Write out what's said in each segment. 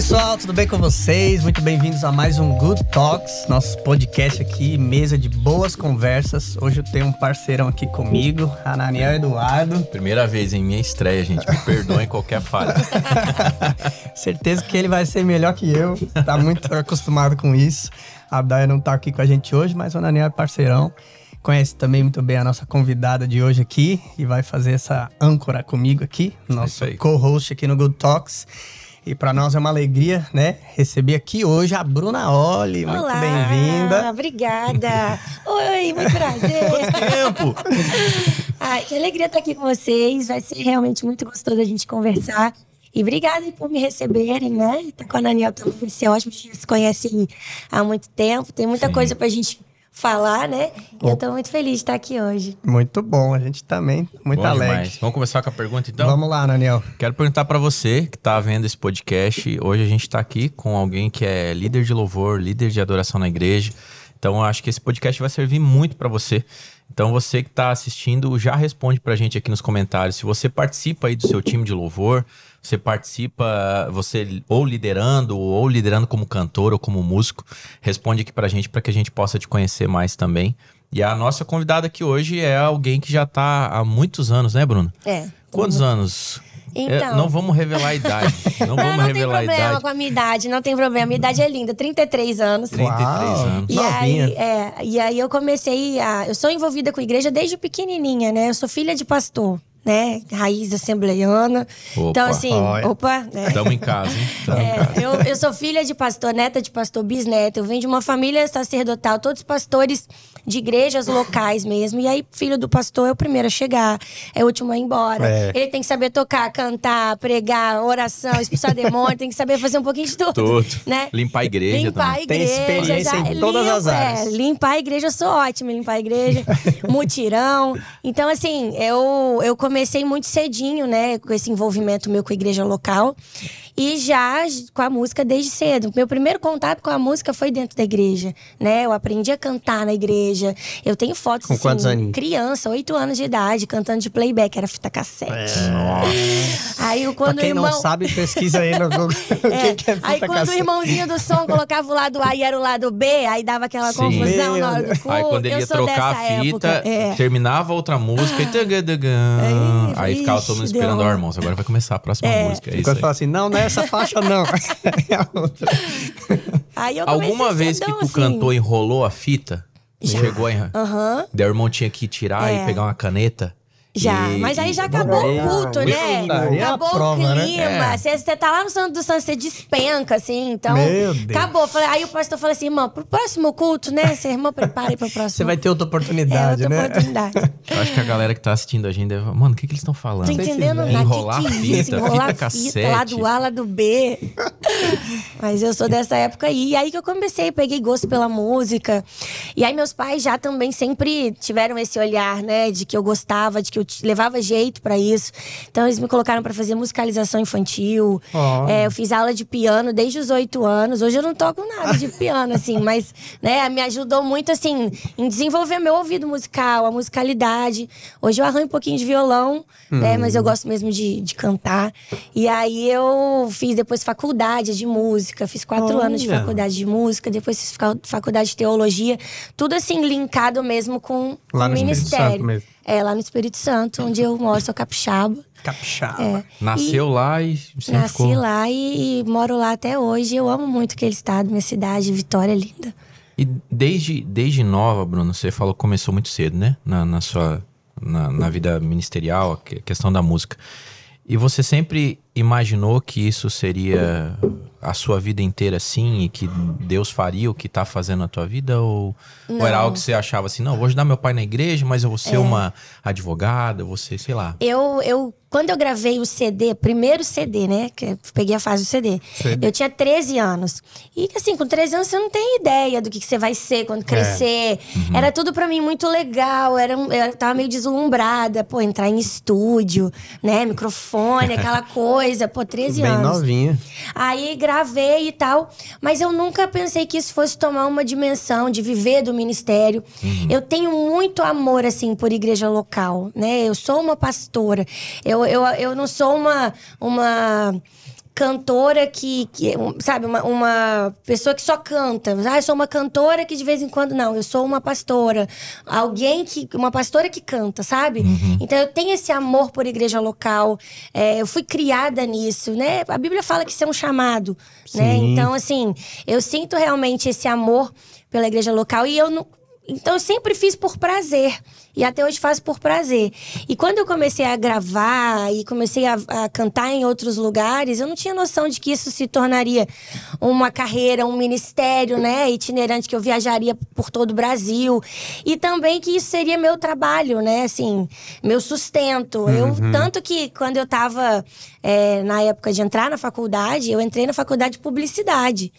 pessoal, tudo bem com vocês? Muito bem-vindos a mais um Good Talks, nosso podcast aqui, mesa de boas conversas. Hoje eu tenho um parceirão aqui comigo, Ananiel Eduardo. Primeira vez em minha estreia, gente. Me perdoem qualquer falha. Certeza que ele vai ser melhor que eu, tá muito acostumado com isso. A Daya não tá aqui com a gente hoje, mas o Ananiel é parceirão. Conhece também muito bem a nossa convidada de hoje aqui e vai fazer essa âncora comigo aqui, nosso co-host aqui no Good Talks. E para nós é uma alegria, né, receber aqui hoje a Bruna Oli. Muito bem-vinda. Obrigada. Oi, muito prazer. Quanto tempo? Ai, que alegria estar aqui com vocês. Vai ser realmente muito gostoso a gente conversar. E obrigada por me receberem, né? Tá com a Daniel também, vai ser ótimo. A gente se conhece há muito tempo, tem muita Sim. coisa pra gente falar, né? E eu tô muito feliz de estar aqui hoje. Muito bom, a gente também muito bom alegre. Demais. Vamos começar com a pergunta então? Vamos lá, Daniel. Quero perguntar para você que tá vendo esse podcast. Hoje a gente tá aqui com alguém que é líder de louvor, líder de adoração na igreja. Então eu acho que esse podcast vai servir muito para você. Então você que está assistindo, já responde para a gente aqui nos comentários. Se você participa aí do seu time de louvor, você participa, você ou liderando, ou liderando como cantor ou como músico, responde aqui pra gente para que a gente possa te conhecer mais também. E a nossa convidada aqui hoje é alguém que já tá há muitos anos, né, Bruno? É. Quantos anos? É, então. É, não vamos revelar a idade. Não, vamos não revelar a idade. Não tem problema com a minha idade, não tem problema. A minha idade é linda, 33 anos. 33 Uau, anos. E aí, é, e aí eu comecei a. Eu sou envolvida com a igreja desde pequenininha, né? Eu sou filha de pastor né? Raiz assembleiana. Opa, então, assim, olha. opa. Estamos né? em casa, hein? É, em casa. Eu, eu sou filha de pastor, neta de pastor, bisneta. Eu venho de uma família sacerdotal, todos pastores de igrejas locais mesmo. E aí, filho do pastor é o primeiro a chegar, é o último a ir embora. É. Ele tem que saber tocar, cantar, pregar, oração, expulsar demônio, tem que saber fazer um pouquinho de tudo. Tudo. Né? Limpar a igreja. Limpar a igreja. Tem experiência já, em todas as áreas. É, limpar a igreja, eu sou ótima limpar a igreja. mutirão. Então, assim, eu, eu comecei muito cedinho, né, com esse envolvimento meu com a igreja local. E já com a música desde cedo. Meu primeiro contato com a música foi dentro da igreja, né? Eu aprendi a cantar na igreja. Eu tenho fotos com assim, quantos anos? criança, oito anos de idade, cantando de playback, era fita cassete. É. Aí quando pra quem o irmão... não sabe, pesquisa aí no Google. é. que é fita aí quando cassete. o irmãozinho do som colocava o lado A e era o lado B, aí dava aquela Sim. confusão na hora do culto. Aí quando ele ia trocar a fita, é. terminava outra música e... É aí ficava todo mundo esperando, ó, oh, irmãos, agora vai começar a próxima é. música. É isso aí. assim, não, não é essa faixa não. é a outra. Aí eu Alguma vez que tu assim. cantou enrolou a fita? Já. Chegou aí. Uhum. Daí o irmão tinha que tirar é. e pegar uma caneta. Já, e, mas aí já acabou o culto, né? É acabou prova, o né? clima. Né? Você, você tá lá no Santo do Santo, você despenca, assim, então. Meu Deus. Acabou. Aí o pastor falou assim, irmão, pro próximo culto, né? Você, irmão, prepare pro próximo. Você vai ter outra oportunidade, é, outra né? oportunidade. Eu acho que a galera que tá assistindo a gente deve. Mano, o que, que eles estão falando? Tô entendendo nada. Enrolar que que é fita, isso? Enrolar fita, fita, cassete. lá do A, lá do B. mas eu sou dessa época aí. E aí que eu comecei, peguei gosto pela música. E aí meus pais já também sempre tiveram esse olhar, né? De que eu gostava, de que eu levava jeito para isso. Então eles me colocaram para fazer musicalização infantil. Oh. É, eu fiz aula de piano desde os oito anos. Hoje eu não toco nada de piano, assim, mas né, me ajudou muito assim em desenvolver meu ouvido musical, a musicalidade. Hoje eu arranho um pouquinho de violão, hum. né, mas eu gosto mesmo de, de cantar. E aí eu fiz depois faculdade de música, fiz quatro Olha. anos de faculdade de música, depois fiz faculdade de teologia, tudo assim linkado mesmo com Lá o ministério. É, lá no Espírito Santo, onde eu moro, sou capixaba. Capixaba. É. Nasceu e lá e sempre Nasci ficou... lá e, e, moro lá até hoje. Eu amo muito aquele estado, minha cidade, Vitória é linda. E desde, desde nova, Bruno, você falou que começou muito cedo, né? Na, na sua na, na vida ministerial, a questão da música. E você sempre imaginou que isso seria a sua vida inteira assim e que Deus faria o que está fazendo na tua vida? Ou, ou, era algo que você achava assim, não, vou ajudar meu pai na igreja, mas eu vou ser é. uma advogada, eu vou ser, sei lá. Eu, eu, quando eu gravei o CD, primeiro CD, né? Que eu peguei a fase do CD, CD, eu tinha 13 anos. E assim, com 13 anos você não tem ideia do que, que você vai ser quando é. crescer. É. Uhum. Era tudo para mim muito legal, era, eu tava meio deslumbrada, pô, entrar em estúdio, né? Microfone, aquela coisa pô, 13 Bem anos. novinha. Aí gravei e tal, mas eu nunca pensei que isso fosse tomar uma dimensão de viver do ministério. Eu tenho muito amor, assim, por igreja local, né? Eu sou uma pastora. Eu, eu, eu não sou uma. uma cantora que, que sabe, uma, uma pessoa que só canta. Ah, eu sou uma cantora que de vez em quando não, eu sou uma pastora. Alguém que uma pastora que canta, sabe? Então eu tenho esse amor por igreja local. É, eu fui criada nisso, né? A Bíblia fala que isso é um chamado, né? Então assim, eu sinto realmente esse amor pela igreja local e eu não então eu sempre fiz por prazer. E até hoje faço por prazer. E quando eu comecei a gravar e comecei a, a cantar em outros lugares, eu não tinha noção de que isso se tornaria uma carreira, um ministério, né, itinerante que eu viajaria por todo o Brasil. E também que isso seria meu trabalho, né, assim, meu sustento. Eu tanto que quando eu estava na época de entrar na faculdade, eu entrei na faculdade de publicidade.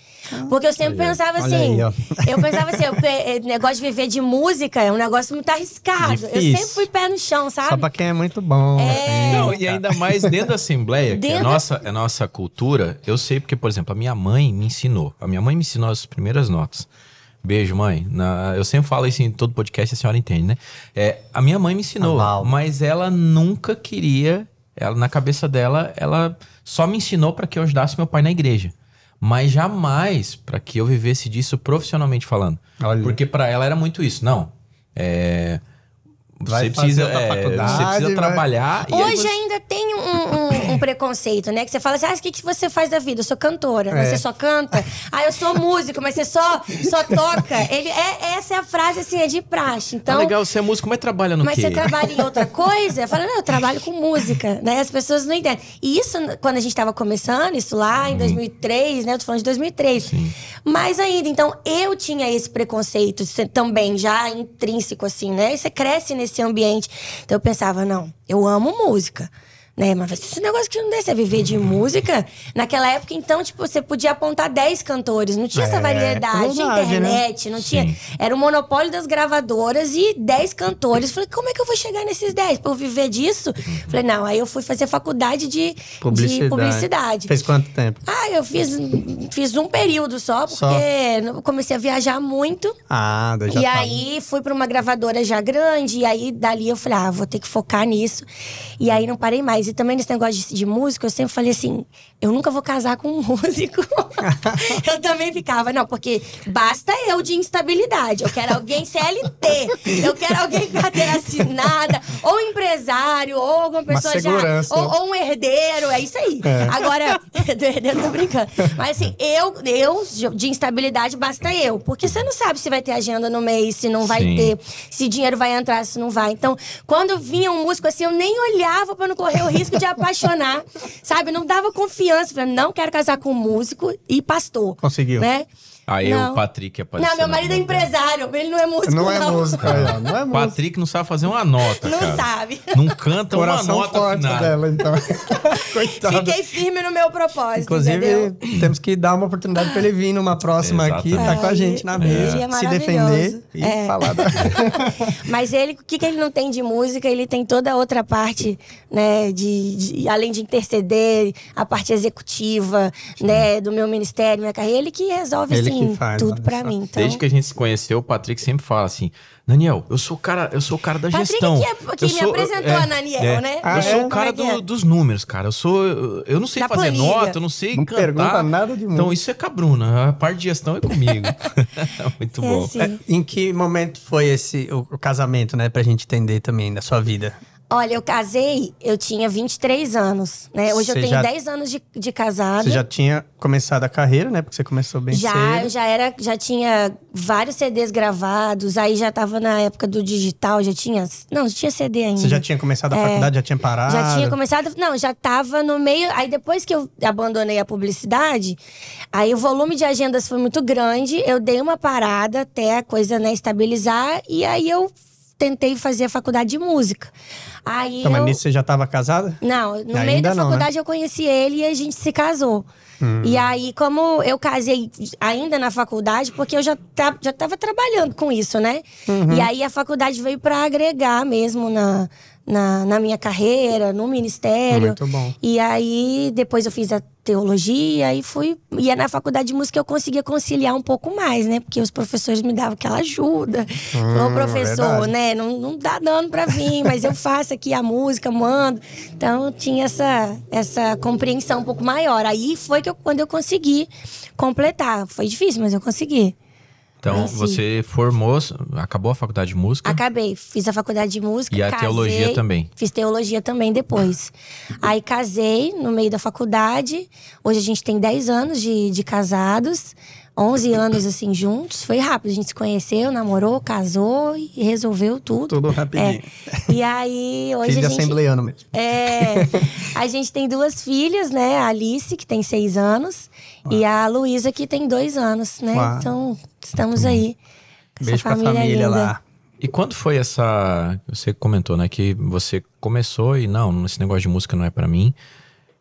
Porque eu sempre pensava assim, aí, eu pensava assim, eu, pe- negócio de viver de música é um negócio muito arriscado. Eu Difícil. sempre fui pé no chão, Só sabe? pra quem é muito bom. É. Não, e ainda mais dentro da Assembleia, que é a Dentro- nossa, é a nossa cultura, eu sei porque, por exemplo, a minha mãe me ensinou. A minha mãe me ensinou as primeiras notas. Beijo, mãe. Na- eu sempre falo isso em todo podcast, a senhora entende, né? É, a minha mãe me ensinou, mas ela nunca queria, ela, na cabeça dela, ela só me ensinou para que eu ajudasse meu pai na igreja. Mas jamais para que eu vivesse disso profissionalmente falando. Olha. Porque para ela era muito isso. Não, é, Vai você precisa, é, você precisa vai- trabalhar. e Hoje você- ainda tem um, um- um preconceito, né? Que você fala assim, ah, o que, que você faz da vida? Eu sou cantora, mas É. você só canta. Ah, eu sou músico, mas você só, só toca. Ele, é, essa é a frase, assim, é de praxe. Então, ah, legal, você é músico, mas trabalha no Mas quê? você trabalha em outra coisa? Eu falo, não, eu trabalho com música, né? As pessoas não entendem. E isso, quando a gente estava começando, isso lá Uhum. em 2003, né? Eu tô falando de 2003. Mais ainda, então, eu tinha esse preconceito também, já intrínseco, assim, né? E você cresce nesse ambiente. Então, eu pensava, não, eu amo música. Né, mas esse negócio que não desse é viver de música. Naquela época, então, tipo, você podia apontar 10 cantores. Não tinha essa É, variedade. Tinha verdade, né? internet, não tinha. Era o monopólio das gravadoras e 10 cantores. Falei, como é que eu vou chegar nesses 10? Pra eu viver disso? Falei, não, aí eu fui fazer faculdade de Publicidade. de publicidade. Fez quanto tempo? Ah, eu fiz, fiz um período só, porque Só? eu comecei a viajar muito. Ah, daí já e tá. aí fui pra uma gravadora já grande, e aí dali eu falei, ah, vou ter que focar nisso. E aí não parei mais. E também nesse negócio de, de músico, eu sempre falei assim: eu nunca vou casar com um músico. eu também ficava, não, porque basta eu de instabilidade. Eu quero alguém CLT, eu quero alguém com carteira assinada, ou empresário, ou alguma pessoa já. Ou, ou um herdeiro, é isso aí. Agora, do herdeiro, tô brincando. Mas assim, eu, eu, de instabilidade, basta eu. Porque você não sabe se vai ter agenda no mês, se não vai Sim. ter, se dinheiro vai entrar, se não vai. Então, quando vinha um músico assim, eu nem olhava pra não correr o risco de apaixonar. Sabe? Não dava confiança. Falei, não quero casar com músico e pastor. Conseguiu. Né? Aí Não. o Patrick apareceu. Não, meu marido é empresário, ele não é músico. Não é música, aí, ó, não é música. Patrick não sabe fazer uma nota, Não cara. sabe. Não canta uma Coração nota forte afinada. dela, então. Coitada. Fiquei firme no meu propósito. Inclusive, entendeu? temos que dar uma oportunidade pra ele vir numa próxima aqui, tá com a gente na ele mesa, é se defender e É. falar da... Mas ele, o que, que ele não tem de música? Ele tem toda a outra parte, né? De, de- além de interceder, a parte executiva, né? Do meu ministério, minha carreira. Ele que resolve, Ele assim, que faz, tudo pra só. mim. Então, Desde que a gente se conheceu, o Patrick sempre fala assim: Daniel, eu sou o cara, eu sou o cara da Patrick gestão. que é- que me sou- apresentou a Naniel, né? Ah, eu sou é? o cara é do- é? dos números, cara. Eu sou. Eu, eu não sei Da fazer planilha. nota, eu não sei Não cantar. pergunta nada de Então música. isso é com a parte de gestão é comigo. Muito É bom. assim. É, em que momento foi esse o, o casamento, né? Pra gente entender também da sua vida. Olha, eu casei, eu tinha 23 anos, né? Hoje Você eu tenho já- 10 anos de, de casada. Você já tinha começado a carreira, né? Porque você começou bem já, cedo. eu já era, já tinha vários CDs gravados, aí já tava na época do digital, já tinha. Não, já tinha CD ainda. Você já tinha começado a É. faculdade, já tinha parado? Já tinha começado. Não, já tava no meio. Aí depois que eu abandonei a publicidade, aí o volume de agendas foi muito grande. Eu dei uma parada até a coisa né, estabilizar. E aí eu tentei fazer a faculdade de música. Aí Então, mas eu... nisso você já estava casada? Não, no Ainda meio da não, né? faculdade eu conheci ele e a gente se casou. Hum. E aí, como eu casei ainda na faculdade, porque eu já, tá, já tava trabalhando com isso, né? Uhum. E aí a faculdade veio para agregar mesmo na, na, na minha carreira, no ministério. Muito bom. E aí, depois eu fiz a teologia e fui. E na faculdade de música eu conseguia conciliar um pouco mais, né? Porque os professores me davam aquela ajuda. Hum, Falou, professor, verdade. né? Não, não dá dano pra vir, mas eu faço aqui a música, mando. Então tinha essa, essa compreensão um pouco maior. Aí foi que eu, quando eu consegui completar. Foi difícil, mas eu consegui. Então, Ah, sim. você formou, acabou a faculdade de música Acabei, fiz a faculdade de música. e a casei, teologia também. Fiz teologia também depois. Aí casei no meio da faculdade. Hoje a gente tem 10 anos de, de casados, 11 anos assim juntos. Foi rápido, a gente se conheceu, namorou, casou e resolveu tudo. Tudo rapidinho. É. E aí, hoje Filho de a gente. assembleiano mesmo. É, a gente tem duas filhas, né? A Alice, que tem seis anos, e a Luísa, que tem dois anos, né? Uau. Então, estamos aí. Com Beijo essa pra família, família linda. lá. E quando foi essa. Você comentou, né? Que você começou e não, esse negócio de música não é pra mim.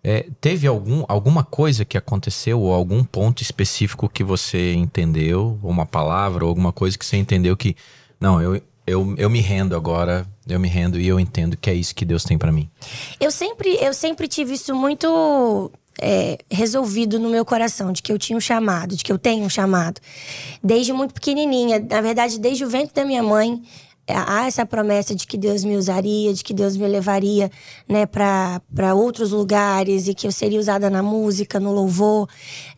É, teve algum, alguma coisa que aconteceu ou algum ponto específico que você entendeu, ou uma palavra, ou alguma coisa que você entendeu que, não, eu, eu, eu me rendo agora, eu me rendo e eu entendo que é isso que Deus tem pra mim. Eu sempre, eu sempre tive isso muito é, resolvido no meu coração, de que eu tinha um chamado, de que eu tenho um chamado. Desde muito pequenininha, na verdade, desde o ventre da minha mãe, há essa promessa de que Deus me usaria, de que Deus me levaria né, para outros lugares e que eu seria usada na música, no louvor.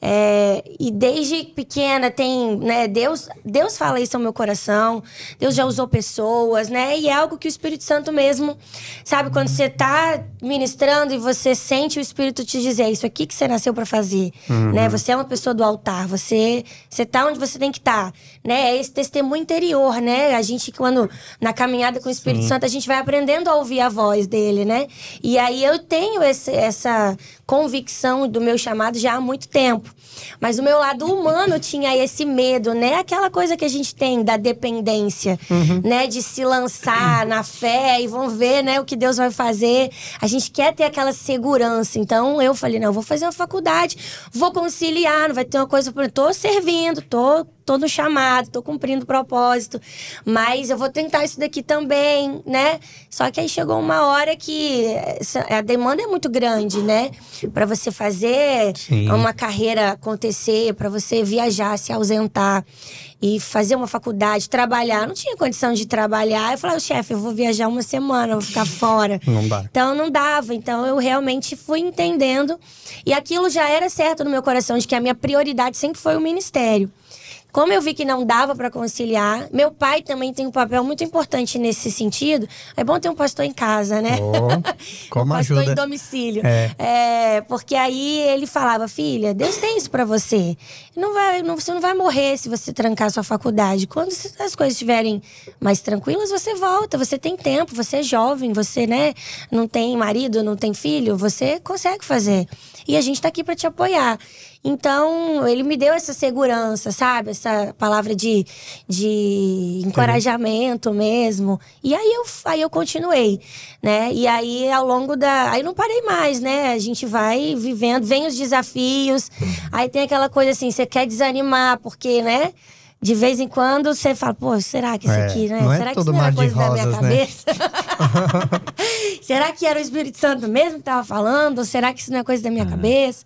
É, e desde pequena tem, né, Deus, Deus fala isso ao meu coração, Deus já usou pessoas, né? E é algo que o Espírito Santo mesmo, sabe, quando você tá ministrando e você sente o Espírito te dizer, isso aqui que você nasceu para fazer, né? Você é uma pessoa do altar, você você tá onde você tem que estar, né? É esse testemunho interior, né? A gente quando na caminhada com o Espírito Santo, a gente vai aprendendo a ouvir a voz dele, né? E aí eu tenho esse, essa convicção do meu chamado já há muito tempo. Mas o meu lado humano tinha esse medo, né? Aquela coisa que a gente tem da dependência, né? De se lançar na fé e vão ver, né? O que Deus vai fazer. A gente quer ter aquela segurança. Então eu falei, não, eu vou fazer uma faculdade, vou conciliar, não vai ter uma coisa... por- Tô servindo, tô tô no chamado, tô cumprindo o propósito, mas eu vou tentar isso daqui também, né? Só que aí chegou uma hora que a demanda é muito grande, né? Para você fazer Sim. uma carreira acontecer, para você viajar, se ausentar e fazer uma faculdade, trabalhar. Não tinha condição de trabalhar. Eu falei, chefe, eu vou viajar uma semana, vou ficar fora. Não dá. Então não dava. Então eu realmente fui entendendo. E aquilo já era certo no meu coração, de que a minha prioridade sempre foi o ministério. Como eu vi que não dava para conciliar, meu pai também tem um papel muito importante nesse sentido. É bom ter um pastor em casa, né? Oh, como um pastor ajuda. em domicílio. É. É, porque aí ele falava, filha, Deus tem isso pra você. Não vai, não, você não vai morrer se você trancar sua faculdade. Quando as coisas estiverem mais tranquilas, você volta. Você tem tempo, você é jovem, você, né, não tem marido, não tem filho, você consegue fazer. E a gente tá aqui pra te apoiar. Então, ele me deu essa segurança, sabe? Essa palavra de, de encorajamento mesmo. E aí eu, aí eu continuei, né? E aí, ao longo da... Aí não parei mais, né? A gente vai vivendo, vem os desafios. Aí tem aquela coisa assim, você quer desanimar, porque, né? De vez em quando você fala, pô, será que isso É, aqui, né? não é será que tudo isso não era coisa da minha rosas, né? cabeça? será que era o Espírito Santo mesmo que tava falando? Ou será que isso não é coisa da minha cabeça?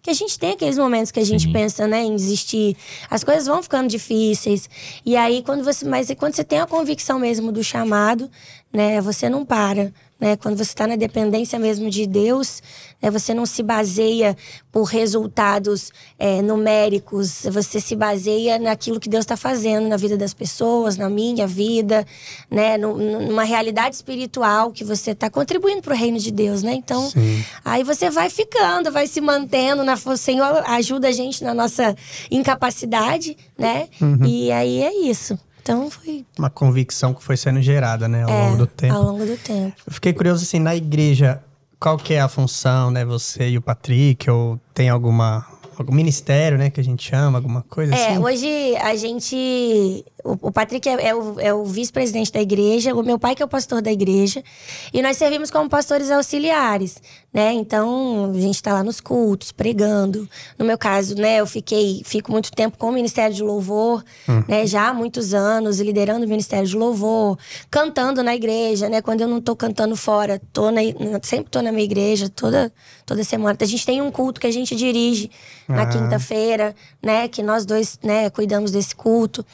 Que a gente tem aqueles momentos que a gente Sim. pensa, né, em desistir. As coisas vão ficando difíceis. E aí, quando você. Mas quando você tem a convicção mesmo do chamado, né, você não para. Né? Quando você está na dependência mesmo de Deus, né, você não se baseia por resultados é, numéricos, você se baseia naquilo que Deus está fazendo na vida das pessoas, na minha vida, né? nu- numa realidade espiritual que você está contribuindo para o reino de Deus, né? Então, Sim. Aí você vai ficando, vai se mantendo. Na, o Senhor ajuda a gente na nossa incapacidade, né? Uhum. E aí é isso. Então foi Uma convicção que foi sendo gerada, né, ao é, longo do tempo. ao longo do tempo. Eu fiquei curioso, assim, na igreja, qual que é a função, né? Você e o Patrick, ou tem alguma... Algum ministério, né, que a gente chama, alguma coisa É, assim? hoje a gente. o, o Patrick é, é o, é o vice-presidente da igreja, o meu pai que é o pastor da igreja. E nós servimos como pastores auxiliares, né? Então, a gente está lá nos cultos, pregando. No meu caso, né, eu fiquei, fico muito tempo com o Ministério de Louvor, hum. né? Já há muitos anos, liderando o Ministério de Louvor, cantando na igreja, né? Quando eu não estou cantando fora, tô na, sempre estou na minha igreja, toda, toda semana. A gente tem um culto que a gente dirige na ah. quinta-feira, né? Que nós dois, né, cuidamos desse culto.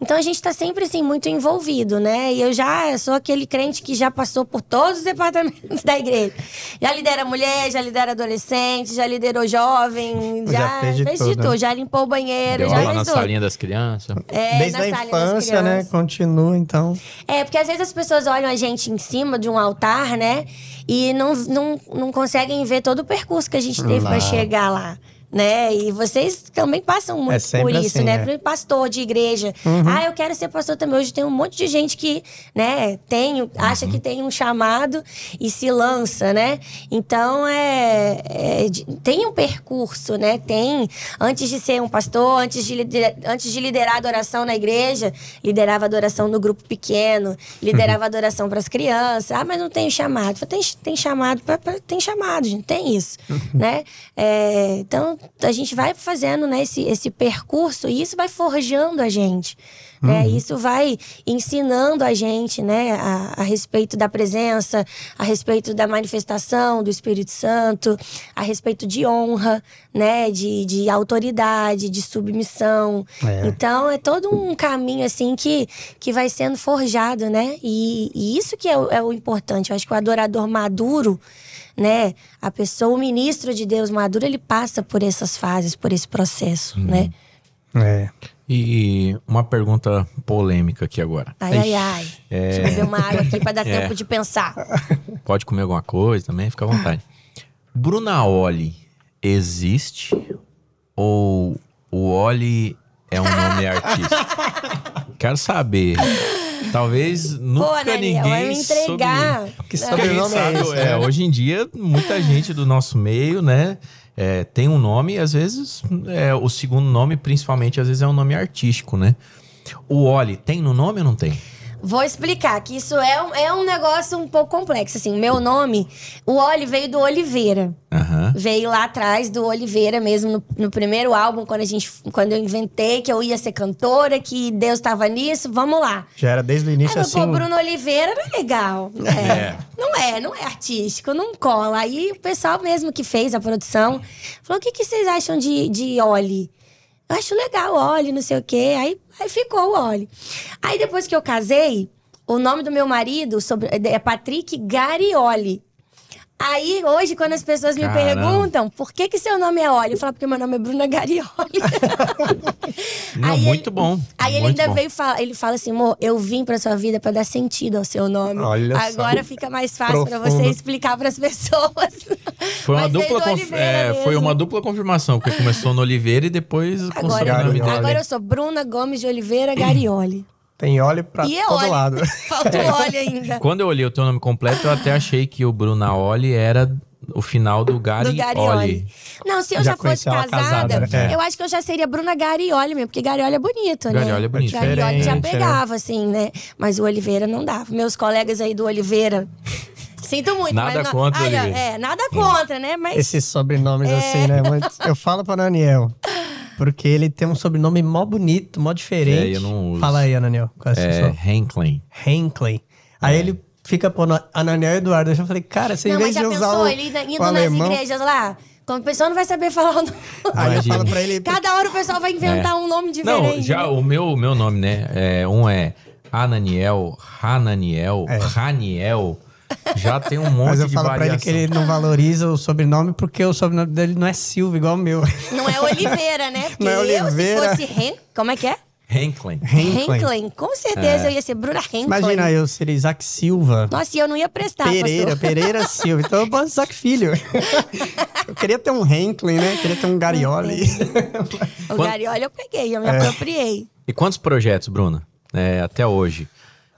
Então a gente está sempre assim muito envolvido, né? E eu já sou aquele crente que já passou por todos os departamentos da igreja. Já lidera mulher, já lidera adolescente, já liderou jovem, já, já fez, de, fez tudo. de tudo, já limpou o banheiro, Deu já aula fez na tudo. salinha das crianças. É, Desde a infância, né? Continua, então. É, porque às vezes as pessoas olham a gente em cima de um altar, né? E não, não, não conseguem ver todo o percurso que a gente teve para chegar lá né? E vocês também passam muito é por isso, assim, né? É. Pastor de igreja. Uhum. Ah, eu quero ser pastor também. Hoje tem um monte de gente que, né, tem, acha que tem um chamado e se lança, né? Então, é, é, tem um percurso, né? Tem, antes de ser um pastor, antes de, liderar, antes de liderar a adoração na igreja, liderava adoração no grupo pequeno, liderava uhum. adoração para as crianças. Ah, mas não tem chamado. Tem, tem chamado, pra, pra, tem chamado, gente, tem isso, uhum. né? É, então, a gente vai fazendo né, esse, esse percurso e isso vai forjando a gente. Né? Uhum. Isso vai ensinando a gente né, a, a, respeito da presença, a respeito da manifestação do Espírito Santo, a respeito de honra, né, de, de autoridade, de submissão. É. Então é todo um caminho assim que, que vai sendo forjado, né? E, e isso que é o, é o importante. Eu acho que o adorador maduro né? A pessoa, o ministro de Deus maduro, ele passa por essas fases, por esse processo, hum. né? É. E uma pergunta polêmica aqui agora. Ai, ai, ai. É... Deixa eu beber uma água aqui para dar é. tempo de pensar. Pode comer alguma coisa também, fica à vontade. Bruna Oli existe ou o Oli é um nome artístico? Quero saber. Talvez nunca Pô, ninguém vai me entregar. Sobre... Que sobrenome é, esse, é, hoje em dia, muita gente do nosso meio, né? É, tem um nome, às vezes, é, o segundo nome, principalmente, às vezes é um nome artístico, né? O Oli tem no nome ou não tem? Vou explicar que isso é um, é um negócio um pouco complexo. Assim, meu nome, o Oli veio do Oliveira. Uhum. Veio lá atrás do Oliveira mesmo, no, no, primeiro álbum, quando, a gente, quando eu inventei que eu ia ser cantora, que Deus estava nisso, vamos lá. Já era desde o início Aí, assim. Pô, Bruno Oliveira era legal. É. é. Não é, não é artístico, não cola. Aí o pessoal mesmo que fez a produção falou: o que, que vocês acham de, de Oli? Eu acho legal, Oli, não sei o quê. Aí Aí ficou o Oli. Aí depois que eu casei, o nome do meu marido sobre, é Patrick Garioli. Aí, hoje, quando as pessoas me Caramba. perguntam por que, que seu nome é Oli, eu falo porque meu nome é Bruna Garioli. Não, aí muito ele, bom. Aí muito ele ainda bom. veio falar, ele fala assim, amor, eu vim pra sua vida para dar sentido ao seu nome. Olha Agora só. fica mais fácil para você explicar para as pessoas. Foi uma, dupla conf... é, foi uma dupla confirmação, porque começou no Oliveira e depois agora, o nome dele. Agora eu sou Bruna Gomes de Oliveira Garioli. Tem óleo pra e é todo óleo. lado. Falta o óleo ainda. Quando eu olhei o teu nome completo, eu até achei que o Bruna Oli era o final do Gari, do Gari Oli. Não, se eu já, já fosse casada, casada né? eu acho que eu já seria Bruna Garioli mesmo, porque Garioli é bonito, né? Garioli é bonito. Garioli já né? pegava, assim, né? Mas o Oliveira não dava. Meus colegas aí do Oliveira. Sinto muito, nada mas contra, não, é, nada contra, né? Mas esses sobrenomes é... assim, né? Mas eu falo para Daniel. Porque ele tem um sobrenome mó bonito, mó diferente. É, eu não uso. Fala aí, Ananiel. Qual é, é Henklin. Henklin. Aí é. ele fica pondo Ananiel Eduardo. Eu já falei, cara, você não, em vez de usar pensou, o, ele indo o nas igrejas lá? Como o pessoal não vai saber falar o nome. Aí eu falo pra ele... Cada hora o pessoal vai inventar é. um nome diferente. Não, já o meu, meu nome, né? É, um é Ananiel, Hananiel, é. Raniel... Já tem um monte Mas eu de falo variação. pra ele que ele não valoriza o sobrenome porque o sobrenome dele não é Silva, igual o meu. Não é Oliveira, né? Porque não é Oliveira. eu, se fosse Ren... Como é que é? Henklin. Henklin. Com certeza é. eu ia ser Bruna Henklin. Imagina eu ser Isaac Silva. Nossa, e eu não ia prestar, Pereira, pastor. Pereira Silva. Então eu posso Isaac Filho. eu queria ter um Henklin, né? Eu queria ter um Garioli. o Garioli eu peguei, eu me é. apropriei. E quantos projetos, Bruna? É, até hoje?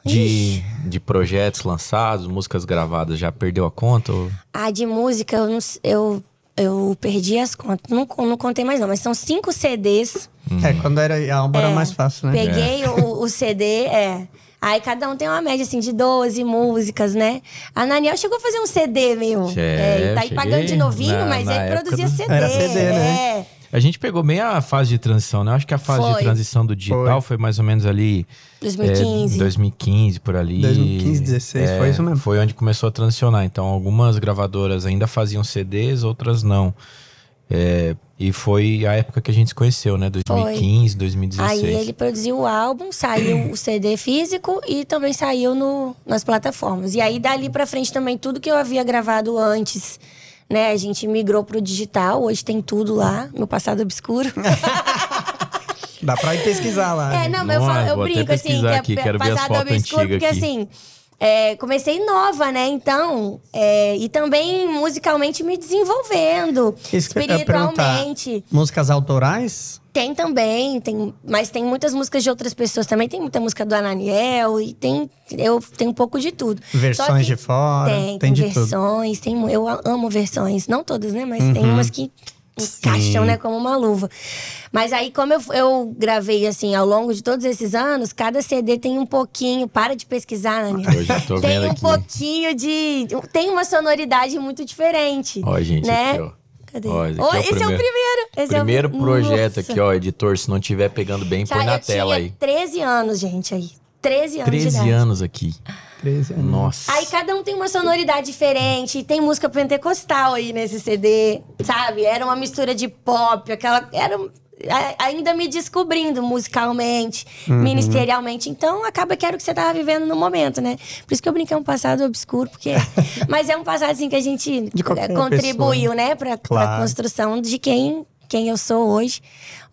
De, de projetos lançados, músicas gravadas, já perdeu a conta? Ou... Ah, de música eu, não, eu, eu perdi as contas. Não, não contei mais não, mas são cinco CDs É, quando era a álbum era É, mais fácil, né? Peguei o, o CD, é. Aí cada um tem uma média, assim, de 12 músicas, né? A Naniel chegou a fazer um CD, meu. É, e tá aí pagando de novinho, na- mas na ele produzia do- CD. Era CD, né? É. A gente pegou bem a fase de transição, né? Acho que a fase Foi. de transição do digital foi, mais ou menos ali. 2015. É, 2015, por ali. 2015, 16, foi isso mesmo. Foi onde começou a transicionar. Então, algumas gravadoras ainda faziam CDs, outras não. É, e foi a época que a gente se conheceu, né? 2015, 2016. Aí ele produziu o álbum, saiu o CD físico e também saiu no, nas plataformas. E aí dali pra frente também tudo que eu havia gravado antes, né? A gente migrou pro digital, hoje tem tudo lá, meu passado obscuro. Dá pra ir pesquisar lá. É, né? não, mas eu, Não, falo, eu brinco assim, que aqui, é quero ver as passado obscuro, porque aqui. assim, é, comecei nova, né? Então, é, e também musicalmente me desenvolvendo, Isso espiritualmente. Músicas autorais? Tem também, tem, mas tem muitas músicas de outras pessoas também. Tem muita música do Ananiel e tem eu tenho um pouco de tudo. Só Versões que de fora? Tem, tem tem, de tudo. versões, tem mu- eu amo versões, não todas, né, mas tem Uhum. umas que encaixam, Sim. né, como uma luva. Mas aí como eu, eu gravei assim ao longo de todos esses anos, cada CD tem um pouquinho, para de pesquisar, Ananiel. Eu já tô tem vendo um aqui. pouquinho de tem uma sonoridade muito diferente. Ó, gente, né? aqui, ó. Cadê? Ó, esse Ó, é o esse é o primeiro- primeiro. Esse é o- Primeiro projeto Nossa. aqui, ó, editor. Se não tiver pegando bem, põe Já na eu tela aí. 13 anos, gente, aí. 13 anos de 13 idade. anos aqui. 13 anos. Nossa. Aí cada um tem uma sonoridade diferente. Tem música pentecostal aí nesse CD, sabe? Era uma mistura de pop, aquela. Era ainda me descobrindo musicalmente, Uhum. ministerialmente. Então acaba que era o que você tava vivendo no momento, né? Por isso que eu brinquei um passado obscuro, porque. Mas é um passado assim que a gente eh, contribuiu, né, pra, pra Claro. construção de quem quem eu sou hoje.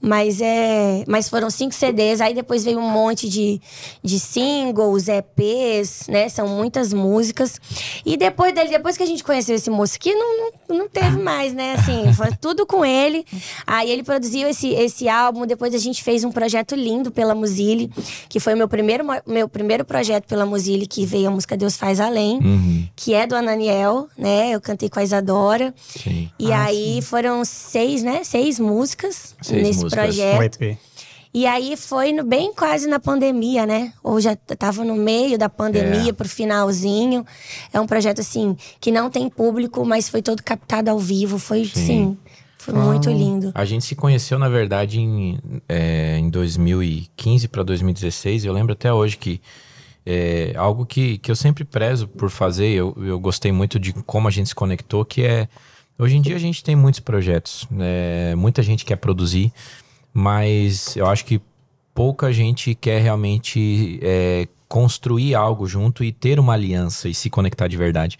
Mas é. Mas foram cinco CDs, aí depois veio um monte de, de singles, EPs, né? São muitas músicas. E depois dele, depois que a gente conheceu esse moço aqui, não, não, não teve mais, né? Assim, foi tudo com ele. Aí ele produziu esse, esse álbum, depois a gente fez um projeto lindo pela Musile, que foi o meu primeiro, meu primeiro projeto pela Musile, que veio a música Deus Faz Além, Uhum, que é do Ananiel, né? Eu cantei com a Isadora. sim. E Ah, aí foram seis, né? Seis músicas Seis nesse músicas. Um projeto. EP. E aí foi no, bem quase na pandemia, né? Ou já t- tava no meio da pandemia, É. pro finalzinho. É um projeto, assim, que não tem público, mas foi todo captado ao vivo. Foi, Sim. sim, foi muito lindo. A gente se conheceu, na verdade, em, é, em 2015 para 2016. Eu lembro até hoje que é algo que, que eu sempre prezo por fazer. Eu, eu gostei muito de como a gente se conectou, que é... Hoje em dia a gente tem muitos projetos, né? muita gente quer produzir, mas eu acho que pouca gente quer realmente é, construir algo junto e ter uma aliança e se conectar de verdade.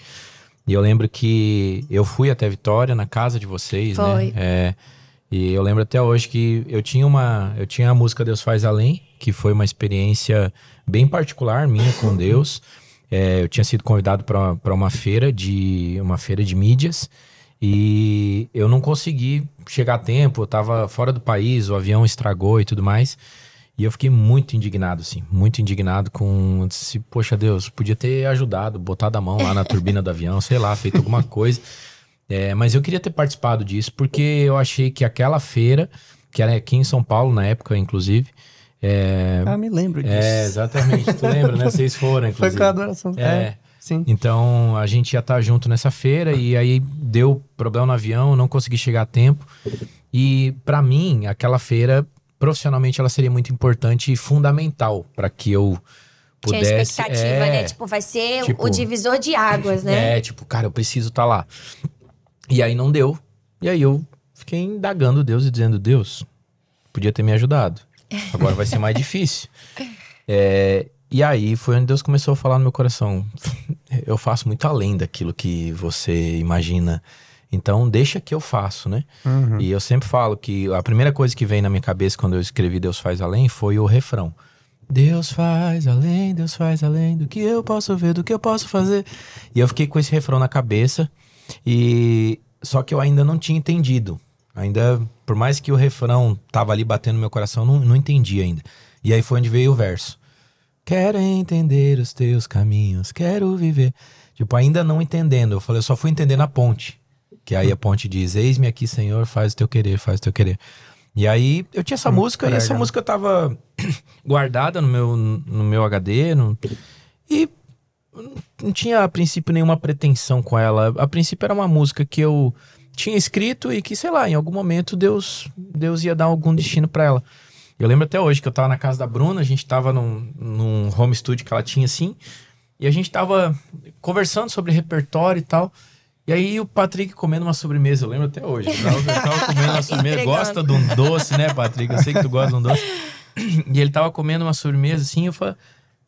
E eu lembro que eu fui até Vitória, na casa de vocês, Foi. né? É, e eu lembro até hoje que eu tinha uma. Eu tinha a música Deus Faz Além, que foi uma experiência bem particular minha com Deus. É, eu tinha sido convidado para uma feira de uma feira de mídias e eu não consegui chegar a tempo, eu tava fora do país, o avião estragou e tudo mais. E eu fiquei muito indignado, assim, muito indignado com. Disse, Poxa Deus, podia ter ajudado, botado a mão lá na turbina do avião, sei lá, feito alguma coisa. É, mas eu queria ter participado disso, porque eu achei que aquela feira, que era aqui em São Paulo na época, inclusive. É, Ah, me lembro disso. é exatamente, tu lembra, né? Vocês foram, Foi inclusive. com a adoração. É. Sim. Então a gente ia estar junto nessa feira e aí deu problema no avião, não consegui chegar a tempo. E pra mim, aquela feira, profissionalmente, ela seria muito importante e fundamental para que eu Tinha pudesse. expectativa, é, né? Tipo, vai ser tipo, o divisor de águas, né? É, tipo, cara, eu preciso estar lá. E aí não deu. E aí eu fiquei indagando Deus e dizendo: Deus, podia ter me ajudado. Agora vai ser mais difícil. É, e aí foi onde Deus começou a falar no meu coração: eu faço muito além daquilo que você imagina. Então deixa que eu faço, né? Uhum. E eu sempre falo que a primeira coisa que vem na minha cabeça quando eu escrevi Deus faz além foi o refrão. Deus faz além, Deus faz além do que eu posso ver, do que eu posso fazer. E eu fiquei com esse refrão na cabeça e só que eu ainda não tinha entendido. Ainda, por mais que o refrão tava ali batendo no meu coração, não, não entendi ainda. E aí foi onde veio o verso. Quero entender os teus caminhos, quero viver. Tipo, ainda não entendendo. Eu falei, eu só fui entender na ponte. Que aí a ponte diz: Eis-me aqui, Senhor, faz o teu querer, faz o teu querer. E aí eu tinha essa Hum, música e essa prega. música tava guardada no meu, no meu HD. no- e não tinha a princípio nenhuma pretensão com ela. A princípio era uma música que eu tinha escrito e que, sei lá, em algum momento Deus, Deus ia dar algum destino pra ela. Eu lembro até hoje que eu tava na casa da Bruna, a gente tava num, num home studio que ela tinha assim, e a gente tava conversando sobre repertório e tal. E aí o Patrick comendo uma sobremesa, eu lembro até hoje. Eu tava, eu comendo uma sobremesa, gosta de um doce, né, Patrick? Eu sei que tu gosta de um doce. E ele tava comendo uma sobremesa assim, eu fa-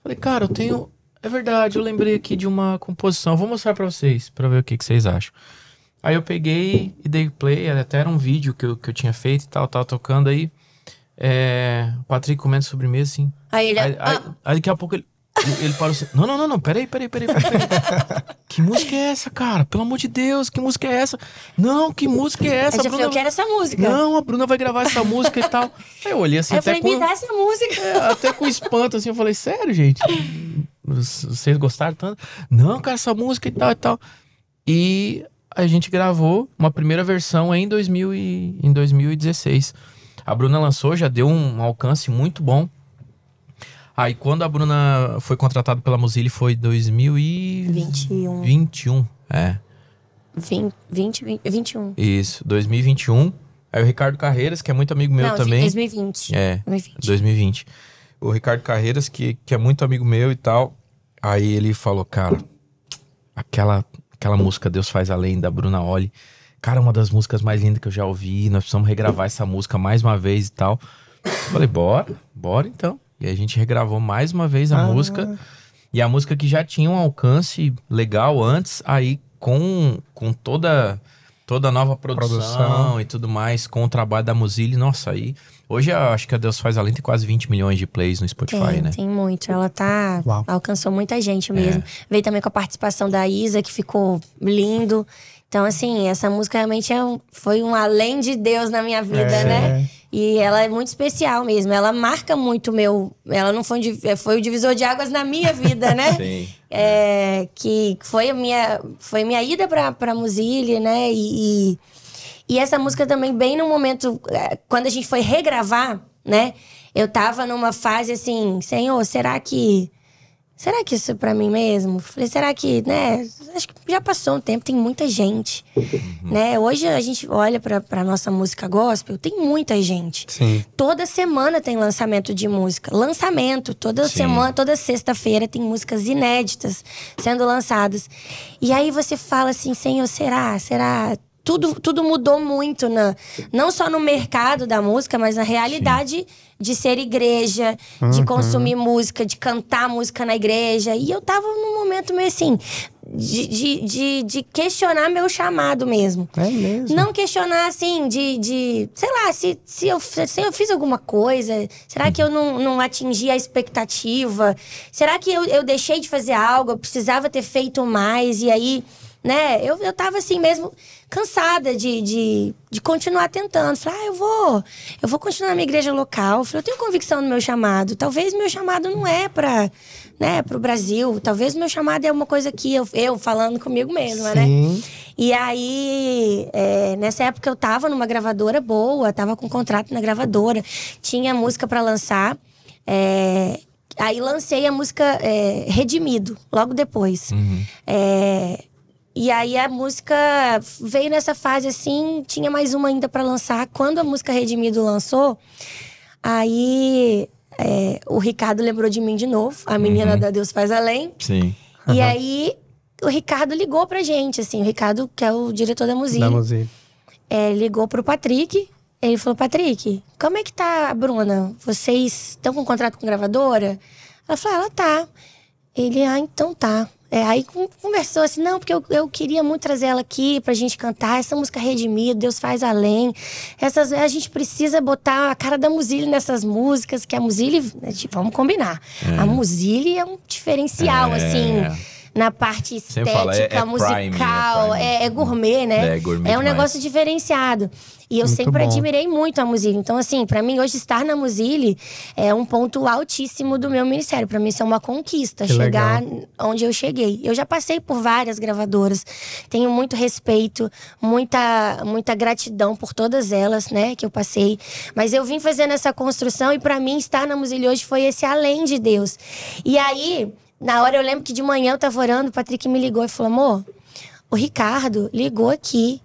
falei, cara, eu tenho. É verdade, eu lembrei aqui de uma composição. Vou mostrar pra vocês, pra ver o que, que vocês acham. Aí eu peguei e dei play, até era um vídeo que eu, que eu tinha feito e tal, tava tocando aí. É, o Patrick comendo sobremesa, assim. Aí ele. Aí, aí, ah, aí daqui a pouco ele, ele parou assim. Não, não, não, não, peraí, peraí, peraí, peraí. que música é essa, cara? Pelo amor de Deus, que música é essa? Não, que música é essa? aí já falei, Bruna? eu quero essa música. Não, a Bruna vai gravar essa música e tal. Aí eu olhei assim, eu até falei, me com, dá essa música. é, até com espanto, assim, eu falei, sério, gente? Vocês gostaram tanto? Não, cara, essa música e tal e tal. E a gente gravou uma primeira versão em, 2000 e, em 2016. A Bruna lançou, já deu um alcance muito bom. Aí quando a Bruna foi contratada pela Mozilla foi 2021. 21. É, 20, 20, 20, 21. isso, 2021. Aí o Ricardo Carreiras, que é muito amigo meu Não, também. 2020. É, 2020. 2020. O Ricardo Carreiras, que, que é muito amigo meu e tal. Aí ele falou, cara, aquela, aquela música Deus Faz Além, da Bruna Oli. Cara, uma das músicas mais lindas que eu já ouvi. Nós precisamos regravar essa música mais uma vez e tal. Eu Falei, bora, bora então. E a gente regravou mais uma vez a Ah. música. E a música que já tinha um alcance legal antes, aí com, com toda toda a nova produção, Produção. e tudo mais, com o trabalho da Mozilla, nossa, aí. Hoje eu acho que a Deus Faz Além tem quase 20 milhões de plays no Spotify, Tem, né? tem muito. Ela tá. Uau. Alcançou muita gente mesmo. Veio também com a participação da Isa, que ficou lindo. Então, assim, essa música realmente é um- foi um além de Deus na minha vida, É. né? E ela é muito especial mesmo. Ela marca muito o meu. Ela não foi, div- foi o divisor de águas na minha vida, né? Sim. É, que foi a minha, foi minha ida pra, pra Muzile, né? E, e, essa música também, bem no momento, é, quando a gente foi regravar, né? Eu tava numa fase assim, Senhor, será que. Será que isso é pra mim mesmo? Falei, será que, né? Acho que já passou um tempo, tem muita gente, né? Hoje a gente olha pra, pra nossa música gospel, tem muita gente. Sim. Toda semana tem lançamento de música. Lançamento. Toda Sim. semana, toda sexta-feira tem músicas inéditas sendo lançadas. E aí você fala assim, Senhor, será? Será? Tudo, tudo mudou muito, na, não só no mercado da música, mas na realidade de ser igreja, de consumir música, de cantar música na igreja. E eu tava num momento meio assim, de, de, de, de questionar meu chamado mesmo. É mesmo. Não questionar assim, de, de sei lá, se, se, eu, se eu fiz alguma coisa, será que eu não, não atingi a expectativa? Será que eu, eu deixei de fazer algo? Eu precisava ter feito mais? E aí, né, eu, eu tava assim mesmo, cansada de, de, de continuar tentando. Falei, ah, eu vou, eu vou continuar na minha igreja local. Falei, eu tenho convicção no meu chamado. Talvez meu chamado não é pra, né, pro Brasil. Talvez meu chamado é uma coisa que eu, eu falando comigo mesma, né? Sim. E aí, é, nessa época eu tava numa gravadora boa, tava com contrato na gravadora, tinha música pra lançar. é, aí lancei a música é, Redimido, logo depois. É, e aí a música veio nessa fase assim, tinha mais uma ainda pra lançar. Quando a música Redimido lançou, aí é, o Ricardo lembrou de mim de novo, a menina da Deus Faz Além. Sim. E aí o Ricardo ligou pra gente, assim, o Ricardo, que é o diretor da Da Muzile, Mozilla. é, ligou pro Patrick. Ele falou: Patrick, como é que tá a Bruna? Vocês estão com contrato com gravadora? Ela falou: ela tá. Ele, ah, então tá. É, aí con- conversou assim, não, porque eu, eu queria muito trazer ela aqui pra gente cantar essa música Redimido, Deus faz além. Essas, a gente precisa botar a cara da Muzile nessas músicas, que a Muzile, né, vamos combinar. A Muzile é um diferencial, É. assim na parte estética, fala, é- é musical, prime, é prime. é, é gourmet, né? É, gourmet um demais. negócio diferenciado. E eu Muito sempre bom. admirei muito a Musile. Então, assim, pra mim, hoje estar na Musile é um ponto altíssimo do meu ministério. Pra mim, isso é uma conquista, Que chegar legal. onde eu cheguei. Eu já passei por várias gravadoras. Tenho muito respeito, muita, muita gratidão por todas elas, né, que eu passei. Mas eu vim fazendo essa construção e pra mim estar na Musile hoje foi esse além de Deus. E aí, na hora eu lembro que de manhã eu tava orando, o Patrick me ligou e falou: "Amor, o Ricardo ligou aqui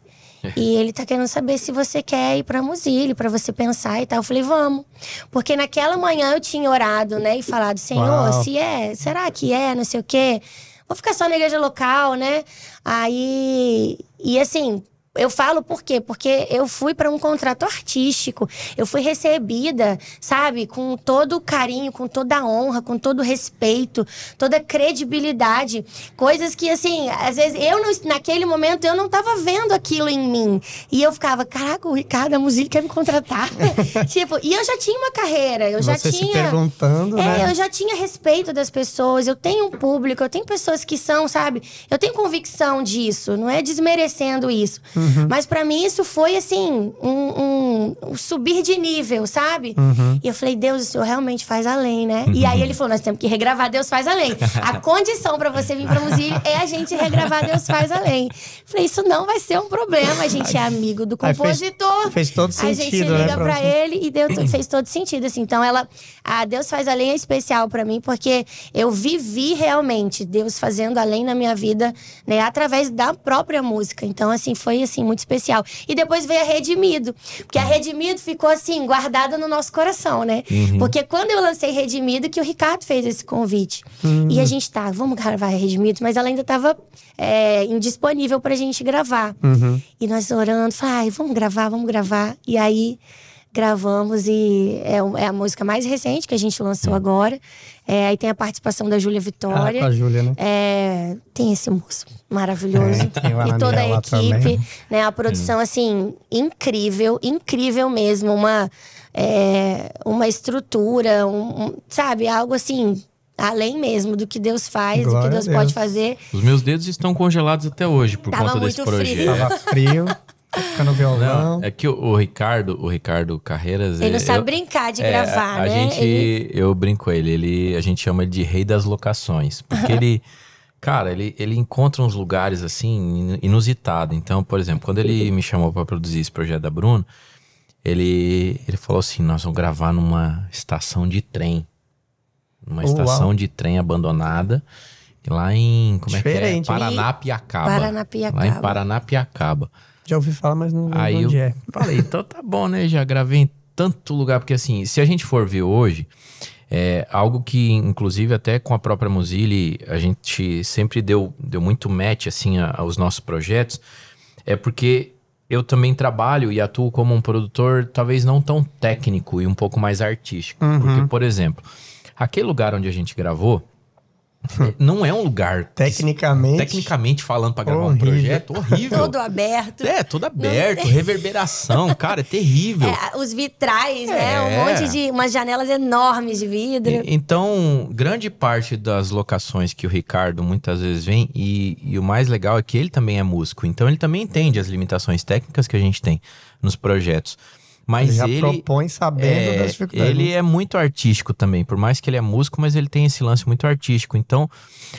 e ele tá querendo saber se você quer ir pra Musile, pra você pensar e tal. Eu falei, vamos. Porque naquela manhã eu tinha orado, né? E falado, Senhor, Uau. se é, será que é, não sei o quê. Vou ficar só na igreja local, né? Aí. E assim. Eu falo por quê? Porque eu fui para um contrato artístico. Eu fui recebida, sabe, com todo o carinho, com toda a honra, com todo o respeito, toda a credibilidade. Coisas que, assim, às vezes eu não, naquele momento eu não tava vendo aquilo em mim. E eu ficava, caraca, o Ricardo a Musili quer me contratar. tipo, e eu já tinha uma carreira, eu já Você se tinha. perguntando, É, né? eu já tinha respeito das pessoas, eu tenho um público, eu tenho pessoas que são, sabe? Eu tenho convicção disso, não é desmerecendo isso. Uhum. Mas pra mim isso foi, assim, um, um- um subir de nível, sabe? Uhum. E eu falei, Deus, o Senhor realmente faz além, né? E aí ele falou, nós temos que regravar Deus faz além. A condição pra você vir pra Musílio é a gente regravar Deus faz além. Falei, isso não vai ser um problema, a gente é amigo do Aí fez- compositor. fez todo A gente sentido, né, liga pra pra você. ele e deu, fez todo sentido, assim. Então, ela... A Deus Faz Além é especial pra mim, porque eu vivi realmente Deus fazendo além na minha vida, né? Através da própria música. Então, assim, foi, assim, muito especial. E depois veio a Redimido. Porque a Redimido ficou, assim, guardada no nosso coração, né? Porque quando eu lancei Redimido, que o Ricardo fez esse convite. E a gente tá, vamos gravar a Redimido, mas ela ainda tava é, indisponível pra gente gravar. Uhum. E nós orando, ai, vamos gravar, vamos gravar. E aí gravamos e é, é a música mais recente que a gente lançou agora. É, aí tem a participação da Júlia Ah, Vitória. com a Júlia, né? É, tem esse moço maravilhoso. É, e toda a equipe, também. né? A produção, assim, incrível, incrível mesmo. Uma, é, uma estrutura, um, um- sabe? Algo assim, além mesmo do que Deus faz, do Glória que a Deus, Deus. pode fazer. Os meus dedos estão congelados até hoje por Tava conta desse muito frio. projeto. Tava frio, no violão. Não, é que o, o Ricardo, o Ricardo Carreiras. Ele não é- sabe eu- brincar de é, gravar, a, a né? gente, Ele- eu brinco com ele, ele, a gente chama ele de rei das locações, porque ele, cara, ele, ele encontra uns lugares assim in- inusitado. Então, por exemplo, quando ele me chamou para produzir esse projeto da Bruno, ele, ele falou assim: nós vamos gravar numa estação de trem, numa Uau. estação de trem abandonada. Lá em. Como é que é? Diferente? Paranapiacaba. Paranapiacaba. Lá em Paranapiacaba. Já ouvi falar, mas não Aí eu onde é. falei, então tá bom, né? Já gravei em tanto lugar, porque assim, se a gente for ver hoje, é algo que, inclusive, até com a própria Mozilla, a gente sempre deu, deu muito match, assim, a- aos nossos projetos, é porque eu também trabalho e atuo como um produtor, talvez não tão técnico e um pouco mais artístico. Uhum. Porque, por exemplo, aquele lugar onde a gente gravou, não é um lugar Tecnicamente. tecnicamente falando pra gravar um Horrível. projeto horrível. Todo aberto. É, tudo aberto, reverberação, cara, é terrível. É, os vitrais, né? É. Um monte de. umas janelas enormes de vidro. E- Então, grande parte das locações que o Ricardo muitas vezes vem, e, e o mais legal é que ele também é músico, então ele também entende as limitações técnicas que a gente tem nos projetos. Mas já ele, propõe sabendo é, das dificuldades. ele é muito artístico também, por mais que ele é músico, mas ele tem esse lance muito artístico. Então,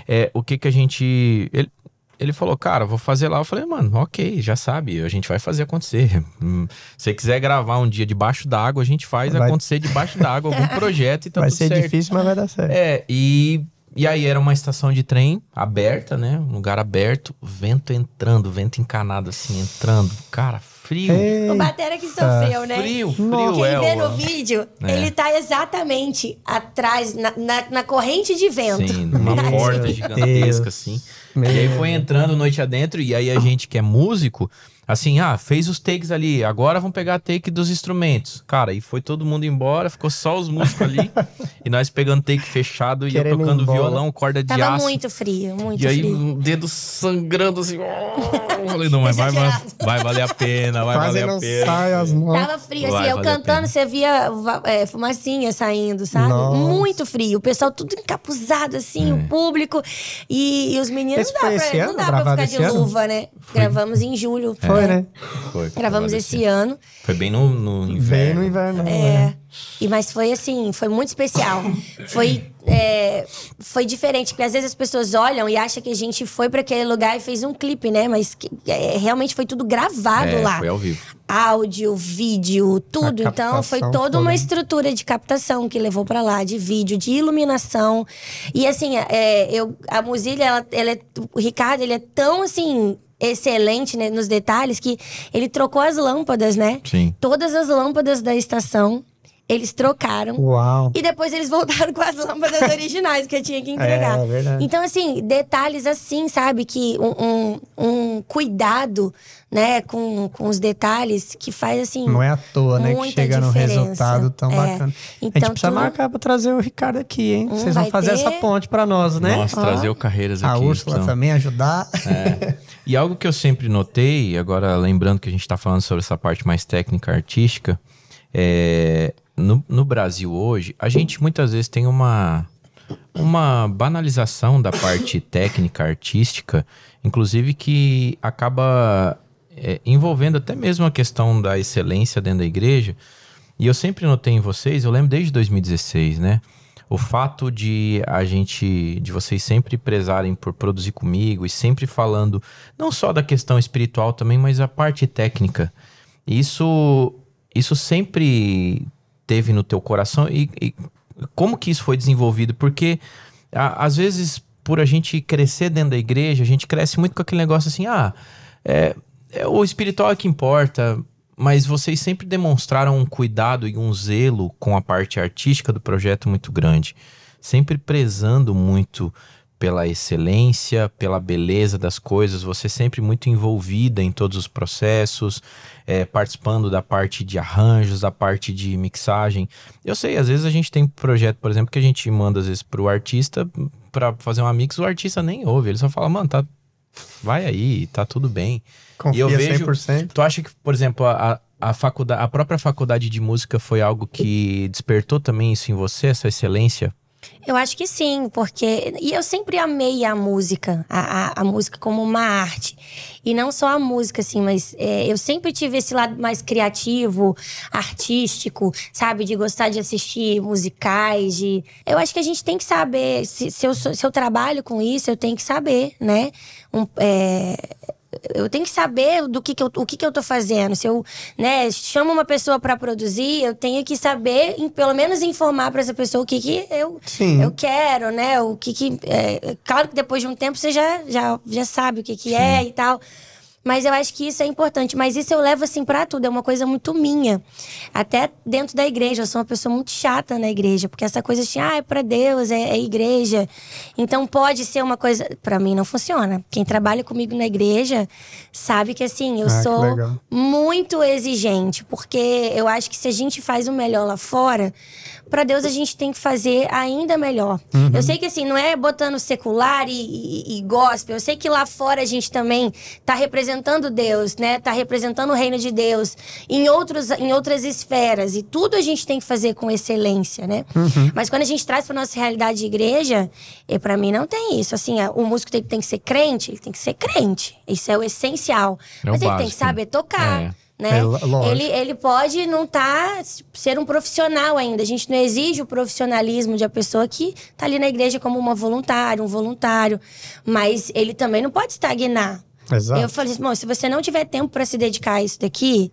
é, o que que a gente. Ele, ele falou, cara, vou fazer lá. Eu falei, mano, ok, já sabe, a gente vai fazer acontecer. Hum, Se você quiser gravar um dia debaixo d'água, a gente faz Vai- acontecer debaixo d'água algum projeto e tá Vai tudo ser certo. difícil, mas vai dar certo. É, e, e aí era uma estação de trem aberta, né? Um lugar aberto, vento entrando, vento encanado assim, entrando. Cara, frio. O Batera que sofreu, né? Frio, frio, Quem é. vê ó. no vídeo, É. ele tá exatamente atrás, na, na, na corrente de vento. Sim, numa Meu porta Deus. gigantesca, assim. E aí foi entrando noite adentro, e aí a gente que é músico, assim, ah, fez os takes ali, agora vamos pegar a take dos instrumentos. Cara, e foi todo mundo embora, ficou só os músicos ali, e nós pegando take fechado e eu tocando violão, corda de Tava aço. muito frio, muito E aí, frio. um dedo sangrando assim. Eu falei, não, mas vai, vai, vai valer a pena, vai Quase valer não a pena. sai as mãos. Tava frio, assim, Vai eu cantando, você via é, fumacinha saindo, sabe? Nossa. Muito frio. O pessoal tudo encapuzado, assim, o público. E, e os meninos Esse não dá, foi pra, não ano? dá pra ficar de ano? luva, né? Gravamos em julho. Foi, É. né? Foi, Gravamos foi esse ano. Foi bem no, no Bem inverno. no inverno. né? É. E, mas foi assim, foi muito especial. Foi, é, foi diferente, porque às vezes as pessoas olham e acham que a gente foi para aquele lugar e fez um clipe, né? Mas que- é, realmente foi tudo gravado É, lá. foi ao vivo. Áudio, vídeo, tudo. Então foi toda toda. uma estrutura de captação que levou pra lá, de vídeo, de iluminação. E assim, é, eu, a Mozilla, ela, ela é, o Ricardo, ele é tão assim excelente né, nos detalhes que ele trocou as lâmpadas, né? Sim. Todas as lâmpadas da estação, eles trocaram. Uau. E depois eles voltaram com as lâmpadas originais que eu tinha que entregar. É, verdade. Então, assim, detalhes assim, sabe? Que um, um, um cuidado, né, com, com os detalhes que faz assim. Não é à toa, né? Que chega num diferença. resultado tão É. bacana. a gente Então, precisa tudo- marcar pra trazer o Ricardo aqui, hein? Hum, Vocês vão fazer ter. essa ponte pra nós, né? Nossa, Ó. trazer o Carreiras A aqui. Úrsula então. também ajudar. É. E algo que eu sempre notei, agora lembrando que a gente está falando sobre essa parte mais técnica artística, é, no, no Brasil hoje, a gente muitas vezes tem uma, uma banalização da parte técnica artística, inclusive que acaba é, envolvendo até mesmo a questão da excelência dentro da igreja. E eu sempre notei em vocês, eu lembro desde 2016, né? O fato de a gente, de vocês sempre prezarem por produzir comigo e sempre falando não só da questão espiritual também, mas a parte técnica. Isso, isso sempre teve no teu coração e, e como que isso foi desenvolvido? Porque a- às vezes por a gente crescer dentro da igreja, a gente cresce muito com aquele negócio assim, ah, é, é o espiritual é que importa, mas vocês sempre demonstraram um cuidado e um zelo com a parte artística do projeto muito grande, sempre prezando muito pela excelência, pela beleza das coisas, você sempre muito envolvida em todos os processos, é, participando da parte de arranjos, da parte de mixagem. Eu sei, às vezes a gente tem projeto, por exemplo, que a gente manda às vezes pro artista para fazer uma mix, o artista nem ouve, ele só fala, mano, tá, vai aí, tá tudo bem. Confia E eu vejo- 100%. Tu acha que, por exemplo, a, a, faculdade, a própria faculdade de música foi algo que despertou também isso em você, essa excelência? Eu acho que sim, porque. E eu sempre amei a música, a, a, a música como uma arte. E não só a música, assim, mas é, eu sempre tive esse lado mais criativo, artístico, sabe? De gostar de assistir musicais. De... Eu acho que a gente tem que saber. Se, se, eu, se eu trabalho com isso, eu tenho que saber, né? Um, é, eu tenho que saber do que, que eu, o que, que eu tô fazendo. Se eu né, chamo uma pessoa para produzir, eu tenho que saber, em- pelo menos informar para essa pessoa o que, que eu, Sim. eu quero, né? O que que. é, claro que depois de um tempo você já, já, já sabe o que, que é e tal. Mas eu acho que isso é importante. Mas isso eu levo assim pra tudo. É uma coisa muito minha. Até dentro da igreja. Eu sou uma pessoa muito chata na igreja. Porque essa coisa assim, ah, é pra Deus, é, é igreja. Então pode ser uma coisa. Pra mim não funciona. Quem trabalha comigo na igreja sabe que assim, eu Ah, sou muito exigente. Porque eu acho que se a gente faz o melhor lá fora, pra Deus a gente tem que fazer ainda melhor. Uhum. Eu sei que assim, não é botando secular e, e, e gospel. Eu sei que lá fora a gente também tá representando Deus, né? Tá representando o reino de Deus em, outros, em outras esferas. E tudo a gente tem que fazer com excelência, né? Uhum. Mas quando a gente traz pra nossa realidade de igreja, e para mim não tem isso. Assim, é, o músico tem, tem que ser crente, ele tem que ser crente. Isso é o essencial. É o Mas ele tem que saber tocar. É. Né? É, ele, ele pode não tá ser um profissional ainda. A gente não exige o profissionalismo de a pessoa que tá ali na igreja como uma voluntária, um voluntário, mas ele também não pode estagnar. Exato. Eu falei assim, "Bom, se você não tiver tempo para se dedicar a isso daqui,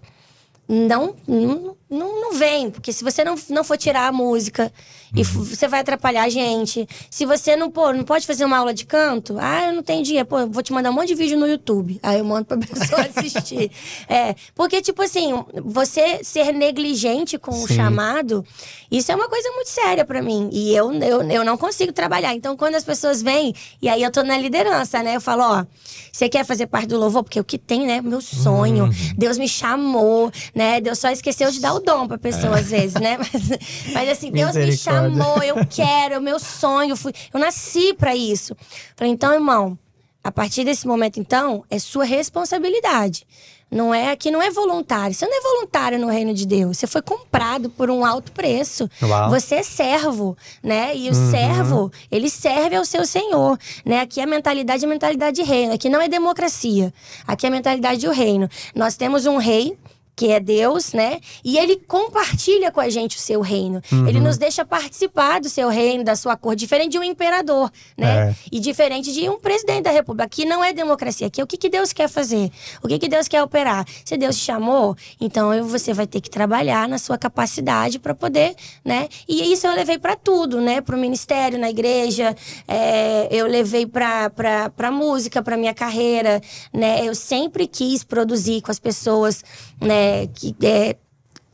não, não, não, não vem, porque se você não, não for tirar a música, e você vai atrapalhar a gente. Se você não, pô, não pode fazer uma aula de canto, ah, eu não tenho dinheiro, pô, eu vou te mandar um monte de vídeo no YouTube. Aí eu mando pra pessoa assistir. é, porque, tipo assim, você ser negligente com Sim. o chamado, isso é uma coisa muito séria para mim. E eu, eu, eu não consigo trabalhar. Então, quando as pessoas vêm, e aí eu tô na liderança, né? Eu falo, ó, você quer fazer parte do louvor? Porque o que tem, né? Meu sonho. Uhum. Deus me chamou, né? Deus só esqueceu de dar o dom pra pessoa, é. às vezes, né? Mas, mas assim, Deus me chamou, eu quero, é o meu sonho. Fui, eu nasci para isso. Falei, então, irmão, a partir desse momento, então, é sua responsabilidade. Não é aqui não é voluntário. Você não é voluntário no reino de Deus. Você foi comprado por um alto preço. Uau. Você é servo, né? E o uhum. servo, ele serve ao seu senhor, né? Aqui a mentalidade é a mentalidade de reino. Aqui não é democracia. Aqui é a mentalidade do reino. Nós temos um rei que é Deus, né? E ele compartilha com a gente o seu reino. Uhum. Ele nos deixa participar do seu reino, da sua cor, diferente de um imperador, né? É. E diferente de um presidente da república. Aqui não é democracia, aqui é o que, que Deus quer fazer, o que, que Deus quer operar. Se Deus te chamou, então você vai ter que trabalhar na sua capacidade para poder, né? E isso eu levei para tudo, né? Para o ministério, na igreja, é, eu levei para para música, para minha carreira, né? Eu sempre quis produzir com as pessoas, né? É, que é,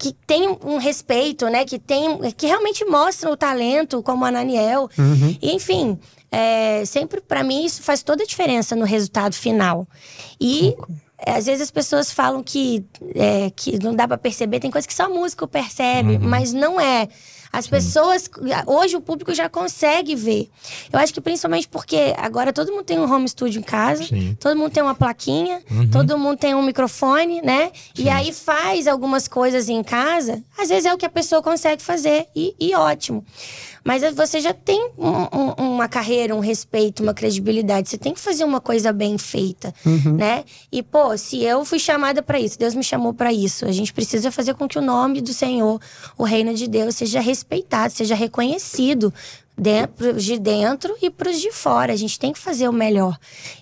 que tem um respeito, né? Que tem que realmente mostra o talento, como a Naniel. Uhum. E, enfim, é, sempre para mim isso faz toda a diferença no resultado final. E é, às vezes as pessoas falam que, é, que não dá para perceber, tem coisas que só músico percebe, uhum. mas não é. As Sim. pessoas. Hoje o público já consegue ver. Eu acho que principalmente porque agora todo mundo tem um home studio em casa, Sim. todo mundo tem uma plaquinha, uhum. todo mundo tem um microfone, né? Sim. E aí faz algumas coisas em casa, às vezes é o que a pessoa consegue fazer e, e ótimo. Mas você já tem um, um, uma carreira, um respeito, uma credibilidade. Você tem que fazer uma coisa bem feita, uhum. né? E, pô, se eu fui chamada para isso, Deus me chamou para isso, a gente precisa fazer com que o nome do Senhor, o reino de Deus, seja respeitado, seja reconhecido dentro, de dentro e para os de fora. A gente tem que fazer o melhor.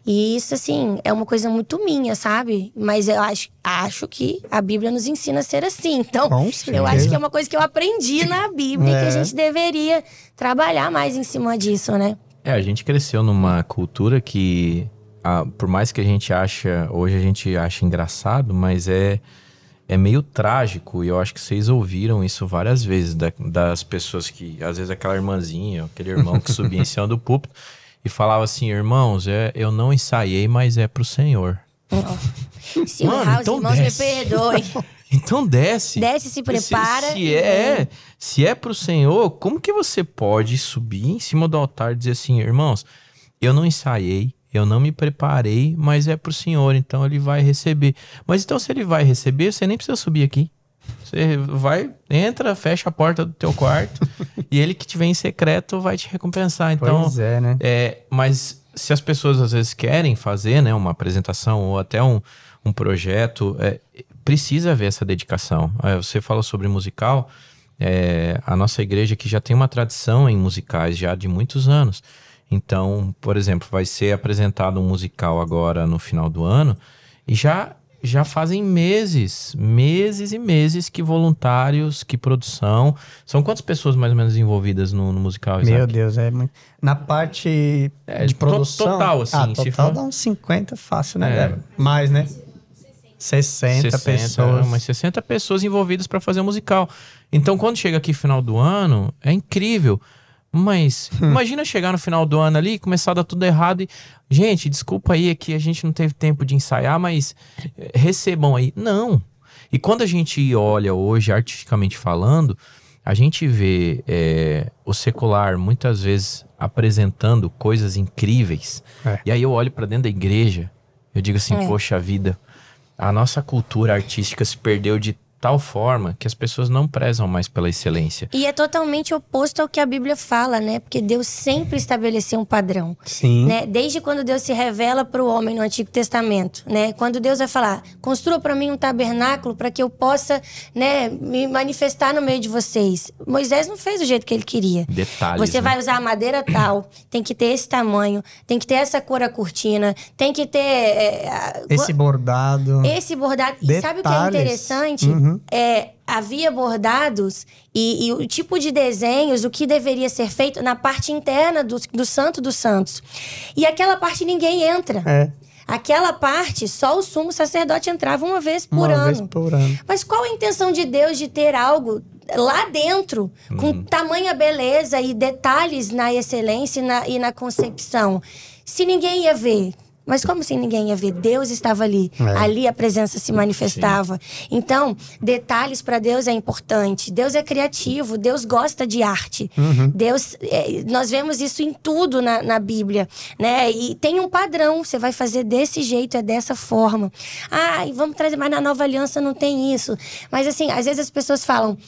E isso, assim, é uma coisa muito minha, sabe? Mas eu acho, acho que a Bíblia nos ensina a ser assim. Então, eu acho que é uma coisa que eu aprendi na Bíblia é. que a é. gente deveria trabalhar mais em cima disso, né? É, a gente cresceu numa cultura que, ah, por mais que a gente acha, hoje a gente acha engraçado, mas é é meio trágico, e eu acho que vocês ouviram isso várias vezes, da, das pessoas que, às vezes, aquela irmãzinha, aquele irmão que subia em cima do púlpito e falava assim: irmãos, é, eu não ensaiei, mas é pro Senhor. Oh. Se Mano, então irmãos desce. me perdoem. Então desce. Desce e se prepara. Se, se é, se é pro Senhor, como que você pode subir em cima do altar e dizer assim, irmãos, eu não ensaiei, eu não me preparei, mas é para o Senhor, então ele vai receber. Mas então, se ele vai receber, você nem precisa subir aqui. Você vai, entra, fecha a porta do teu quarto e ele que te vem em secreto vai te recompensar. Então, pois é, né? É, mas se as pessoas às vezes querem fazer, né, uma apresentação ou até um, um projeto, é, precisa haver essa dedicação. É, você falou sobre musical, é, a nossa igreja que já tem uma tradição em musicais já de muitos anos. Então, por exemplo, vai ser apresentado um musical agora no final do ano e já já fazem meses, meses e meses que voluntários, que produção. São quantas pessoas mais ou menos envolvidas no, no musical, Isaac? Meu Deus, é muito... Na parte é, de produção... Total, assim. Ah, total for... dá uns 50 fácil, né? É. Mais, né? 60, 60 pessoas. Umas 60 pessoas envolvidas para fazer o um musical. Então, quando chega aqui final do ano, é incrível. Mas imagina chegar no final do ano ali e começar a dar tudo errado e. Gente, desculpa aí, é que a gente não teve tempo de ensaiar, mas eh, recebam aí. Não. E quando a gente olha hoje, artisticamente falando, a gente vê é, o secular muitas vezes apresentando coisas incríveis. É. E aí eu olho para dentro da igreja, eu digo assim, é. poxa vida, a nossa cultura artística se perdeu de tal forma que as pessoas não prezam mais pela excelência. E é totalmente oposto ao que a Bíblia fala, né? Porque Deus sempre estabeleceu um padrão. Sim. Né? Desde quando Deus se revela para o homem no Antigo Testamento, né? Quando Deus vai falar: "Construa para mim um tabernáculo para que eu possa, né, me manifestar no meio de vocês". Moisés não fez do jeito que ele queria. Detalhes. Você né? vai usar a madeira tal, tem que ter esse tamanho, tem que ter essa cor a cortina, tem que ter é, esse bordado. Esse bordado. Detalhes. E sabe o que é interessante? Uhum. É, havia bordados e, e, o tipo de desenhos, o que deveria ser feito na parte interna do, do Santo dos Santos. E aquela parte ninguém entra. É. Aquela parte, só o sumo sacerdote entrava uma vez por Uma ano. vez por ano. Mas qual a intenção de Deus de ter algo lá dentro, com tamanha beleza e detalhes na excelência e na, e na concepção? Se ninguém ia ver. Mas como assim ninguém ia ver? Deus estava ali. É. Ali a presença se manifestava. Então, detalhes para Deus é importante. Deus é criativo, Deus gosta de arte. Deus, é, nós vemos isso em tudo na, na Bíblia, né? E tem um padrão. Você vai fazer desse jeito, é dessa forma. Ah, e vamos trazer, mas na Nova Aliança não tem isso. Mas assim, às vezes as pessoas falam,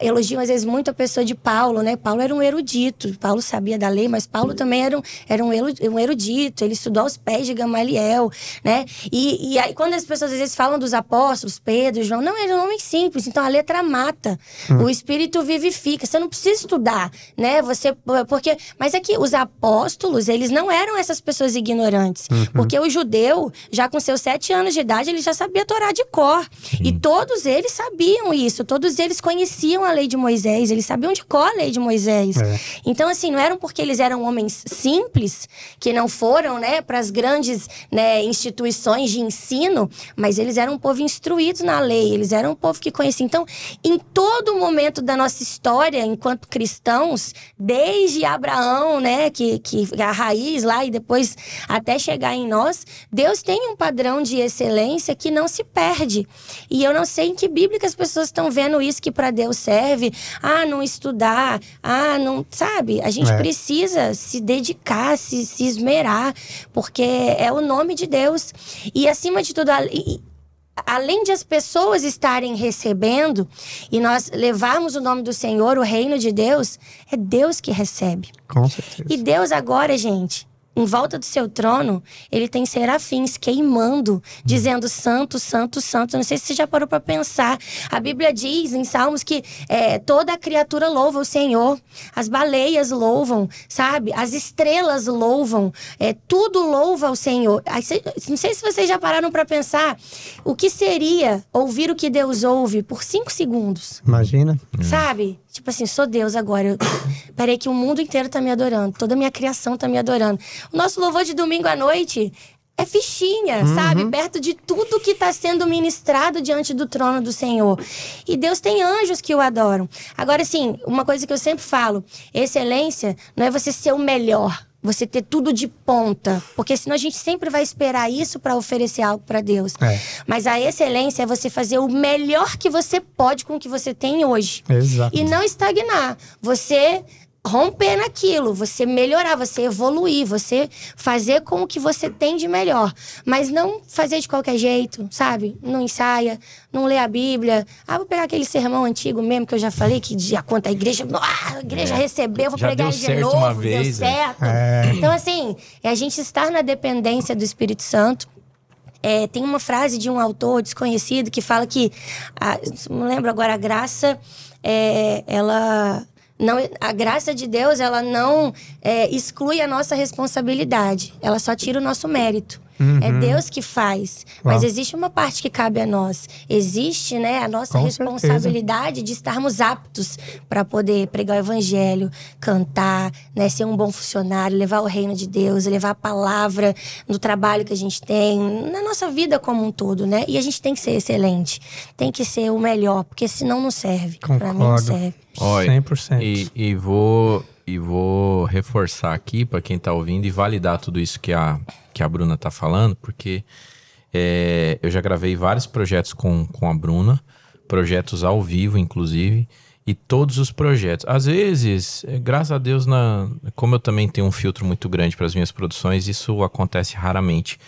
elogiam às vezes muito a pessoa de Paulo, né? Paulo era um erudito, Paulo sabia da lei, mas Paulo também era um, era um um erudito, ele estudou aos pés de Gamaliel, né? E, e aí quando as pessoas às vezes falam dos apóstolos, Pedro, João, não, eram homens simples, então a letra mata, o espírito vivifica, você não precisa estudar, né? Você, porque, mas é que os apóstolos, eles não eram essas pessoas ignorantes, porque o judeu, já com seus sete anos de idade, ele já sabia Torá de cor, e todos eles sabiam isso, todos eles conheciam a lei de Moisés, eles sabiam de cor a lei de Moisés. É. Então, assim, não eram porque eles eram homens simples, que não foram, né, para as grandes né, instituições de ensino, mas eles eram um povo instruído na lei, eles eram um povo que conhecia. Então, em todo momento da nossa história, enquanto cristãos, desde Abraão, né, que, que a raiz lá e depois até chegar em nós, Deus tem um padrão de excelência que não se perde. E eu não sei em que Bíblia que as pessoas estão vendo isso que para Deus serve. Ah, não estudar. Ah, não. Sabe? A gente É. precisa se dedicar, se, se esmerar, porque é o nome de Deus. E acima de tudo, a- e- além de as pessoas estarem recebendo e nós levarmos o nome do Senhor, o reino de Deus, é Deus que recebe. Com certeza. E Deus agora, gente, em volta do seu trono, ele tem serafins queimando, dizendo santo, santo, santo. Não sei se você já parou para pensar. A Bíblia diz em Salmos que é, toda criatura louva o Senhor. As baleias louvam, sabe? As estrelas louvam. É, tudo louva o Senhor. Não sei se vocês já pararam para pensar o que seria ouvir o que Deus ouve por cinco segundos. Imagina. Sabe? Tipo assim, sou Deus agora. Eu... Peraí, que o mundo inteiro tá me adorando. Toda a minha criação tá me adorando. O nosso louvor de domingo à noite é fichinha, sabe? Perto de tudo que tá sendo ministrado diante do trono do Senhor. E Deus tem anjos que o adoram. Agora, assim, uma coisa que eu sempre falo: excelência não é você ser o melhor. Você ter tudo de ponta. Porque senão a gente sempre vai esperar isso para oferecer algo para Deus. É. Mas a excelência é você fazer o melhor que você pode com o que você tem hoje. Exato. E não estagnar. Você romper naquilo, você melhorar, você evoluir, você fazer com o que você tem de melhor. Mas não fazer de qualquer jeito, sabe? Não ensaia, não lê a Bíblia. Ah, vou pegar aquele sermão antigo mesmo que eu já falei, que já conta a igreja. Ah, a igreja recebeu, vou Já pregar deu ele de certo novo. uma deu vez, é. certo. É. Então, assim, é a gente estar na dependência do Espírito Santo. É, tem uma frase de um autor desconhecido que fala que, a, não lembro agora, a graça, é, ela não, a graça de Deus, ela não é, exclui a nossa responsabilidade, ela só tira o nosso mérito. É Deus que faz, mas Uau. existe uma parte que cabe a nós. Existe, né, a nossa Com responsabilidade de estarmos aptos para poder pregar o evangelho, cantar, né, ser um bom funcionário, levar o reino de Deus, levar a palavra no trabalho que a gente tem, na nossa vida como um todo, né? E a gente tem que ser excelente, tem que ser o melhor, porque senão não serve. Para mim não Concordo. serve. Olha, 100%. E, e vou e vou reforçar aqui para quem tá ouvindo e validar tudo isso que a, que a Bruna tá falando, porque é, eu já gravei vários projetos com, com a Bruna, projetos ao vivo, inclusive, e todos os projetos. Às vezes, é, graças a Deus, na, como eu também tenho um filtro muito grande para as minhas produções, isso acontece raramente.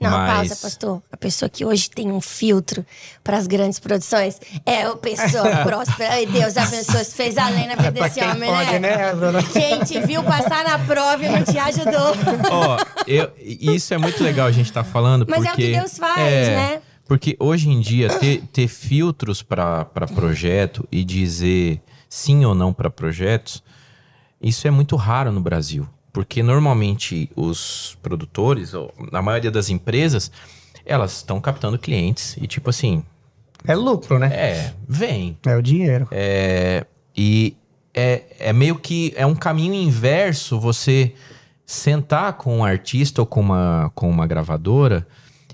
Não, Mas pausa, pastor. A pessoa que hoje tem um filtro para as grandes produções é a pessoa próspera. Ai, Deus abençoe. Fez além na vida É desse homem, pode, né, Bruna? Quem te viu passar na prova e não te ajudou. Ó, eu- isso é muito legal a gente estar falando, Mas é o porque... que Deus faz, é, né? Porque hoje em dia, ter, ter filtros para projeto e dizer sim ou não para projetos, isso é muito raro no Brasil. Porque normalmente os produtores, ou a maioria das empresas, elas estão captando clientes e tipo assim, É lucro, né? É, vem. É o dinheiro. É, e é, é meio que é um caminho inverso você sentar com um artista ou com uma, com uma gravadora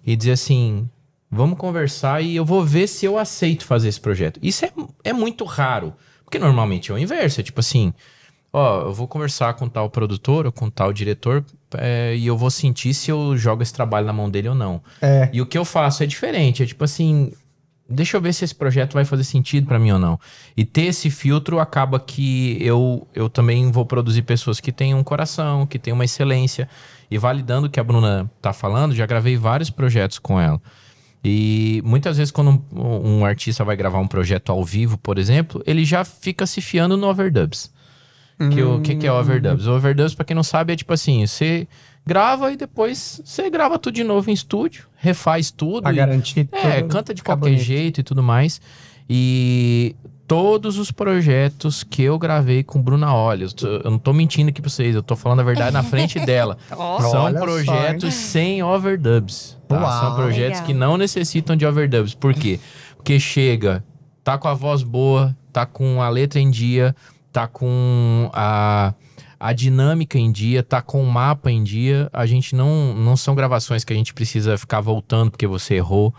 e dizer assim: vamos conversar e eu vou ver se eu aceito fazer esse projeto. Isso é, é muito raro, porque normalmente é o inverso: é tipo assim, ó, eu vou conversar com tal produtor ou com tal diretor é, e eu vou sentir se eu jogo esse trabalho na mão dele ou não. É. E o que eu faço é diferente, é tipo assim, deixa eu ver se esse projeto vai fazer sentido para mim ou não. E ter esse filtro acaba que eu, eu também vou produzir pessoas que têm um coração, que têm uma excelência. E validando o que a Bruna tá falando, já gravei vários projetos com ela. E muitas vezes, quando um, um artista vai gravar um projeto ao vivo, por exemplo, ele já fica se fiando no overdubs. Que o que, que é overdubs? O overdubs, pra quem não sabe, é tipo assim: você grava e depois você grava tudo de novo em estúdio, refaz tudo. Pra e- garantir é, tudo canta de qualquer bonito. jeito e tudo mais. E todos os projetos que eu gravei com Bruna Olha, eu, não tô mentindo aqui pra vocês, eu tô falando a verdade na frente dela. São Olha só, projetos sem overdubs. tá? Uau. São projetos Legal. que não necessitam de overdubs. Por quê? Porque chega, tá com a voz boa, tá com a letra em dia, tá com a, a dinâmica em dia, tá com o mapa em dia. A gente não, não são gravações que a gente precisa ficar voltando porque você errou.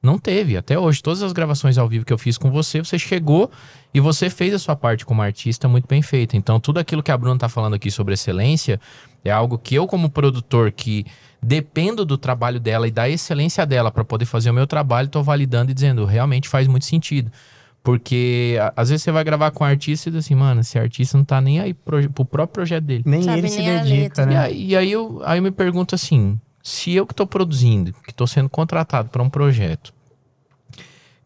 Não teve, até hoje. Todas as gravações ao vivo que eu fiz com você, você chegou e você fez a sua parte como artista muito bem feita. Então, tudo aquilo que a Bruna tá falando aqui sobre excelência é algo que eu, como produtor, que dependo do trabalho dela e da excelência dela para poder fazer o meu trabalho, tô validando e dizendo, realmente faz muito sentido. Porque a- às vezes você vai gravar com um artista e diz assim, mano, esse artista não tá nem aí pro, pro próprio projeto dele. Nem Sabe ele se nem dedica, né? E, aí, e aí eu, aí eu me pergunto assim: se eu que tô produzindo, que tô sendo contratado para um projeto,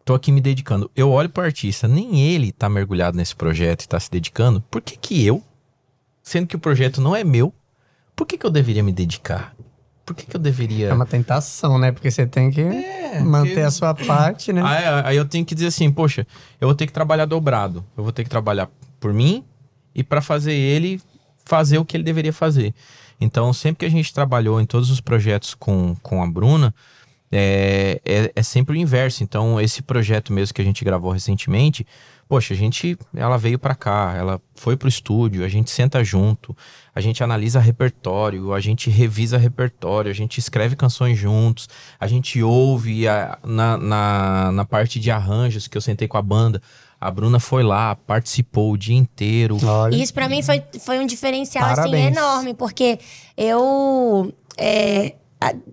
tô aqui me dedicando, eu olho pro artista, nem ele tá mergulhado nesse projeto e tá se dedicando, por que que eu, sendo que o projeto não é meu, por que que eu deveria me dedicar? Por que que eu deveria... É uma tentação, né? Porque você tem que manter porque- a sua parte, né? Aí, aí eu tenho que dizer assim, poxa, eu vou ter que trabalhar dobrado. Eu vou ter que trabalhar por mim e para fazer ele fazer o que ele deveria fazer. Então, sempre que a gente trabalhou em todos os projetos com, com a Bruna, é, é, é sempre o inverso. Então, esse projeto mesmo que a gente gravou recentemente, poxa, a gente, ela veio para cá, ela foi pro estúdio, a gente senta junto, a gente analisa repertório, a gente revisa repertório, a gente escreve canções juntos, a gente ouve a- na, na, na parte de arranjos que eu sentei com a banda. A Bruna foi lá, participou o dia inteiro. Olha. E isso pra mim foi, foi um diferencial assim, enorme, porque eu. é,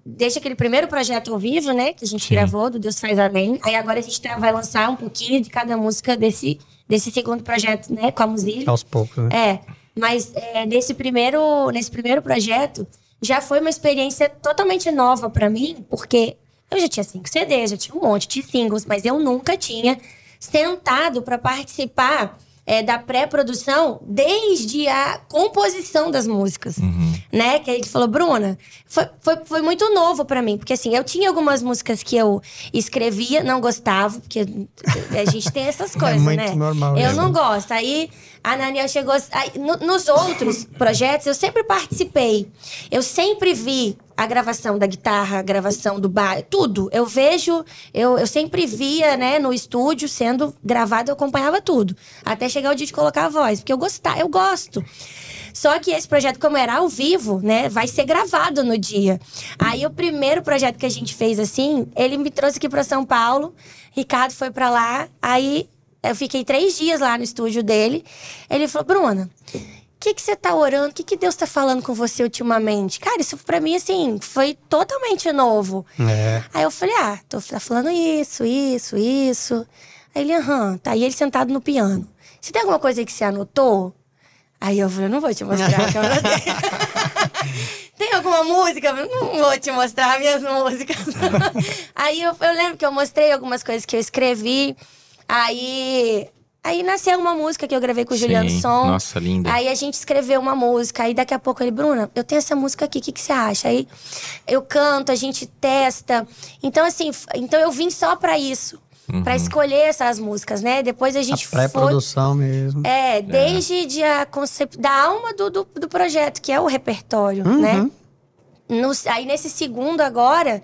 desde aquele primeiro projeto ao vivo, né, que a gente Sim. gravou, do Deus Faz Além. Aí agora a gente tá- vai lançar um pouquinho de cada música desse, desse segundo projeto, né, com a Muzile. Aos poucos, né? É, mas é, nesse, primeiro, nesse primeiro projeto já foi uma experiência totalmente nova pra mim, porque eu já tinha cinco CDs, já tinha um monte de singles, mas eu nunca tinha sentado pra participar é, da pré-produção desde a composição das músicas né? Que a gente falou, Bruna, foi, foi, foi muito novo pra mim. Porque assim, eu tinha algumas músicas que eu escrevia, não gostava, porque a gente tem essas coisas, muito né? normal Eu isso. não gosto. Aí a Naniel chegou. aí, no- nos outros projetos, eu sempre participei. Eu sempre vi a gravação da guitarra, a gravação do bar, tudo. Eu vejo, eu, eu sempre via, né, no estúdio sendo gravado, eu acompanhava tudo. Até chegar o dia de colocar a voz, porque eu gostava, eu gosto. Só que esse projeto, como era ao vivo, né, vai ser gravado no dia. Aí o primeiro projeto que a gente fez assim, ele me trouxe aqui para São Paulo, Ricardo foi para lá, aí eu fiquei três dias lá no estúdio dele. Ele falou, Bruna, o que, que você tá orando? O que, que Deus tá falando com você ultimamente? Cara, isso pra mim, assim, foi totalmente novo. É. Aí eu falei, ah, tô tá falando isso, isso, isso. Aí ele, aham, tá aí ele sentado no piano. Você tem alguma coisa aí que você anotou? Aí eu falei, não vou te mostrar que eu anotei. tem alguma música? Não vou te mostrar minhas músicas. aí eu, eu lembro que eu mostrei algumas coisas que eu escrevi. Aí, aí nasceu uma música que eu gravei com o Juliano Sim, Som. nossa, linda. Aí a gente escreveu uma música, aí daqui a pouco ele, Bruna, eu tenho essa música aqui, o que, que você acha? Aí eu canto, a gente testa. Então, assim, então eu vim só pra isso. Pra escolher essas músicas, né? Depois a A gente foi. pré-produção mesmo. É, desde de a concep... da alma do, do, do projeto, que é o repertório, né? No- aí nesse segundo agora,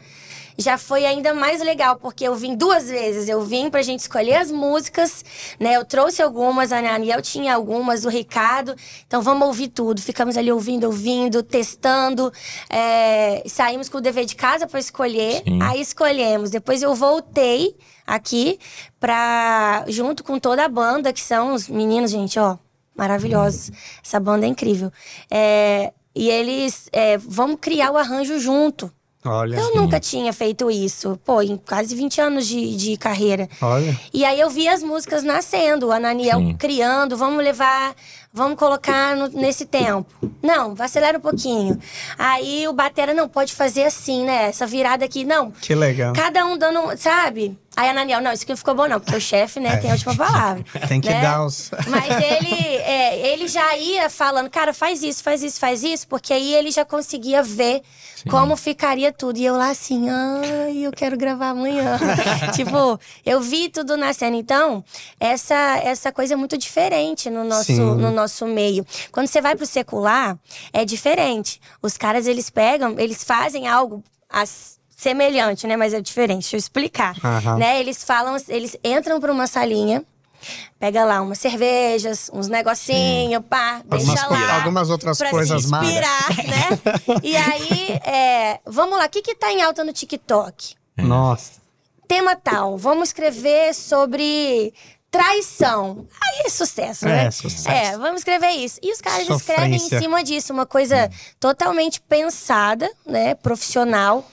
já foi ainda mais legal, porque eu vim duas vezes. Eu vim pra gente escolher as músicas, né? Eu trouxe algumas, a Aniel tinha algumas, o Ricardo. Então vamos ouvir tudo. Ficamos ali ouvindo, ouvindo, testando. É, saímos com o dever de casa para escolher. Sim. Aí escolhemos. Depois eu voltei aqui pra. junto com toda a banda, que são os meninos, gente, ó, maravilhosos. Essa banda é incrível. É, e eles é, vamos criar o arranjo junto. Olha, Eu nunca tinha feito isso, pô, em quase 20 anos de, de carreira. olha. E aí eu vi as músicas nascendo, o Ananiel Sim. criando, vamos levar, vamos colocar no- nesse tempo. Não, acelera um pouquinho. Aí o batera, não, pode fazer assim, né? Essa virada aqui, não. Que legal. Cada um dando, sabe? Aí Ananiel, não, isso aqui não ficou bom não, porque o chefe, né, tem a última palavra. Tem que né? dar os. Mas ele, é, ele já ia falando, cara, faz isso, faz isso, faz isso, porque aí ele já conseguia ver como ficaria tudo. E eu lá assim, ai, eu quero gravar amanhã. tipo, eu vi tudo na cena. Então, essa, essa coisa é muito diferente no nosso, Sim. no nosso meio. Quando você vai pro secular, é diferente. Os caras, eles pegam, eles fazem algo. as- Semelhante, né? Mas é diferente. Deixa eu explicar. Aham. Né? Eles falam, eles entram pra uma salinha, pega lá umas cervejas, uns negocinhos, pá, deixa Algumas, lá. algumas outras coisas se mais. inspirar, né? E aí, é, vamos lá, o que que tá em alta no TikTok? Nossa. Tema tal, vamos escrever sobre traição. Aí é sucesso, né? É, sucesso. É, vamos escrever isso. E os caras escrevem em Sofrência. cima disso, uma coisa totalmente pensada, né? Profissional.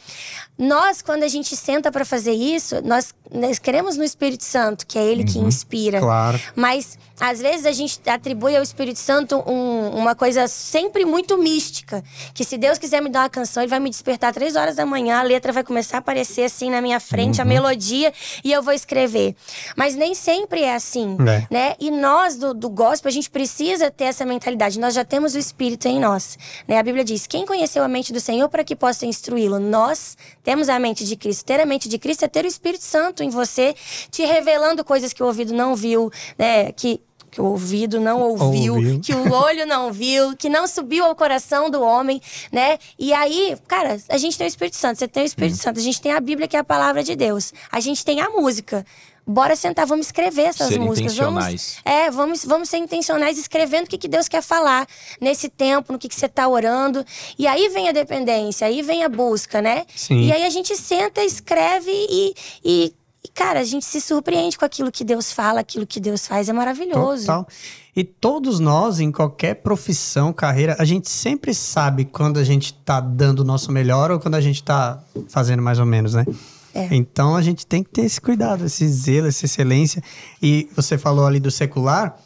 Nós, quando a gente senta pra fazer isso, nós, nós queremos no Espírito Santo, que é ele que inspira. Claro. Mas, às vezes, a gente atribui ao Espírito Santo um- uma coisa sempre muito mística. Que se Deus quiser me dar uma canção, ele vai me despertar três horas da manhã, a letra vai começar a aparecer assim na minha frente, a melodia, e eu vou escrever. Mas nem sempre é assim, É. né? E nós, do, do gospel, a gente precisa ter essa mentalidade. Nós já temos o Espírito em nós. Né? A Bíblia diz, quem conheceu a mente do Senhor para que possa instruí-lo? Nós temos a mente de Cristo. Ter a mente de Cristo é ter o Espírito Santo em você, te revelando coisas que o ouvido não viu, né? Que que o ouvido não ouviu, Ouviu. que o olho não viu, que não subiu ao coração do homem, né? E aí, cara, a gente tem o Espírito Santo, você tem o Espírito Santo, a gente tem a Bíblia que é a palavra de Deus, a gente tem a música. Bora sentar, vamos escrever essas Ser músicas. Vamos, é, vamos, vamos ser intencionais escrevendo o que, que Deus quer falar nesse tempo, no que, que você tá orando. E aí vem a dependência, aí vem a busca, né? Sim. E aí a gente senta, escreve e, e, cara, a gente se surpreende com aquilo que Deus fala, aquilo que Deus faz. É maravilhoso. Total. E todos nós, em qualquer profissão, carreira, a gente sempre sabe quando a gente tá dando o nosso melhor ou quando a gente tá fazendo mais ou menos, né? É. Então a gente tem que ter esse cuidado, esse zelo, essa excelência. E você falou ali do secular,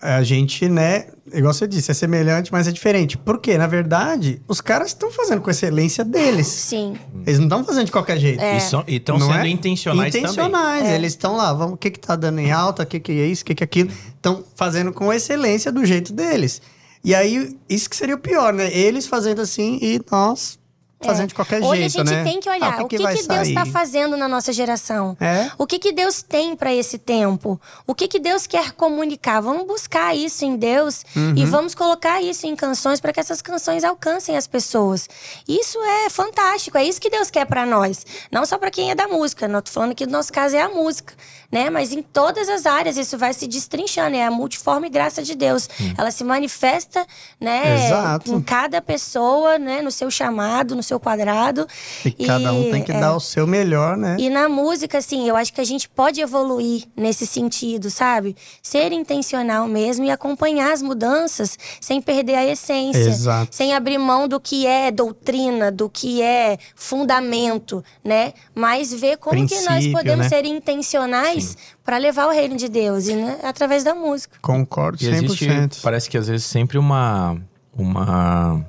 a gente, né, igual você disse, é semelhante, mas é diferente. Por quê? Na verdade, os caras estão fazendo com a excelência deles. Sim. Eles não estão fazendo de qualquer jeito. É. E estão sendo é? intencionais, Intencionais. É. Eles estão lá, vamos, o que que tá dando em alta, o que que é isso, o que que é aquilo. Estão fazendo com excelência do jeito deles. E aí, isso que seria o pior, né? Eles fazendo assim e nós fazendo de qualquer É. Hoje jeito, a gente né? tem que Ah, olhar o que, vai que Deus está fazendo na nossa geração. É? O que, que Deus tem para esse tempo? O que, que Deus quer comunicar? Vamos buscar isso em Deus Uhum. e vamos colocar isso em canções para que essas canções alcancem as pessoas. Isso é fantástico, é isso que Deus quer para nós. Não só para quem é da música, não tô falando que no nosso caso é a música, né? Mas em todas as áreas isso vai se destrinchando, é a multiforme graça de Deus. Ela se manifesta, né, Exato. em cada pessoa, né, no seu chamado, no seu quadrado. E cada um tem que é, dar o seu melhor, né? e na música, assim, eu acho que a gente pode evoluir nesse sentido, sabe? Ser intencional mesmo e acompanhar as mudanças sem perder a essência. Exato. Sem abrir mão do que é doutrina, do que é fundamento, né? Mas ver como que nós Princípio, podemos né? ser intencionais para levar o reino de Deus, e né, através da música. Concordo E 100%. existe, parece que às vezes sempre uma, uma,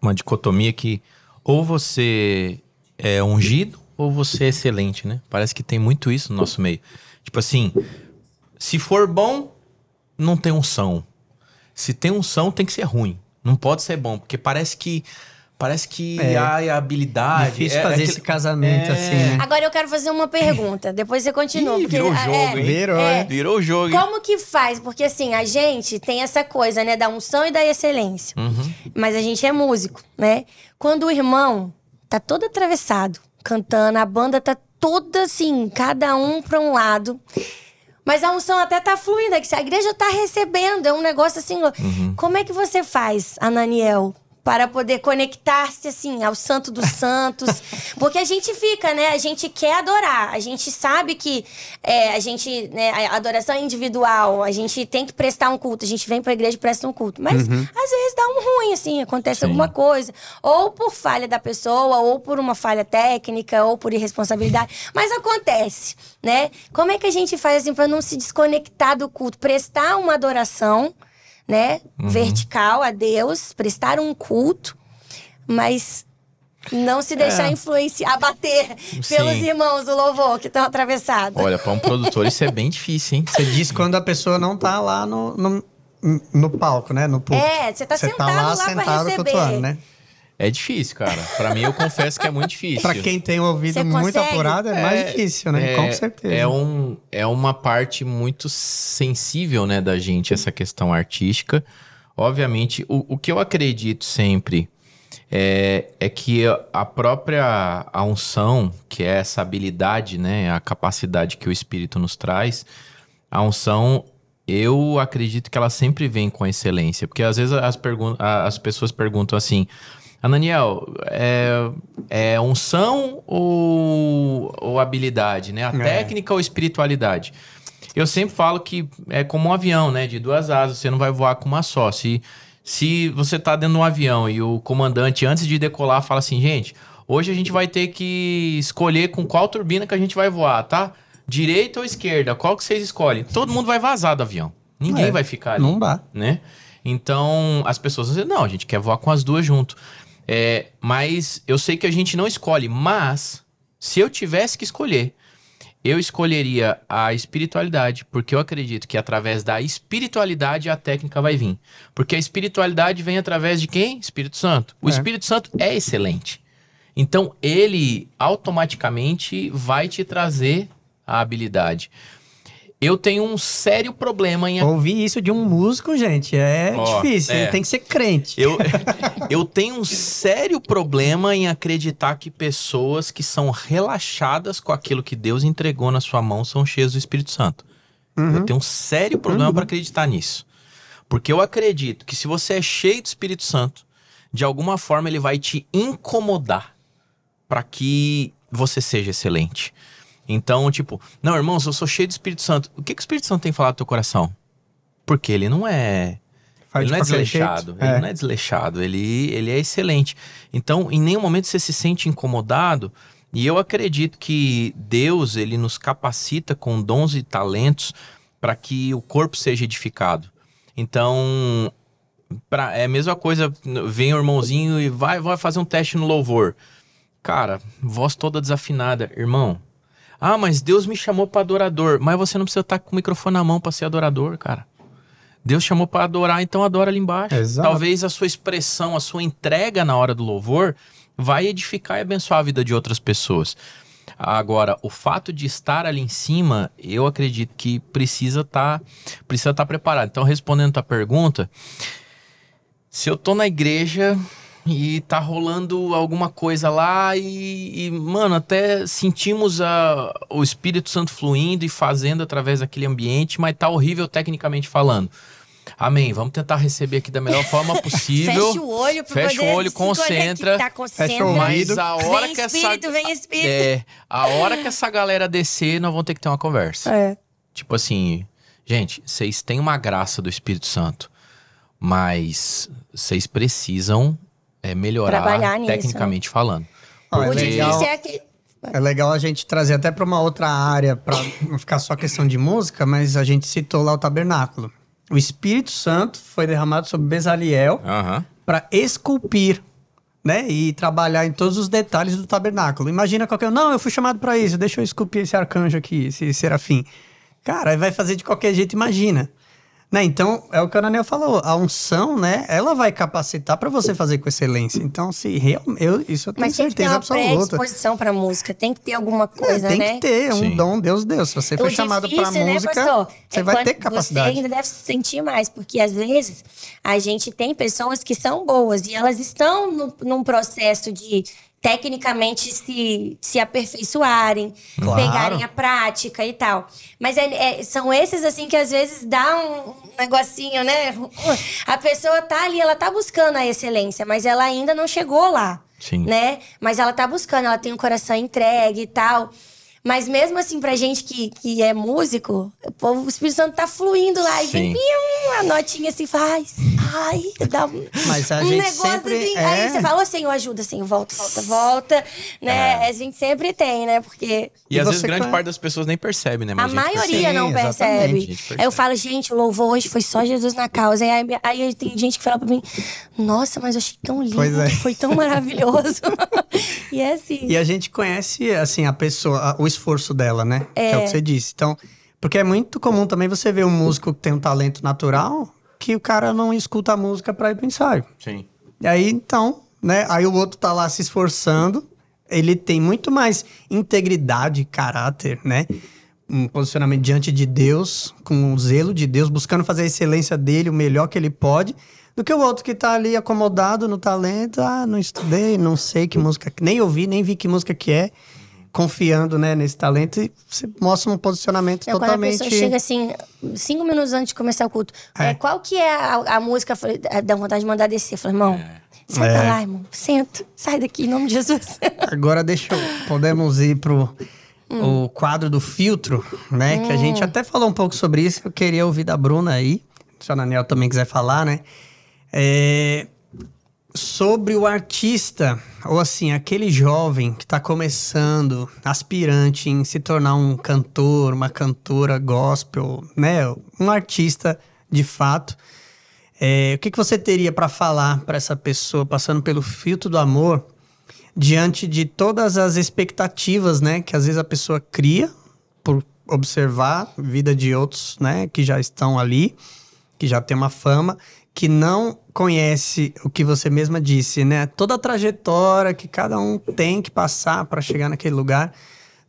uma dicotomia que ou você é ungido ou você é excelente, né? Parece que tem muito isso no nosso meio. Tipo assim, se for bom, não tem unção. Se tem unção, tem que ser ruim. Não pode ser bom, porque parece que parece que É. ai, a habilidade Difícil é- é fazer aquele- esse casamento É. assim, né? Agora eu quero fazer uma pergunta, depois você continua. Ih, porque, virou ah, jogo, é, hein? Virou, é? Virou o jogo, hein? Como que faz? Porque assim, a gente tem essa coisa, né, da unção e da excelência. Uhum. Mas a gente é músico, né? Quando o irmão tá todo atravessado, cantando, a banda tá toda assim, cada um pra um lado. Mas a unção até tá fluindo, é a igreja tá recebendo, é um negócio assim. Uhum. Como é que você faz, Ananiel? Para poder conectar-se, assim, ao Santo dos Santos. Porque a gente fica, né? A gente quer adorar. A gente sabe que é, a gente, né, a adoração é individual. A gente tem que prestar um culto. A gente vem pra igreja e presta um culto. Mas às vezes dá um ruim, assim, acontece Sim. alguma coisa. Ou por falha da pessoa, ou por uma falha técnica, ou por irresponsabilidade. Mas acontece, né? Como é que a gente faz assim para não se desconectar do culto? Prestar uma adoração, né? Vertical a Deus, prestar um culto, mas não se deixar influenciar, abater pelos Sim. irmãos do louvor que estão atravessados. Olha, para um produtor isso é bem difícil, hein? Você diz quando a pessoa não tá lá no, no, no palco, né? No púlpito. É, você tá Você sentado tá lá, lá pra sentado receber. cultuando, né? É difícil, cara. Para mim eu confesso que é muito difícil. Pra quem tem ouvido Você muito consegue? apurado, é, mais difícil, né? É- Com certeza. É, um, é uma parte muito sensível, né, da gente, essa questão artística. Obviamente, o, o que eu acredito sempre é, é que a própria a unção, que é essa habilidade, né, a capacidade que o Espírito nos traz, a unção, eu acredito que ela sempre vem com excelência. Porque às vezes as, as pessoas perguntam assim, Ananiel, é, é unção ou, ou habilidade, né? A É. técnica ou espiritualidade? Eu sempre falo que é como um avião, né? De duas asas, você não vai voar com uma só. Se, se você tá dentro de um avião e o comandante, antes de decolar, fala assim, gente, hoje a gente vai ter que escolher com qual turbina que a gente vai voar, tá? Direita ou esquerda? Qual que vocês escolhem? Todo mundo vai vazar do avião. Ninguém É, vai ficar ali Não dá. né? Então, as pessoas dizem, não, a gente quer voar com as duas junto. É, mas eu sei que a gente não escolhe, mas se eu tivesse que escolher, eu escolheria a espiritualidade, porque eu acredito que através da espiritualidade a técnica vai vir. Porque a espiritualidade vem através de quem? Espírito Santo. O É. Espírito Santo é excelente. Então, ele automaticamente vai te trazer a habilidade. Eu tenho um sério problema em Ouvir isso de um músico, gente, é Ó, difícil. é. Ele tem que ser crente. Eu, eu tenho um sério problema em acreditar que pessoas que são relaxadas com aquilo que Deus entregou na sua mão são cheias do Espírito Santo. Uhum. Eu tenho um sério problema para acreditar nisso. Porque eu acredito que se você é cheio do Espírito Santo, de alguma forma ele vai te incomodar para que você seja excelente. Então, tipo, não, irmãos, eu sou cheio do Espírito Santo. O que, que o Espírito Santo tem falado no teu coração? Porque ele não é Faz ele não é desleixado. Ele É. não é desleixado. Ele, ele é excelente. Então, em nenhum momento você se sente incomodado. E eu acredito que Deus, ele nos capacita com dons e talentos para que o corpo seja edificado. Então, pra, é a mesma coisa, vem o irmãozinho e vai, vai fazer um teste no louvor. Cara, voz toda desafinada. Irmão, ah, mas Deus me chamou para adorador. Mas você não precisa estar com o microfone na mão para ser adorador, cara. Deus chamou para adorar, então adora ali embaixo. Exato. Talvez a sua expressão, a sua entrega na hora do louvor vai edificar e abençoar a vida de outras pessoas. Agora, o fato de estar ali em cima, eu acredito que precisa estar precisa estar preparado. Então, respondendo a tua pergunta, se eu tô na igreja e tá rolando alguma coisa lá e, e, mano, até sentimos a, o Espírito Santo fluindo e fazendo através daquele ambiente, mas tá horrível tecnicamente falando. Amém. Vamos tentar receber aqui da melhor forma possível. Fecha o olho Fecha poder o olho, se concentra. conectar, concentra. Fecha o ouvido. Mas a hora vem que essa espírito, vem espírito. é, a hora que essa galera descer, nós vamos ter que ter uma conversa. É. Tipo assim, gente, vocês têm uma graça do Espírito Santo, mas vocês precisam é, melhorar Trabalhar nisso. tecnicamente falando. Ó, é o Porque- legal. difícil é que. É legal a gente trazer até para uma outra área, para não ficar só questão de música, mas a gente citou lá o tabernáculo. O Espírito Santo foi derramado sobre Bezaliel Aham. para esculpir, né? E trabalhar em todos os detalhes do tabernáculo. Imagina qualquer um, não, eu fui chamado para isso, deixa eu esculpir esse arcanjo aqui, esse serafim. Cara, aí vai fazer de qualquer jeito, imagina. Né? Então, é o que o Ananiel falou, a unção, né, ela vai capacitar para você fazer com excelência. Então, se real, eu, isso eu tenho Mas tem que ter certeza uma absoluta. predisposição pra música. Tem que ter alguma É, coisa, tem né? que ter, é um Sim. dom, Deus deu. Se você foi O chamado pra difícil, né, música, pastor, você é vai ter capacidade. Você ainda deve sentir mais, porque às vezes a gente tem pessoas que são boas e elas estão no- num processo de tecnicamente se, se aperfeiçoarem, Claro. pegarem a prática e tal. Mas é- é- são esses, assim, que às vezes dá um negocinho, né? A pessoa tá ali, ela tá buscando a excelência, mas ela ainda não chegou lá, Sim. né? Mas ela tá buscando, ela tem o coração entregue e tal. Mas mesmo assim, pra gente que, que é músico, o, povo, o Espírito Santo tá fluindo lá e vem pium, a notinha assim, faz. Ai, dá um, Mas a um gente negócio sempre assim. é- Aí você fala, ô Senhor, ajuda, Senhor, volta, volta, volta. Né? É. A gente sempre tem, né? Porque E, E às vezes grande parte das pessoas nem percebe, né? Mas a gente maioria percebe. não percebe. a percebe. Aí eu falo, gente, o louvor hoje foi só Jesus na causa. Aí, aí tem gente que fala pra mim, nossa, mas eu achei tão lindo, Pois é. foi tão maravilhoso. e é assim. E a gente conhece, assim, a pessoa, a- o esforço dela, né? Que é o que você disse. Então, porque é muito comum também você ver um músico que tem um talento natural que o cara não escuta a música pra ir pro ensaio. Sim. E aí, então, né? Aí o outro tá lá se esforçando. Ele tem muito mais integridade, caráter, né? Um posicionamento diante de Deus, com o zelo de Deus, buscando fazer a excelência dele, o melhor que ele pode, do que o outro que tá ali acomodado no talento. Ah, não estudei, não sei que música, nem ouvi, nem vi que música que é. Confiando, né, nesse talento, e você mostra um posicionamento Não, Quando a totalmente. pessoa chega assim, cinco minutos antes de começar o culto, É. é, qual que é a, a música? Falei, Dá vontade de mandar descer. Falei, irmão, senta É. lá, irmão. Senta. Sai daqui, em nome de Jesus. Agora deixa eu, podemos ir pro o quadro do filtro, né? Que a gente até falou um pouco sobre isso. Eu queria ouvir da Bruna aí, se a Nanel também quiser falar, né? É, sobre o artista, ou assim, aquele jovem que está começando, aspirante em se tornar um cantor, uma cantora gospel, né? Um artista de fato. É, o que, que você teria para falar para essa pessoa passando pelo filtro do amor diante de todas as expectativas, né, que às vezes a pessoa cria por observar a vida de outros, né, que já estão ali, que já tem uma fama, que não conhece o que você mesma disse, né, toda a trajetória que cada um tem que passar para chegar naquele lugar.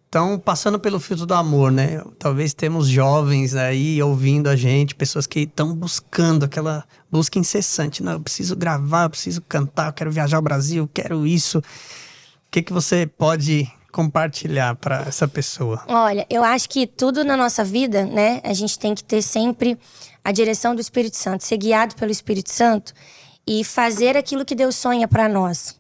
Então, passando pelo filtro do amor, né? Talvez temos jovens aí ouvindo a gente, pessoas que estão buscando aquela busca incessante. Não, eu preciso gravar, eu preciso cantar, eu quero viajar ao Brasil, eu quero isso. O que, que você pode compartilhar para essa pessoa? Olha, eu acho que tudo na nossa vida, né, a gente tem que ter sempre a direção do Espírito Santo, ser guiado pelo Espírito Santo e fazer aquilo que Deus sonha para nós.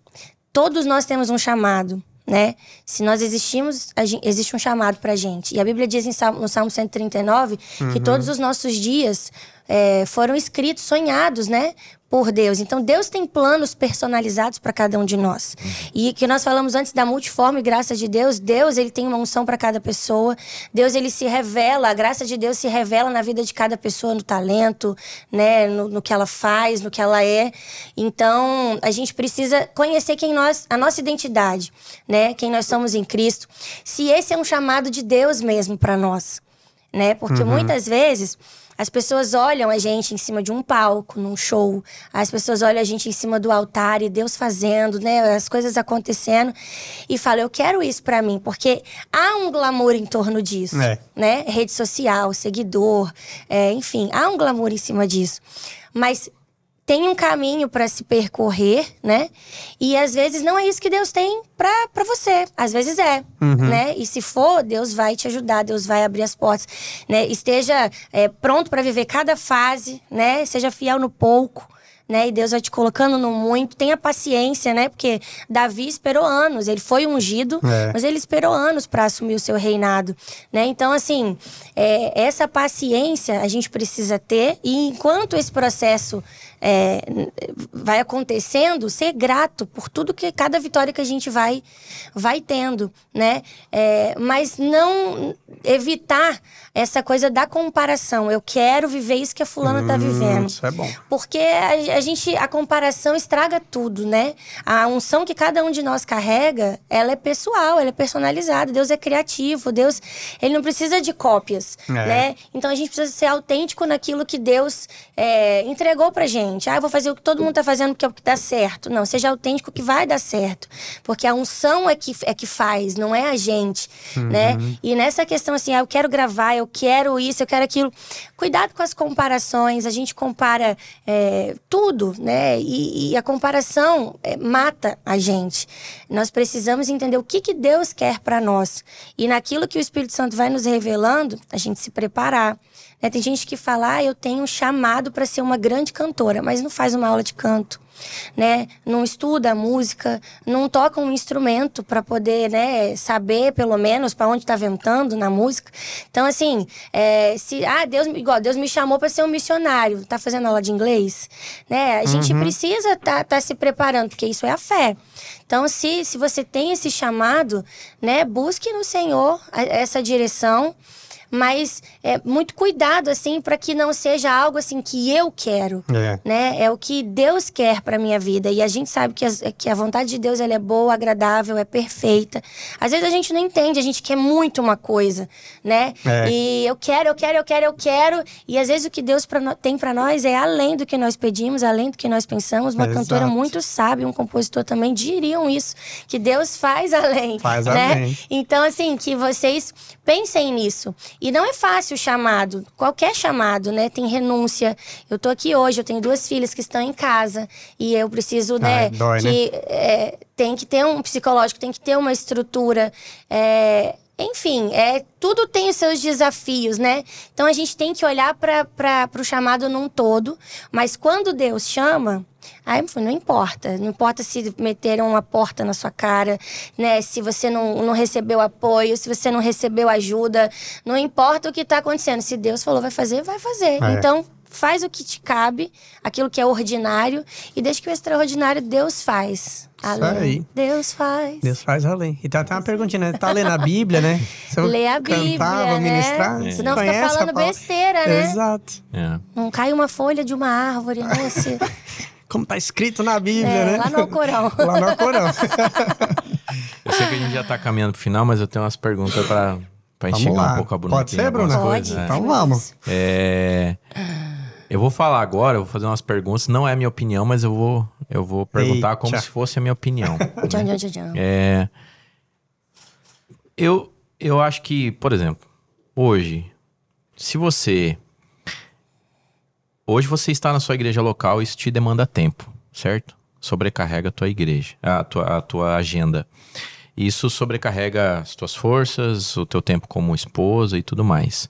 Todos nós temos um chamado, né? Se nós existimos, existe um chamado pra gente. E a Bíblia diz em Salmo- no Salmo 139 que todos os nossos dias é, foram escritos, sonhados, né? Por Deus. Então, Deus tem planos personalizados para cada um de nós. E que nós falamos antes da multiforme graça de Deus, Deus ele tem uma unção para cada pessoa. Deus ele se revela, a graça de Deus se revela na vida de cada pessoa, no talento, né, no, no que ela faz, no que ela é. Então, a gente precisa conhecer quem nós, a nossa identidade, né, quem nós somos em Cristo. Se esse é um chamado de Deus mesmo para nós, né? Porque muitas vezes as pessoas olham a gente em cima de um palco, num show. As pessoas olham a gente em cima do altar e Deus fazendo, né? As coisas acontecendo. E falam, eu quero isso pra mim. Porque há um glamour em torno disso, É. né? Rede social, seguidor, é, enfim. Há um glamour em cima disso. Mas tem um caminho para se percorrer, né? E às vezes não é isso que Deus tem pra pra você. Às vezes é, né? E se for, Deus vai te ajudar, Deus vai abrir as portas, né? Esteja é, pronto para viver cada fase, né? Seja fiel no pouco. Né? E Deus vai te colocando no muito. Tenha paciência, né? Porque Davi esperou anos. Ele foi ungido, É. mas ele esperou anos para assumir o seu reinado, né? Então, assim, é, essa paciência a gente precisa ter e enquanto esse processo é, vai acontecendo, ser grato por tudo que cada vitória que a gente vai vai tendo, né? É, mas não evitar essa coisa da comparação. Eu quero viver isso que a fulana tá Hum, vivendo. Isso é bom. Porque a, a gente, a comparação estraga tudo, né? A unção que cada um de nós carrega, ela é pessoal, ela é personalizada. Deus é criativo, Deus, ele não precisa de cópias, É. né? Então a gente precisa ser autêntico naquilo que Deus é, entregou pra gente. Ah, eu vou fazer o que todo mundo tá fazendo porque é o que dá certo. Não, seja autêntico que vai dar certo. Porque a unção é que, é que faz, não é a gente, né? E nessa questão assim, ah, eu quero gravar, eu quero isso, eu quero aquilo. Cuidado com as comparações. A gente compara é, tudo tudo, né? E, e a comparação é, mata a gente. Nós precisamos entender o que, que Deus quer para nós. E naquilo que o Espírito Santo vai nos revelando, a gente se preparar. Né? Tem gente que fala, ah, eu tenho um chamado para ser uma grande cantora, mas não faz uma aula de canto né? Não estuda música, não toca um instrumento para poder, né, saber pelo menos para onde está ventando na música. Então, assim, é, se ah, Deus, igual Deus me chamou para ser um missionário, tá fazendo aula de inglês, né? A gente uhum. precisa estar tá, tá se preparando, porque isso é a fé. Então, se, se você tem esse chamado, né, busque no Senhor essa direção mas é muito cuidado assim para que não seja algo assim que eu quero, é. né? É o que Deus quer para minha vida e a gente sabe que, as, que a vontade de Deus ela é boa, agradável, é perfeita. Às vezes a gente não entende, a gente quer muito uma coisa, né? É. E eu quero, eu quero, eu quero, eu quero e às vezes o que Deus pra, tem para nós é além do que nós pedimos, além do que nós pensamos. Uma é, cantora exato. muito sábia, um compositor também diriam isso, que Deus faz além, faz né? além. Então assim que vocês pensem nisso e não é fácil o chamado, qualquer chamado, né? Tem renúncia. Eu tô aqui hoje, eu tenho duas filhas que estão em casa e eu preciso, né? Ai, dói, que né? É, tem que ter um psicológico, tem que ter uma estrutura. É, enfim, é, tudo tem os seus desafios, né? Então a gente tem que olhar para o chamado num todo, mas quando Deus chama, aí não importa. Não importa se meteram uma porta na sua cara, né? Se você não, não recebeu apoio, se você não recebeu ajuda. Não importa o que está acontecendo. Se Deus falou vai fazer, vai fazer. É. Então, faz o que te cabe, aquilo que é ordinário, e deixa que o extraordinário Deus faz. Além. Aí. Deus faz. Deus faz além. E tá até uma perguntinha, né? Tá lendo a Bíblia, né? Você Lê a Bíblia, cantava, né? ministrar. É. Senão fica falando besteira, né? Exato. É. Não cai uma folha de uma árvore, né? Se... Como tá escrito na Bíblia, é, né? Lá no Corão. lá no Corão. eu sei que a gente já tá caminhando pro final, mas eu tenho umas perguntas para para enxergar um pouco a Bruna. Pode ser, Bruna? Pode. Coisas, Então vamos. É... Eu vou falar agora, eu vou fazer umas perguntas. Não é a minha opinião, mas eu vou, eu vou perguntar Eita. como se fosse a minha opinião. né? é, eu, eu acho que, por exemplo, hoje, se você. Hoje você está na sua igreja local, isso te demanda tempo, certo? Sobrecarrega a tua igreja, a tua, a tua agenda. Isso sobrecarrega as tuas forças, o teu tempo como esposa e tudo mais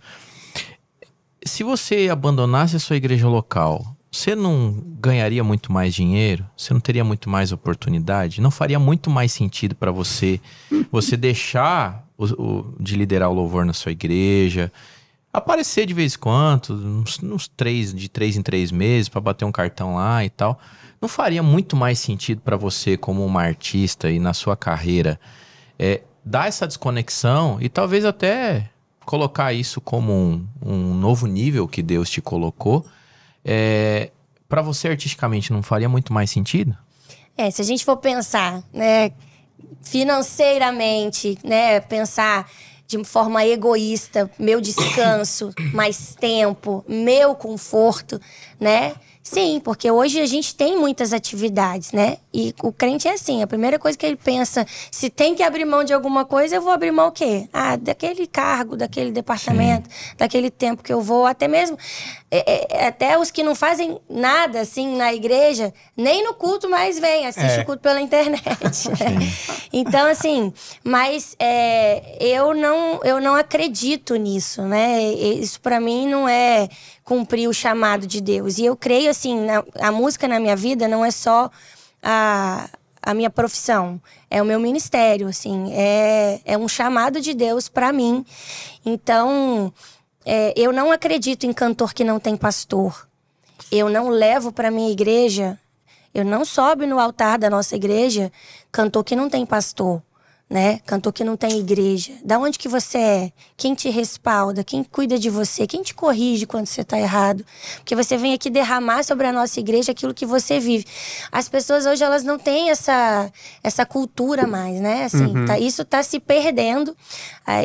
se você abandonasse a sua igreja local, você não ganharia muito mais dinheiro? Você não teria muito mais oportunidade? Não faria muito mais sentido para você você deixar o, o, de liderar o louvor na sua igreja, aparecer de vez em quando, uns, uns três, de três em três meses para bater um cartão lá e tal? Não faria muito mais sentido para você como uma artista e na sua carreira é, dar essa desconexão e talvez até colocar isso como um, um novo nível que Deus te colocou, é, para você artisticamente não faria muito mais sentido? É, se a gente for pensar, né, financeiramente, né, pensar de forma egoísta, meu descanso, mais tempo, meu conforto, né? Sim, porque hoje a gente tem muitas atividades, né? E o crente é assim, a primeira coisa que ele pensa, se tem que abrir mão de alguma coisa, eu vou abrir mão o quê? Ah, daquele cargo, daquele departamento, Sim. daquele tempo que eu vou, até mesmo é, é, até os que não fazem nada assim na igreja, nem no culto mais vem, assiste é. o culto pela internet. Né? Então, assim, mas é, eu, não, eu não acredito nisso, né? Isso para mim não é cumprir o chamado de Deus. E eu creio, assim, na, a música na minha vida não é só a, a minha profissão, é o meu ministério, assim, é, é um chamado de Deus para mim. Então, é, eu não acredito em cantor que não tem pastor. Eu não levo para minha igreja, eu não sobe no altar da nossa igreja cantor que não tem pastor né? Cantor que não tem igreja. Da onde que você é? Quem te respalda? Quem cuida de você? Quem te corrige quando você está errado? Porque você vem aqui derramar sobre a nossa igreja aquilo que você vive. As pessoas hoje elas não têm essa essa cultura mais, né? Assim, uhum. tá, isso está se perdendo.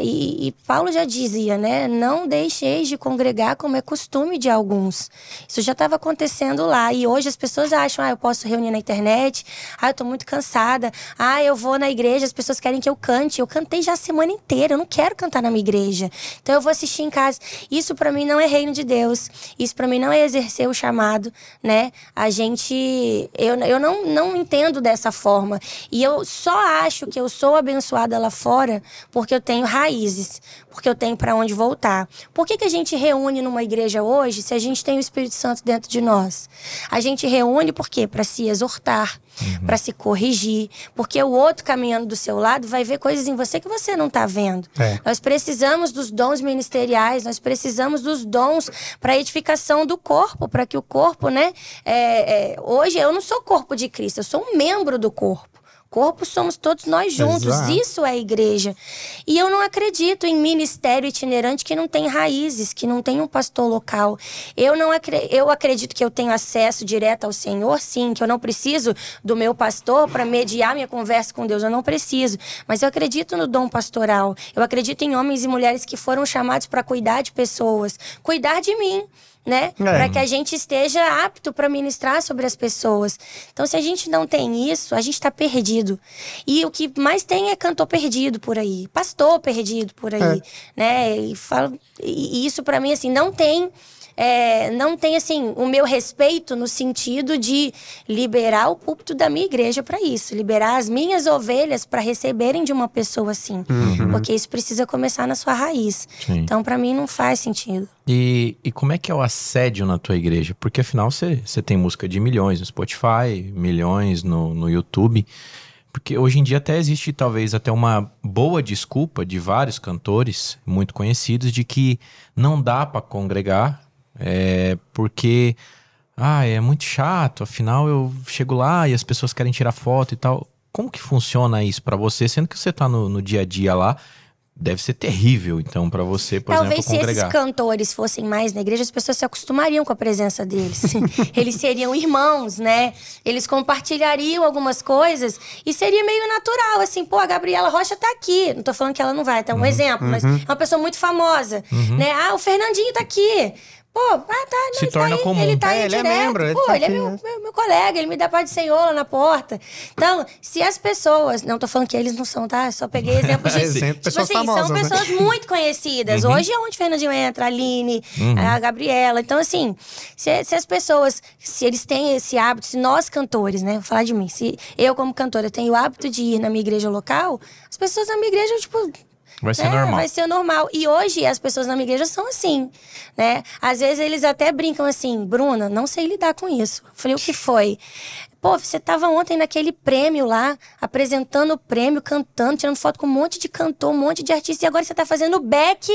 e, e, Paulo já dizia, né? Não deixeis de congregar como é costume de alguns. Isso já estava acontecendo lá. E hoje as pessoas acham, ah, eu posso reunir na internet. Ah, eu estou muito cansada. Ah, eu vou na igreja, as pessoas querem querem que eu cante. Eu cantei já a semana inteira, eu não quero cantar na minha igreja. Então eu vou assistir em casa. Isso para mim não é reino de Deus. Isso para mim não é exercer o chamado, né? A gente eu, eu não, não entendo dessa forma. E eu só acho que eu sou abençoada lá fora porque eu tenho raízes, porque eu tenho para onde voltar. Por que, que a gente reúne numa igreja hoje se a gente tem o Espírito Santo dentro de nós? A gente reúne por quê? Para se exortar, uhum. para se corrigir, porque o outro caminhando do seu lado vai ver coisas em você que você não está vendo. É. Nós precisamos dos dons ministeriais, nós precisamos dos dons para edificação do corpo, para que o corpo, né? É, é, hoje eu não sou corpo de Cristo, eu sou um membro do corpo corpo somos todos nós juntos. Exato. Isso é igreja. E eu não acredito em ministério itinerante que não tem raízes, que não tem um pastor local. Eu não acre eu acredito que eu tenho acesso direto ao Senhor, sim, que eu não preciso do meu pastor para mediar minha conversa com Deus, eu não preciso. Mas eu acredito no dom pastoral. Eu acredito em homens e mulheres que foram chamados para cuidar de pessoas, cuidar de mim né? É. Para que a gente esteja apto para ministrar sobre as pessoas. Então, se a gente não tem isso, a gente está perdido. E o que mais tem é cantor perdido por aí, pastor perdido por aí, é. né? E, falo, e isso para mim assim não tem é, não tem assim o meu respeito no sentido de liberar o púlpito da minha igreja para isso, liberar as minhas ovelhas para receberem de uma pessoa assim, uhum. porque isso precisa começar na sua raiz. Sim. Então, para mim, não faz sentido. E, e como é que é o assédio na tua igreja? Porque afinal você tem música de milhões no Spotify, milhões no, no YouTube. Porque hoje em dia até existe talvez até uma boa desculpa de vários cantores muito conhecidos de que não dá para congregar é, porque, ah, é muito chato, afinal eu chego lá e as pessoas querem tirar foto e tal. Como que funciona isso para você, sendo que você tá no, no dia a dia lá? Deve ser terrível, então, para você, por Talvez exemplo, congregar. Talvez se esses cantores fossem mais na igreja, as pessoas se acostumariam com a presença deles. Eles seriam irmãos, né? Eles compartilhariam algumas coisas e seria meio natural, assim, pô, a Gabriela Rocha tá aqui. Não tô falando que ela não vai, tá um uhum, exemplo, uhum. mas é uma pessoa muito famosa, uhum. né? Ah, o Fernandinho tá aqui. Pô, ah, tá, não, Se torna tá comum. Ele tá é, aí ele é direto. É membro, ele Pô, tá ele é aqui, é meu, né? meu, meu, colega, ele me dá paz de Senhor lá na porta. Então, se as pessoas. Não tô falando que eles não são, tá? Só peguei exemplos de. Exemplo, tipo pessoas assim, famosas, são né? pessoas né? muito conhecidas. Uhum. Hoje é onde o Fernandinho entra, a Aline, uhum. a Gabriela. Então, assim, se, se, as pessoas, se eles têm esse hábito, se nós cantores, né? Vou falar de mim, se eu, como cantora, tenho o hábito de ir na minha igreja local, as pessoas na minha igreja, tipo Vai ser é, normal. Vai ser normal. E hoje as pessoas na minha igreja são assim, né? Às vezes eles até brincam assim, Bruna, não sei lidar com isso. Eu falei, o que foi? Pô, você estava ontem naquele prêmio lá, apresentando o prêmio, cantando, tirando foto com um monte de cantor, um monte de artista, e agora você está fazendo back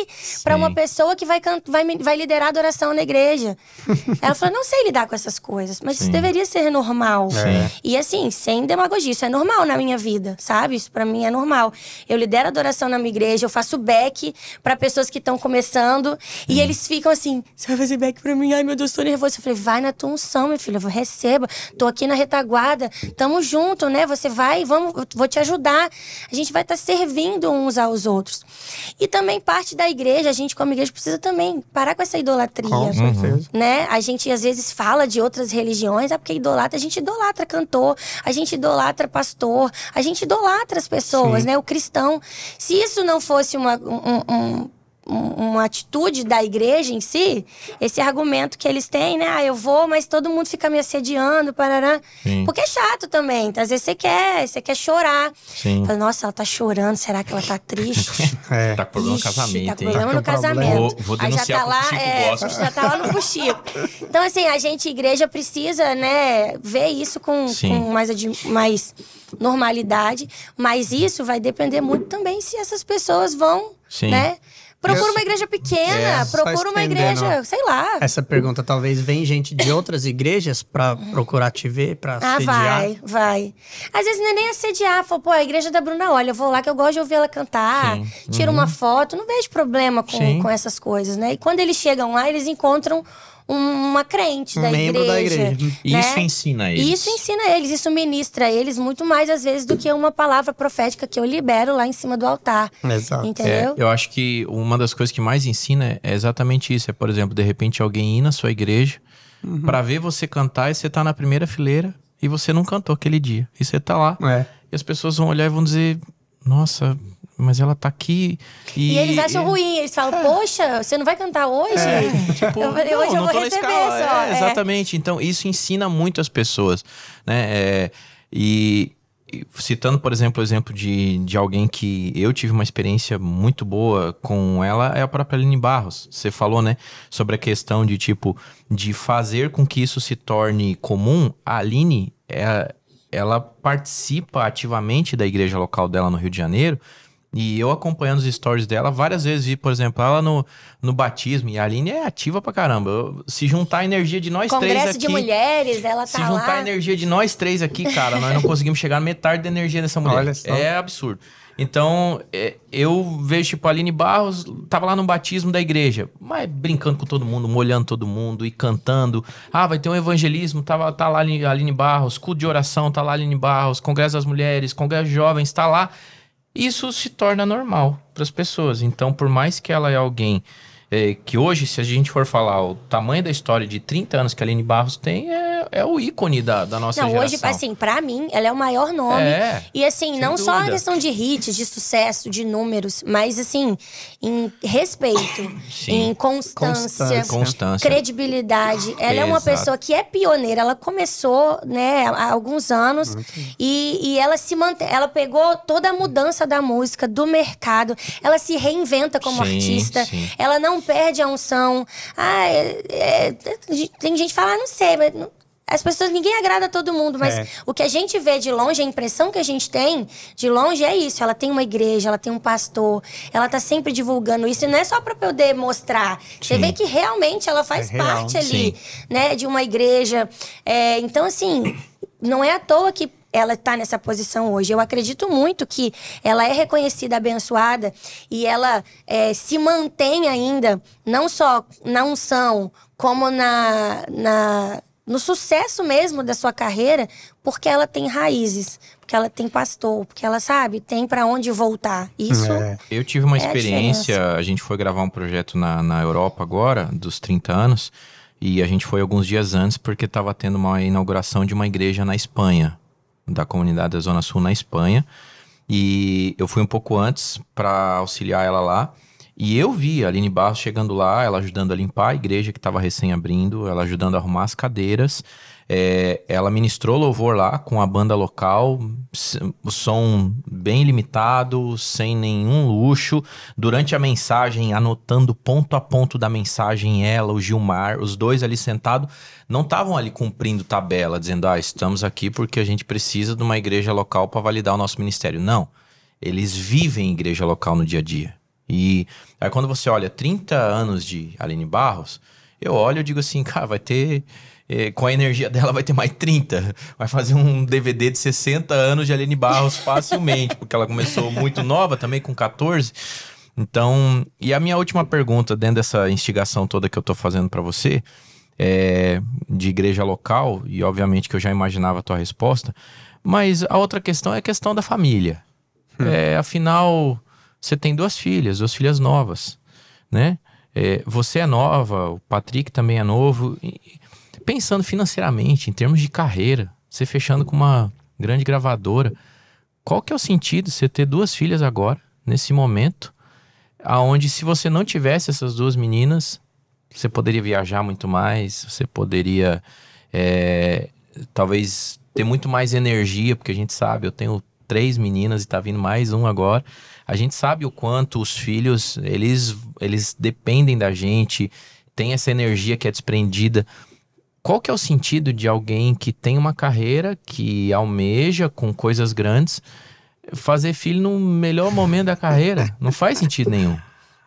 para uma pessoa que vai, vai, vai liderar a adoração na igreja. Ela falou: não sei lidar com essas coisas, mas Sim. isso deveria ser normal. É. E assim, sem demagogia, isso é normal na minha vida, sabe? Isso para mim é normal. Eu lidero a adoração na minha igreja, eu faço back para pessoas que estão começando, e eles ficam assim: você vai fazer back para mim? Ai meu Deus, tô nervoso. Eu falei: vai na tua unção, meu filho, eu receba. Tô aqui na retaguarda retaguarda, tamo junto, né? Você vai, vamos, vou te ajudar. A gente vai estar tá servindo uns aos outros. E também parte da igreja, a gente como igreja precisa também parar com essa idolatria. Com certeza. Né? A gente às vezes fala de outras religiões, é porque idolatra, a gente idolatra cantor, a gente idolatra pastor, a gente idolatra as pessoas, Sim. né? O cristão. Se isso não fosse uma, um, um uma atitude da igreja em si, esse argumento que eles têm, né? Ah, eu vou, mas todo mundo fica me assediando, parará. Sim. Porque é chato também. Às vezes você quer, você quer chorar. Sim. Fala, Nossa, ela tá chorando, será que ela tá triste? é. Tá com problema no casamento, Tá com problema no casamento. Vou, vou denunciar Aí já tá lá, é, já tá lá no Fuxico. Então, assim, a gente, igreja, precisa, né, ver isso com, com mais, mais normalidade. Mas isso vai depender muito também se essas pessoas vão, Sim. né? Procura uma igreja pequena, é, procura uma igreja, sei lá. Essa pergunta talvez vem gente de outras igrejas para procurar te ver, para ah, assediar. Ah, vai, vai. Às vezes não é nem assediar, fala, pô, a igreja da Bruna, olha, eu vou lá que eu gosto de ouvir ela cantar, Sim. tira uhum. uma foto, não vejo problema com, com essas coisas, né? E quando eles chegam lá, eles encontram uma crente um da membro igreja. Da igreja. Né? Isso ensina eles. Isso ensina eles, isso ministra eles muito mais às vezes do que uma palavra profética que eu libero lá em cima do altar. Exato. Entendeu? É, eu acho que uma das coisas que mais ensina é exatamente isso. É, por exemplo, de repente alguém ir na sua igreja uhum. para ver você cantar e você tá na primeira fileira e você não cantou aquele dia. E você tá lá. É. E as pessoas vão olhar e vão dizer: nossa, mas ela tá aqui e... E eles acham ruim, eles falam, poxa, você não vai cantar hoje? Tipo, Eu não, hoje eu não vou receber só. É, É. exatamente. Então, isso ensina muito as pessoas, né? É, e, e citando, por exemplo, o exemplo de, de alguém que eu tive uma experiência muito boa com ela, é a própria Aline Barros. Você falou, né, sobre a questão de, tipo, de fazer com que isso se torne comum. A Aline, é, ela participa ativamente da igreja local dela no Rio de Janeiro, e eu acompanhando os stories dela, várias vezes vi, por exemplo, ela no, no batismo. E a Aline é ativa pra caramba. Eu- se juntar a energia de nós três Congresso aqui. de mulheres, ela Se tá juntar a lá. energia de nós três aqui, cara, nós não conseguimos chegar na metade da energia dessa mulher. Olha só. É absurdo. Então, é, eu vejo, tipo, a Aline Barros tava lá no batismo da igreja, mas brincando com todo mundo, molhando todo mundo e cantando. Ah, vai ter um evangelismo, tava, tá lá a Aline- a Aline Barros, culto de oração, tá lá a Aline Barros, Congresso das Mulheres, Congresso de Jovens, tá lá. Isso se torna normal para as pessoas. Então, por mais que ela é alguém é, que hoje, se a gente for falar o tamanho da história de 30 anos que a Aline Barros tem, é, é o ícone da, da nossa Não, geração. hoje, assim, pra mim, ela é o maior nome. É, E assim, não só a dúvida. questão de hits, de sucesso, de números, mas assim, em respeito, Sim. em constância, Constância. Credibilidade. Ela é uma Exato. pessoa que é pioneira. Ela começou, né, há alguns anos e, e ela se mantém. Ela pegou toda a mudança da música, do mercado. Ela se reinventa como Sim, artista. sim. Ela não perde a unção. Ah, é- é- tem gente que fala, ah, não sei, mas não- as pessoas, ninguém agrada todo mundo, mas É. o que a gente vê de longe, a impressão que a gente tem de longe é isso. Ela tem uma igreja, ela tem um pastor, ela tá sempre divulgando isso. E não é só pra poder mostrar. Você Sim. vê que realmente ela faz É real. parte ali, né, de uma igreja. É, então, assim, não é à toa que ela está nessa posição hoje. Eu acredito muito que ela é reconhecida, abençoada e ela é, se mantém ainda, não só na unção, como na, na, no sucesso mesmo da sua carreira, porque ela tem raízes, porque ela tem pastor, porque ela sabe, tem para onde voltar. Isso É. Eu tive uma É a experiência, a, gente foi gravar um projeto na, na Europa agora, dos 30 anos, e a gente foi alguns dias antes porque estava tendo uma inauguração de uma igreja na Espanha, da comunidade da Zona Sul na Espanha. E eu fui um pouco antes para auxiliar ela lá. E eu vi a Aline Barros chegando lá, ela ajudando a limpar a igreja que estava recém abrindo, ela ajudando a arrumar as cadeiras. É, ela ministrou louvor lá com a banda local, som bem limitado, sem nenhum luxo. Durante a mensagem, anotando ponto a ponto da mensagem, ela, o Gilmar, os dois ali sentados, não estavam ali cumprindo tabela, dizendo, ah, estamos aqui porque a gente precisa de uma igreja local para validar o nosso ministério. Não. Eles vivem igreja local no dia a dia. E aí quando você olha 30 anos de Aline Barros, eu olho e digo assim, cara, vai ter. Eh, com a energia dela vai ter mais 30. Vai fazer um DVD de 60 anos de Aline Barros facilmente, porque ela começou muito nova também, com 14. Então, e a minha última pergunta, dentro dessa instigação toda que eu tô fazendo para você, é, de igreja local, e obviamente que eu já imaginava a tua resposta, mas a outra questão é a questão da família. É, afinal, você tem duas filhas, duas filhas novas, né? É, você é nova, o Patrick também é novo. E- pensando financeiramente, em termos de carreira, você fechando com uma grande gravadora, qual que é o sentido você ter duas filhas agora, nesse momento, aonde se você não tivesse essas duas meninas, você poderia viajar muito mais, você poderia é, talvez ter muito mais energia, porque a gente sabe, eu tenho três meninas e tá vindo mais um agora. A gente sabe o quanto os filhos, eles, eles dependem da gente, tem essa energia que é desprendida. Qual que é o sentido de alguém que tem uma carreira, que almeja com coisas grandes, fazer filho no melhor momento da carreira? Não faz sentido nenhum.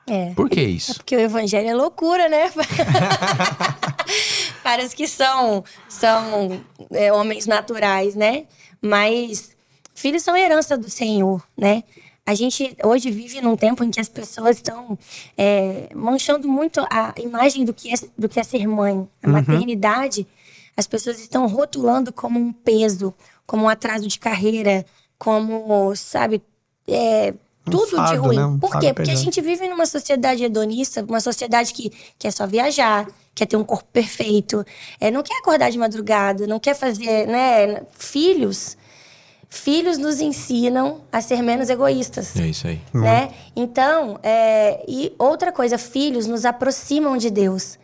é. Por que isso? Porque o evangelho é loucura, né? Para os que são, são é, homens naturais, né? Mas filhos são herança do Senhor, né? A gente hoje vive num tempo em que as pessoas estão é, manchando muito a imagem do que, é, do que é ser mãe. A maternidade, as pessoas estão rotulando como um peso, como um atraso de carreira, como, sabe, é, Um tudo de ruim. né? Um Por quê? Porque a gente vive numa sociedade hedonista, uma sociedade que quer só viajar, quer ter um corpo perfeito, é, não quer acordar de madrugada, não quer fazer, né, filhos. Filhos nos ensinam a ser menos egoístas. É isso aí. Né? Então, é, e outra coisa, filhos nos aproximam de Deus.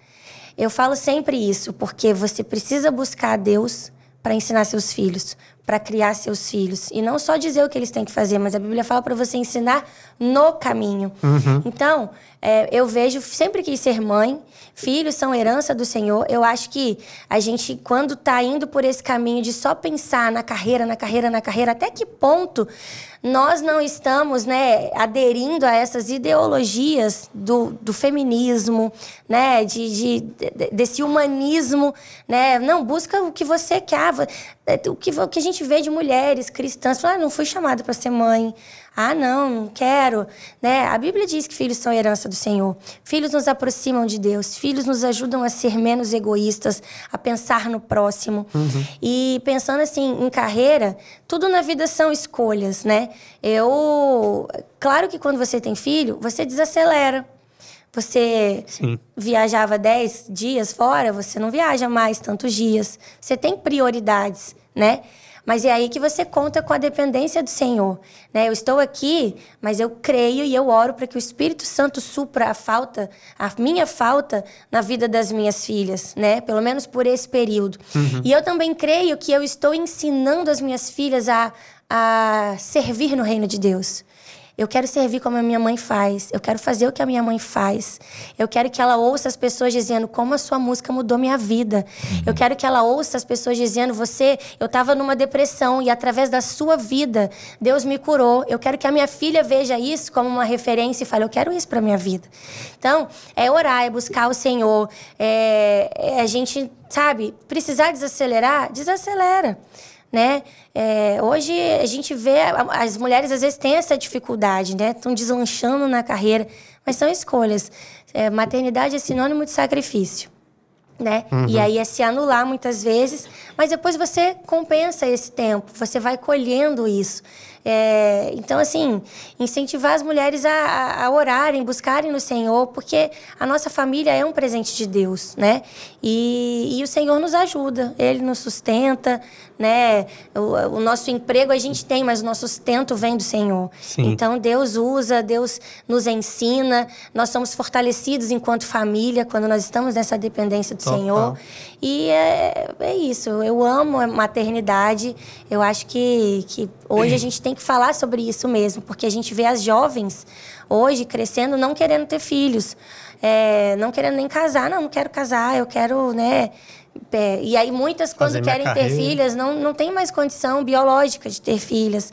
Eu falo sempre isso, porque você precisa buscar a Deus para ensinar seus filhos, para criar seus filhos. E não só dizer o que eles têm que fazer, mas a Bíblia fala para você ensinar no caminho. Uhum. Então, é, eu vejo, sempre quis ser mãe, filhos são herança do Senhor. Eu acho que a gente, quando está indo por esse caminho de só pensar na carreira, na carreira, na carreira, até que ponto nós não estamos né, aderindo a essas ideologias do, do feminismo, né, de, de, de, desse humanismo, né? Não, busca o que você quer. O que, o que a gente vê de mulheres cristãs, falar, ah, não fui chamada para ser mãe. Ah, não, não quero. Né? A Bíblia diz que filhos são herança do Senhor. Filhos nos aproximam de Deus. Filhos nos ajudam a ser menos egoístas, a pensar no próximo. Uhum. E pensando assim em carreira, tudo na vida são escolhas, né? Eu, claro que quando você tem filho, você desacelera. Você Sim. viajava 10 dias fora, você não viaja mais tantos dias. Você tem prioridades, né? Mas é aí que você conta com a dependência do Senhor. Né? Eu estou aqui, mas eu creio e eu oro para que o Espírito Santo supra a falta, a minha falta na vida das minhas filhas, né? Pelo menos por esse período. Uhum. E eu também creio que eu estou ensinando as minhas filhas a, a servir no reino de Deus. Eu quero servir como a minha mãe faz. Eu quero fazer o que a minha mãe faz. Eu quero que ela ouça as pessoas dizendo como a sua música mudou minha vida. Uhum. Eu quero que ela ouça as pessoas dizendo você, eu estava numa depressão e através da sua vida Deus me curou. Eu quero que a minha filha veja isso como uma referência e fale eu quero isso para minha vida. Então é orar, é buscar o Senhor, é, é a gente sabe precisar desacelerar, desacelera né? É, hoje a gente vê as mulheres às vezes têm essa dificuldade, né? Estão deslanchando na carreira, mas são escolhas. É, maternidade é sinônimo de sacrifício, né? Uhum. E aí é se anular muitas vezes, mas depois você compensa esse tempo, você vai colhendo isso. É, então, assim, incentivar as mulheres a, a, orarem, buscarem no Senhor, porque a nossa família é um presente de Deus, né? E, e o Senhor nos ajuda, Ele nos sustenta, né? O, o, nosso emprego a gente tem, mas o nosso sustento vem do Senhor. Sim. Então, Deus usa, Deus nos ensina, nós somos fortalecidos enquanto família quando nós estamos nessa dependência do Total. Senhor. E é, é isso, eu amo a maternidade, eu acho que, que hoje a gente tem que falar sobre isso mesmo, porque a gente vê as jovens hoje crescendo não querendo ter filhos, é, não querendo nem casar. Não, não quero casar, eu quero, né? É, e aí muitas, quando Fazer querem ter filhas, não, não tem mais condição biológica de ter filhas.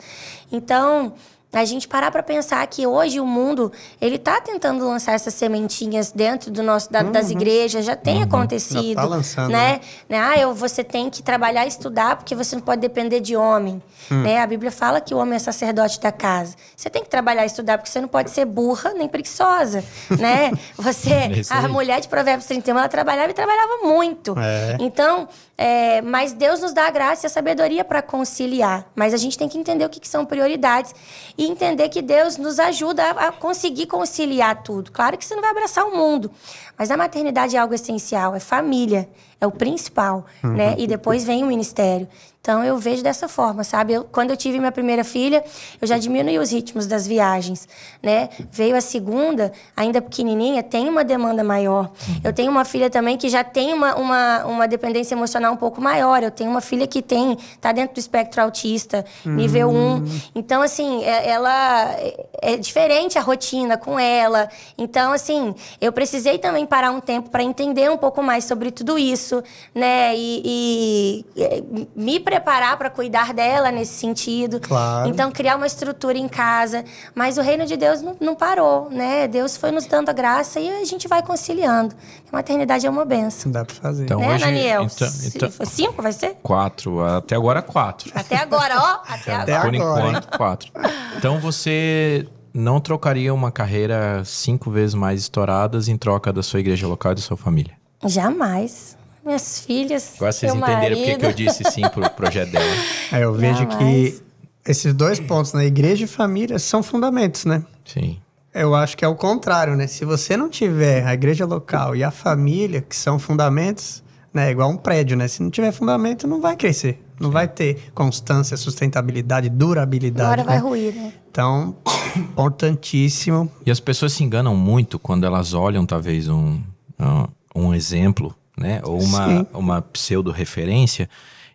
Então, a gente parar para pensar que hoje o mundo ele está tentando lançar essas sementinhas dentro do nosso da- das igrejas já tem acontecido Uhum. Já tá lançando, né? né? Ah eu, você tem que trabalhar e estudar porque você não pode depender de homem Hum. né? A Bíblia fala que o homem é sacerdote da casa. Você tem que trabalhar e estudar porque você não pode ser burra nem preguiçosa né? Você É a mulher de Provérbios 31 ela trabalhava e trabalhava muito. É. então, é, mas Deus nos dá a graça e a sabedoria para conciliar. Mas a gente tem que entender o que, que são prioridades e entender que Deus nos ajuda a, a conseguir conciliar tudo. Claro que você não vai abraçar o mundo, mas a maternidade é algo essencial, é família, é o principal, né? E depois vem o ministério. Então eu vejo dessa forma, sabe? Eu, quando eu tive minha primeira filha, eu já diminui os ritmos das viagens, né? Veio a segunda, ainda pequenininha, tem uma demanda maior. Eu tenho uma filha também que já tem uma, uma, uma dependência emocional um pouco maior. Eu tenho uma filha que tem, tá dentro do espectro autista, nível 1. Então, assim, é- ela é- é diferente a rotina com ela. Então, assim, eu precisei também parar um tempo para entender um pouco mais sobre tudo isso, né? E, e, é, me preparar para cuidar dela nesse sentido. Claro. Então, criar uma estrutura em casa. Mas o reino de Deus não, não parou, né? Deus foi nos dando a graça e a gente vai conciliando. A maternidade é uma benção. Dá pra fazer. Então, né, hoje- Daniel? então- então- Cinco vai ser? Quatro, até agora quatro. Até agora, ó. Até Até agora. Por agora. enquanto, quatro. Então você não trocaria uma carreira cinco vezes mais estouradas em troca da sua igreja local e da sua família? Jamais. Minhas filhas. Agora vocês meu entenderam porque marido. que eu disse sim pro projeto dela. É, eu vejo Jamais. que esses dois pontos, né? Igreja e família, são fundamentos, né? Sim. Eu acho que é o contrário, né? Se você não tiver a igreja local e a família, que são fundamentos, né? Igual um prédio, né? Se não tiver fundamento, não vai crescer. Não vai ter constância, sustentabilidade, durabilidade. Agora vai né? ruir, né? Então, importantíssimo. E as pessoas se enganam muito quando elas olham, talvez, um, um- um exemplo, né? Ou uma, Sim. uma pseudo-referência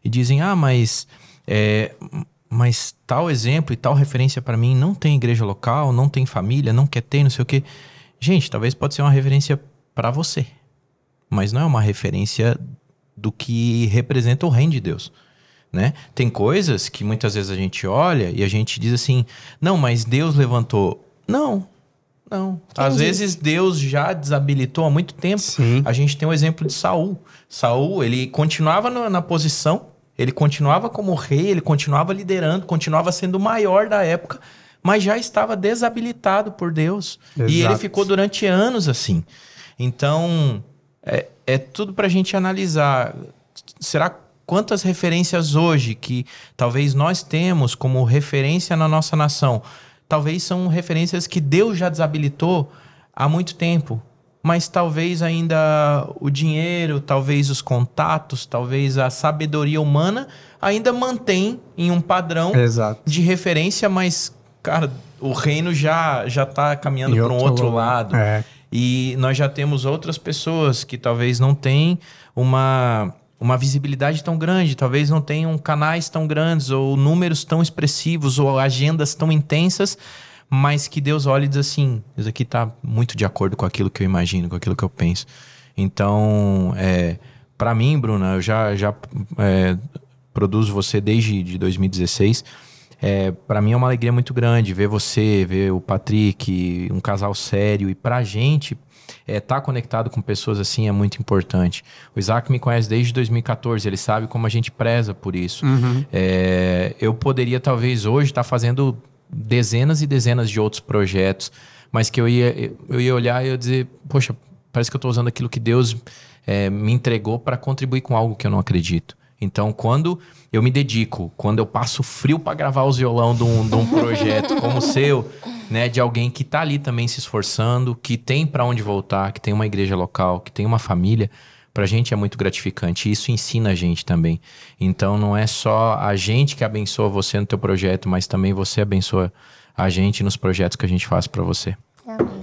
e dizem, ah, mas, é, mas tal exemplo e tal referência para mim não tem igreja local, não tem família, não quer ter, não sei o quê. Gente, talvez pode ser uma referência para você, mas não é uma referência do que representa o reino de Deus. Né? Tem coisas que muitas vezes a gente olha e a gente diz assim: não, mas Deus levantou. Não, não. Quem Às disse? vezes Deus já desabilitou há muito tempo. Sim. A gente tem o exemplo de Saul. Saul, ele continuava no- na posição, ele continuava como rei, ele continuava liderando, continuava sendo o maior da época, mas já estava desabilitado por Deus. E ele Exato. ficou durante anos assim. Então, é, é tudo pra gente analisar. Será quantas referências hoje que talvez nós temos como referência na nossa nação, talvez são referências que Deus já desabilitou há muito tempo. Mas talvez ainda o dinheiro, talvez os contatos, talvez a sabedoria humana ainda mantém em um padrão Exato. de referência, mas, cara, o reino já já tá caminhando para um outro lugar. lado. É. E nós já temos outras pessoas que talvez não têm uma, uma visibilidade tão grande, talvez não tenham canais tão grandes, ou números tão expressivos, ou agendas tão intensas, mas que Deus olha e diz assim: isso aqui tá muito de acordo com aquilo que eu imagino, com aquilo que eu penso. Então, é, para mim, Bruna, eu já, já é, produzo você desde de 2016. É, para mim é uma alegria muito grande ver você, ver o Patrick, um casal sério. E pra gente, estar tá conectado com pessoas assim é muito importante. O Isaac me conhece desde 2014, ele sabe como a gente preza por isso. É, eu poderia, talvez, hoje estar fazendo dezenas e dezenas de outros projetos, mas que eu ia, eu ia olhar e eu dizer, poxa, parece que eu estou usando aquilo que Deus é, me entregou para contribuir com algo que eu não acredito. Então, quando eu me dedico, quando eu passo frio para gravar os violão de um, de um projeto como o seu, né, de alguém que tá ali também se esforçando, que tem para onde voltar, que tem uma igreja local, que tem uma família, pra gente é muito gratificante. Isso ensina a gente também. Então, não é só a gente que abençoa você no teu projeto, mas também você abençoa a gente nos projetos que a gente faz para você.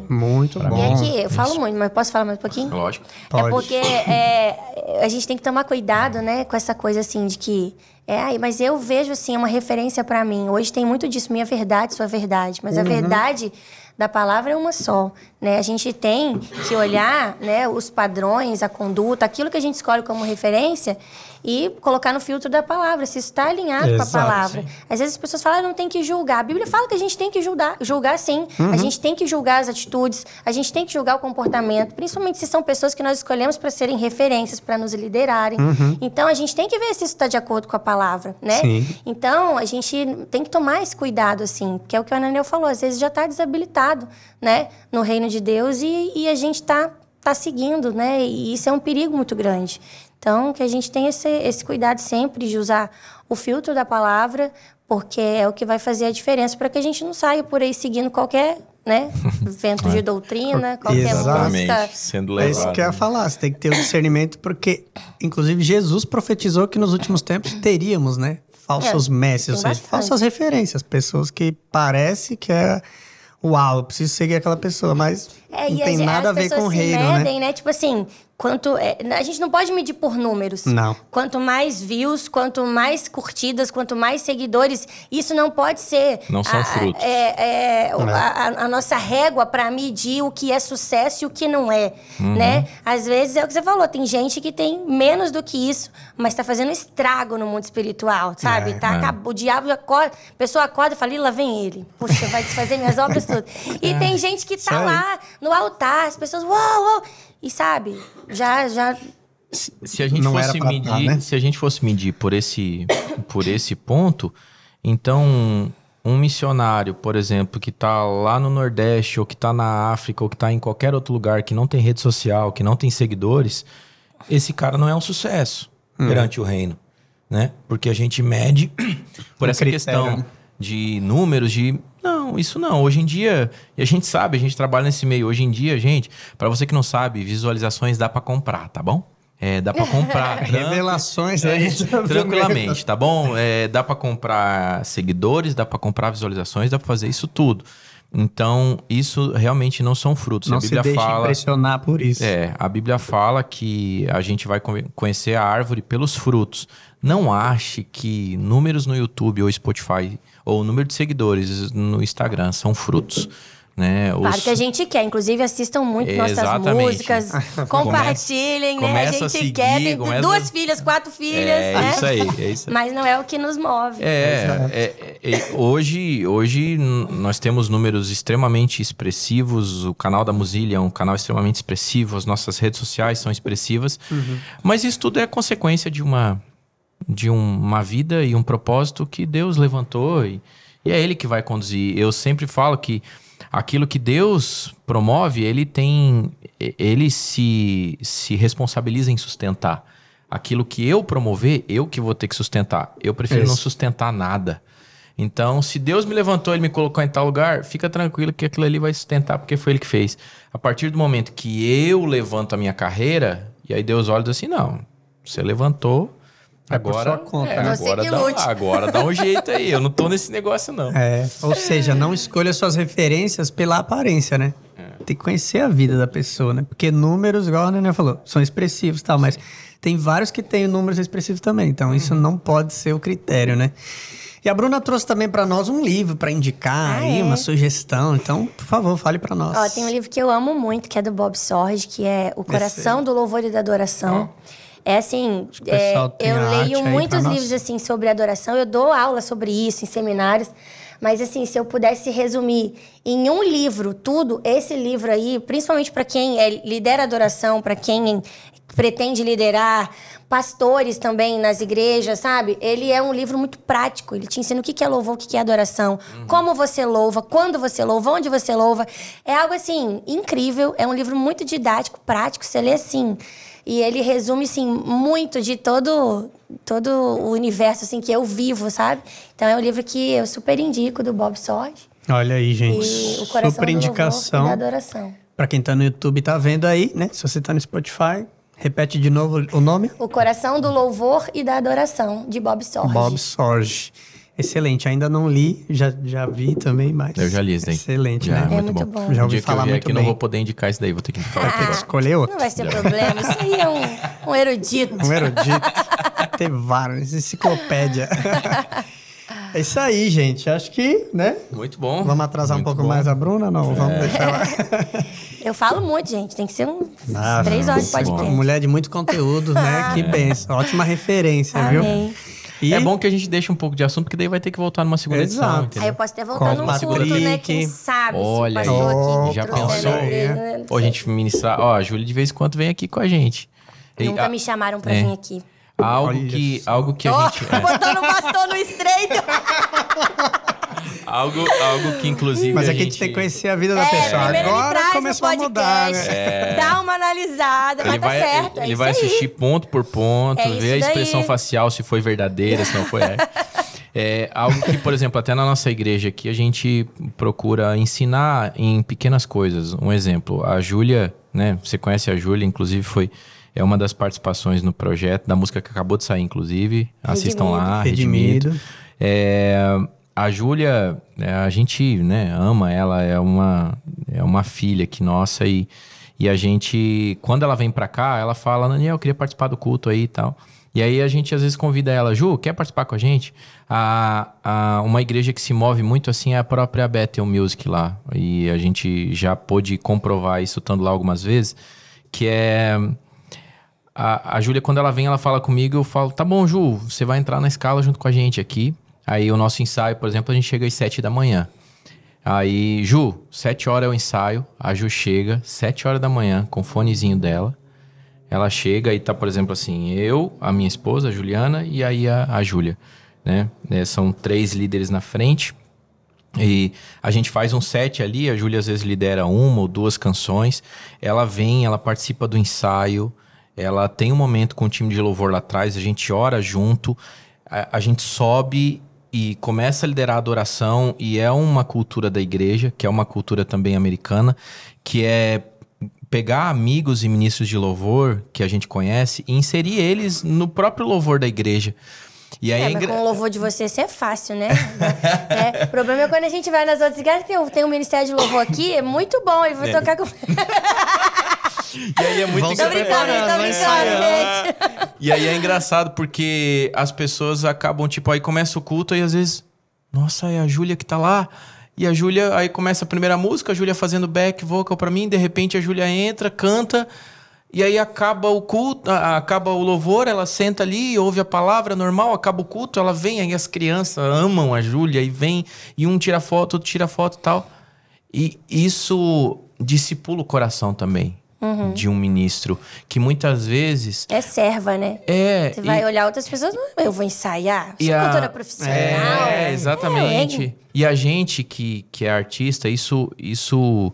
Muito E bom. aqui, eu falo muito, mas posso falar mais um pouquinho? Lógico. Pode. É porque é, a gente tem que tomar cuidado, né, com essa coisa assim de que é, mas eu vejo assim uma referência pra mim. Hoje tem muito disso, minha verdade, sua verdade, mas a verdade da palavra é uma só, né? A gente tem que olhar, né, os padrões, a conduta, aquilo que a gente escolhe como referência e colocar no filtro da palavra, se isso está alinhado com a Exato, palavra. sim. Às vezes as pessoas falam, ah, não tem que julgar. A Bíblia fala que a gente tem que julgar, julgar sim. A gente tem que julgar as atitudes, a gente tem que julgar o comportamento, principalmente se são pessoas que nós escolhemos para serem referências, para nos liderarem. Então a gente tem que ver se isso está de acordo com a palavra, né? Sim. Então a gente tem que tomar esse cuidado, assim, que é o que o Ananel falou, às vezes já está desabilitado, né, no reino de Deus e, e a gente está tá seguindo, né? E isso é um perigo muito grande. Então, que a gente tenha esse, esse cuidado sempre de usar o filtro da palavra, porque é o que vai fazer a diferença para que a gente não saia por aí seguindo qualquer, né, vento de doutrina, qualquer Exatamente. música. Sendo É isso que eu ia falar, você tem que ter o discernimento, porque, inclusive, Jesus profetizou que nos últimos tempos teríamos, né? Falsos É, mestres, ou seja, bastante. falsas referências, pessoas que parece que é. Uau, eu preciso seguir aquela pessoa, mas É, não tem as, nada a as ver com o reino, né? medem, né? Tipo assim, quanto. é, a gente não pode medir por números. Não. Quanto mais views, quanto mais curtidas, quanto mais seguidores, isso não pode ser. Não são a- frutos. É, é, a, a- a nossa régua para medir o que é sucesso e o que não é, né? Às vezes é o que você falou, tem gente que tem menos do que isso, mas tá fazendo estrago no mundo espiritual, sabe? É, tá, é. acab- O diabo acorda, a pessoa acorda e fala, "Ih, lá vem ele. Puxa, vai desfazer minhas obras tudo. E tem gente que tá aí. lá no altar, as pessoas, uau, uau, e sabe, já, já se a gente Não fosse medir, tá, né? se a gente fosse medir por esse por esse ponto, então um missionário, por exemplo, que tá lá no Nordeste ou que tá na África ou que tá em qualquer outro lugar que não tem rede social, que não tem seguidores, esse cara não é um sucesso Hum. perante o reino, né? Porque a gente mede por Um essa critério, questão? De números, de não, isso não. Hoje em dia, e a gente sabe, a gente trabalha nesse meio. Hoje em dia, gente, para você que não sabe, visualizações dá para comprar, tá bom? É, dá para comprar. Revelações aí. Tranquilamente, tá bom? É, dá para comprar seguidores, dá para comprar visualizações, dá para fazer isso tudo. Então, isso realmente não são frutos. Não a Bíblia se deixe fala. impressionar por isso. É, a Bíblia fala que a gente vai conhe- conhecer a árvore pelos frutos. Não ache que números no YouTube ou Spotify ou número de seguidores no Instagram são frutos. Né? Claro Os- que a gente quer. Inclusive, assistam muito nossas Exatamente. músicas. Compartilhem, né? A começa a gente seguir, quer. Tem começa- duas filhas, quatro filhas, É né? isso aí, é isso aí. Mas não é o que nos move. É, é, é, é, hoje, hoje nós temos números extremamente expressivos. O canal da Mozilla é um canal extremamente expressivo. As nossas redes sociais são expressivas. Mas isso tudo é consequência de uma de um- uma vida e um propósito que Deus levantou e, e é Ele que vai conduzir. Eu sempre falo que aquilo que Deus promove, Ele tem, Ele se se responsabiliza em sustentar. Aquilo que eu promover, eu que vou ter que sustentar. Eu prefiro não sustentar nada. Então, se Deus me levantou, Ele me colocou em tal lugar, fica tranquilo que aquilo ali vai sustentar, porque foi Ele que fez. A partir do momento que eu levanto a minha carreira, e aí Deus olha e diz assim: não, você levantou, agora, sua conta, é, né? Agora, dá, agora dá um jeito aí. Eu não tô nesse negócio, não. É, ou seja, não escolha suas referências pela aparência, né? Tem que conhecer a vida da pessoa, né? Porque números, igual a Nené falou, são expressivos e tal, mas tem vários que têm números expressivos também, então isso Uhum. não pode ser o critério, né? E a Bruna trouxe também pra nós um livro pra indicar Ah, aí, é? uma sugestão. Então, por favor, fale pra nós. Ó, tem um livro que eu amo muito, que é do Bob Sorge, que é O Coração do Louvor e da Adoração. É assim, é, eu leio muitos nós. livros assim sobre adoração, eu dou aula sobre isso em seminários, mas assim, se eu pudesse resumir em um livro tudo, esse livro aí, principalmente para quem é, lidera adoração, para quem pretende liderar, pastores também nas igrejas, sabe? Ele é um livro muito prático. Ele te ensina o que é louvor, o que que é adoração, como você louva, quando você louva, onde você louva. É algo assim incrível. É um livro muito didático, prático. Você lê assim e ele resume assim muito de todo todo o universo assim que eu vivo, sabe? Então é um livro que eu super indico do Bob Sorge. Olha aí, gente. E o coração Super do louvor e indicação. da adoração. Pra quem tá no YouTube tá vendo aí, né? Se você tá no Spotify, repete de novo o nome. O coração do louvor e da adoração de Bob Sorge. Bob Sorge. Excelente, ainda não li, já, já vi também, mas. Eu já li isso daí. Excelente, Já, né? É muito bom. Já Um ouvi eu falar vier muito aqui, não vou poder indicar isso daí, vou ter que ter que escolher outro. Não vai ser problema. Isso aí é um, um erudito. Um erudito. Ter vários, enciclopédia. é isso aí, gente. Acho que, né? Muito bom. Vamos atrasar um Muito pouco bom. mais a Bruna? Não, vamos É. deixar ela. Eu falo muito, gente. Tem que ser uns Ah, três horas de muito bom. podcast. Mulher de muito conteúdo, né? Que benção. Ótima referência, viu? E É bom que a gente deixe um pouco de assunto, porque daí vai ter que voltar numa segunda edição, Exato. Aí entendeu? eu posso até voltar Com num culto, né? Quem sabe Olha se o pastor aí. aqui Já pensou? Ou a gente ministrar. Ó, a Júlia de vez em quando vem aqui com a gente. E, Nunca a- me chamaram pra é. vir aqui. Algo, Olha que, só. algo que a Ó, gente. é, botando o bastão no estreito. algo, algo que, inclusive. Mas a é que a gente gente tem que conhecer a vida da É, pessoa. primeiro ele Agora começou no a mudar, né? Dá uma analisada, Ele mas tá vai, certo. é ele isso vai aí. assistir ponto por ponto, É ver a expressão daí. facial, se foi verdadeira, se não foi. É. É algo que, por exemplo, até na nossa igreja aqui, a gente procura ensinar em pequenas coisas. Um exemplo, a Júlia, né? Você conhece a Júlia, inclusive foi. É uma das participações no projeto, da música que acabou de sair, inclusive. Assistam lá, Redimido. Redimido. É, a Júlia, é, a gente né, ama ela, é uma, é uma filha aqui nossa e, e a gente, quando ela vem pra cá, ela fala, Daniel, eu queria participar do culto aí e tal. E aí a gente às vezes convida ela, Ju, quer participar com a gente? A, a, uma igreja que se move muito assim é a própria Bethel Music lá. E a gente já pôde comprovar isso estando lá algumas vezes, que é... A, a Júlia, quando ela vem, ela fala comigo, eu falo, tá bom, Ju, você vai entrar na escala junto com a gente aqui. Aí o nosso ensaio, por exemplo, a gente chega às sete da manhã. Aí, Ju, sete horas é o ensaio, a Ju chega, sete horas da manhã, com o fonezinho dela. Ela chega e tá, por exemplo, assim, eu, a minha esposa, a Juliana, e aí a, a Júlia, né? É, são três líderes na frente. E a gente faz um set ali, a Júlia às vezes lidera uma ou duas canções. Ela vem, ela participa do ensaio, ela tem um momento com o time de louvor lá atrás, a gente ora junto, a, a gente sobe e começa a liderar a adoração, e é uma cultura da igreja, que é uma cultura também americana, que é pegar amigos e ministros de louvor que a gente conhece e inserir eles no próprio louvor da igreja. E aí É, mas com o louvor de você, isso é fácil, né? É, O problema é quando a gente vai nas outras igrejas, tem, um- tem um ministério de louvor aqui, é muito bom, ele vai É. tocar com... E aí é muito Tô brincando, tô gente. E aí é engraçado porque as pessoas acabam, tipo, aí começa o culto e às vezes, nossa, é a Júlia que tá lá. E a Júlia, aí começa a primeira música, a Júlia fazendo back vocal pra mim, de repente a Júlia entra, canta, e aí acaba o culto, acaba o louvor, ela senta ali, ouve a palavra normal, acaba o culto, ela vem, aí as crianças amam a Júlia e vem, e um tira foto, outro tira foto e tal. E isso discipula o coração também de um ministro, que muitas vezes É serva, né? é. Você vai e- olhar outras pessoas, "Não, eu vou ensaiar, sou a- cantora profissional. É, exatamente. É, E a gente que, que é artista, isso, isso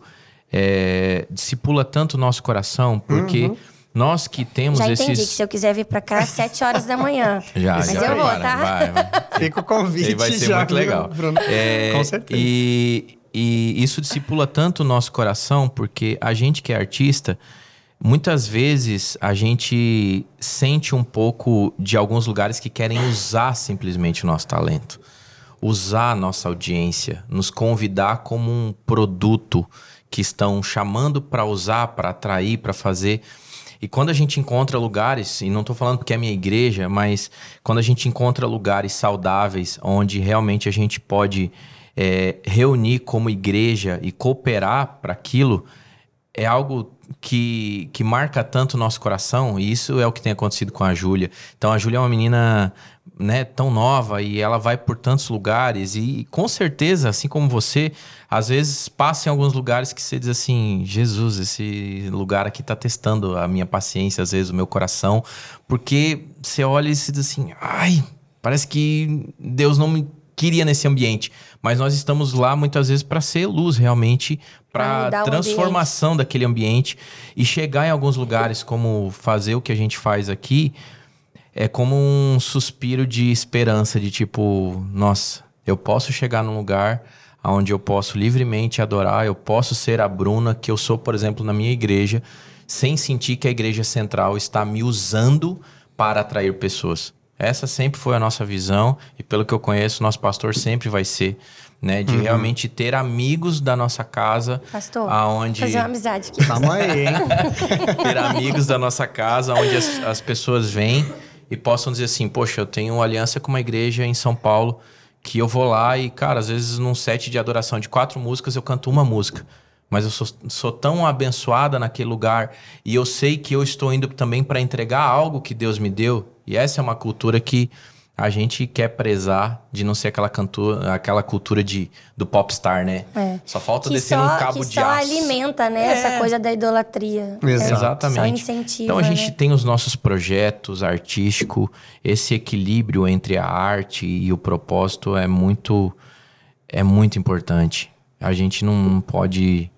é, discipula tanto o nosso coração, porque Uhum. nós que temos Já esses. entendi que se eu quiser vir pra cá às 7 horas da manhã. Já, Mas já eu vou, tá? Vai, vai. Fica o convite E vai ser já, muito legal. Bruno? É, Com certeza. E, e isso discipula tanto o nosso coração, porque a gente que é artista, muitas vezes a gente sente um pouco de alguns lugares que querem usar simplesmente o nosso talento. Usar a nossa audiência, nos convidar como um produto que estão chamando para usar, para atrair, para fazer. E quando a gente encontra lugares, e não estou falando porque é minha igreja, mas quando a gente encontra lugares saudáveis, onde realmente a gente pode é, reunir como igreja e cooperar para aquilo, é algo que, que marca tanto o nosso coração, e isso é o que tem acontecido com a Júlia. Então a Júlia é uma menina né, tão nova e ela vai por tantos lugares, e com certeza, assim como você, às vezes passa em alguns lugares que você diz assim: Jesus, esse lugar aqui tá testando a minha paciência, às vezes o meu coração, porque você olha e se diz assim: ai, parece que Deus não me queria nesse ambiente. Mas nós estamos lá muitas vezes para ser luz realmente, para transformação daquele ambiente e chegar em alguns lugares como fazer o que a gente faz aqui é como um suspiro de esperança de tipo, nossa, eu posso chegar num lugar onde eu posso livremente adorar, eu posso ser a Bruna que eu sou, por exemplo, na minha igreja, sem sentir que a igreja central está me usando para atrair pessoas. Essa sempre foi a nossa visão e pelo que eu conheço, nosso pastor sempre vai ser, né, de realmente ter amigos da nossa casa, Pastor, aonde fazer uma amizade aqui. Tamo aí, hein? ter amigos da nossa casa, onde as, as pessoas vêm e possam dizer assim: Poxa, eu tenho uma aliança com uma igreja em São Paulo que eu vou lá e, cara, às vezes num set de adoração de quatro músicas eu canto uma música. Mas eu sou, sou tão abençoada naquele lugar e eu sei que eu estou indo também para entregar algo que Deus me deu. E essa é uma cultura que a gente quer prezar de não ser aquela, cantura, aquela cultura de, do popstar, né? É. Só falta que descer só, num cabo que de só aço. alimenta, né? É. Essa coisa da idolatria. Exato. É, Só Exatamente. incentiva, Então a gente né? tem os nossos projetos artísticos, esse equilíbrio entre a arte e o propósito é muito é muito importante. A gente não pode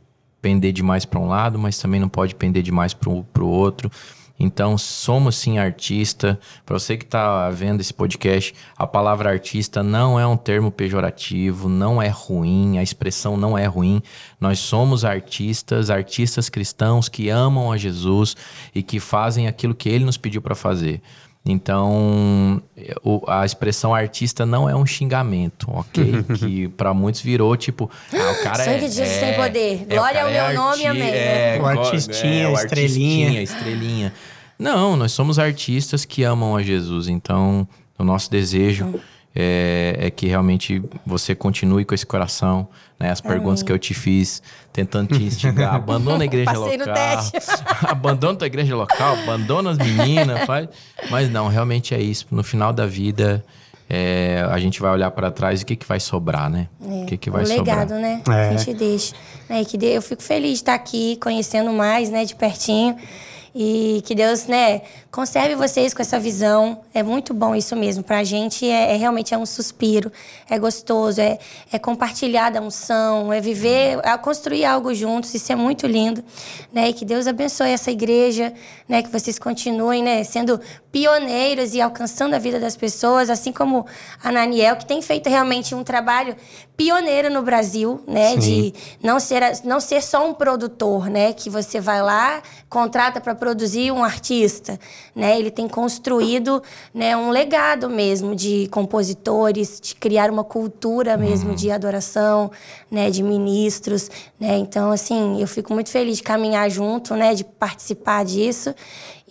pender demais para um lado, mas também não pode pender demais para o outro. Então, somos sim artista. Para você que está vendo esse podcast, a palavra artista não é um termo pejorativo, não é ruim, a expressão não é ruim. Nós somos artistas, artistas cristãos que amam a Jesus e que fazem aquilo que ele nos pediu para fazer. Então, o- a expressão artista não é um xingamento, ok? que para muitos virou tipo, ah, o cara Sangue é, de Jesus tem é- poder. é, Glória cara ao é meu nome, amém, é? O artistinha, o estrelinha. artistinha, estrelinha. Não, nós somos artistas que amam a Jesus. Então, o nosso desejo é, é que realmente você continue com esse coração. Né? As perguntas que eu te fiz, tentando te instigar. Abandona a igreja Passei no local. teste. abandona tua igreja local, abandona as meninas. Faz... Mas não, realmente é isso. No final da vida, é, a gente vai olhar para trás e o que, que vai sobrar, né? O que, que vai um sobrar? legado, né? É. A gente deixa. Né? Que de- eu fico feliz de estar aqui, conhecendo mais, né, de pertinho. E que Deus, né, conserve vocês com essa visão. É muito bom isso mesmo. Pra gente é, é realmente é um suspiro, é gostoso, é, é compartilhar da unção, é viver, é construir algo juntos. Isso é muito lindo, né? E que Deus abençoe essa igreja, né? Que vocês continuem, né, sendo pioneiros e alcançando a vida das pessoas, assim como a Naniel, que tem feito realmente um trabalho pioneiro no Brasil, né? Sim. De não ser, não ser só um produtor, né? Que você vai lá, contrata para produzir um artista, né? Ele tem construído né, um legado mesmo de compositores, de criar uma cultura mesmo uhum. de adoração, né? De ministros, né? Então, assim, eu fico muito feliz de caminhar junto, né? De participar disso.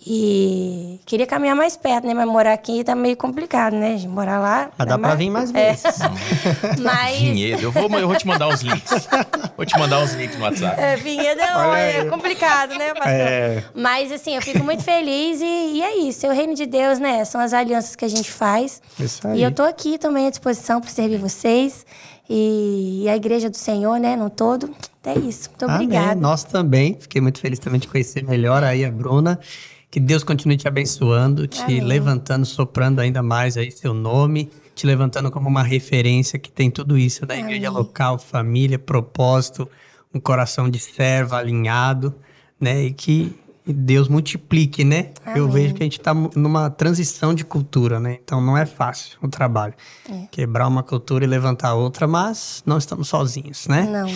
E queria caminhar mais perto, né? Mas morar aqui tá meio complicado, né? De morar lá. Mas dá mais... pra vir mais é. vezes. É. Mas... Vinhedo, eu vou, eu vou te mandar os links. vou te mandar os links no WhatsApp. É, Vinhedo é, é complicado, né, pastor? É. Mas assim, eu fico muito feliz e, e, é isso. É o reino de Deus, né? São as alianças que a gente faz. Isso aí. E eu tô aqui também à disposição para servir vocês. E, e a igreja do Senhor, né, no todo. É isso. Muito obrigada. Nós também. Fiquei muito feliz também de conhecer melhor aí a Bruna. Que Deus continue te abençoando, te Amém. levantando, soprando ainda mais aí seu nome, te levantando como uma referência que tem tudo isso da igreja local, família, propósito, um coração de servo alinhado, né? E que Deus multiplique, né? Amém. Eu vejo que a gente está numa transição de cultura, né? Então não é fácil o trabalho. É. Quebrar uma cultura e levantar outra, mas não estamos sozinhos, né? Não.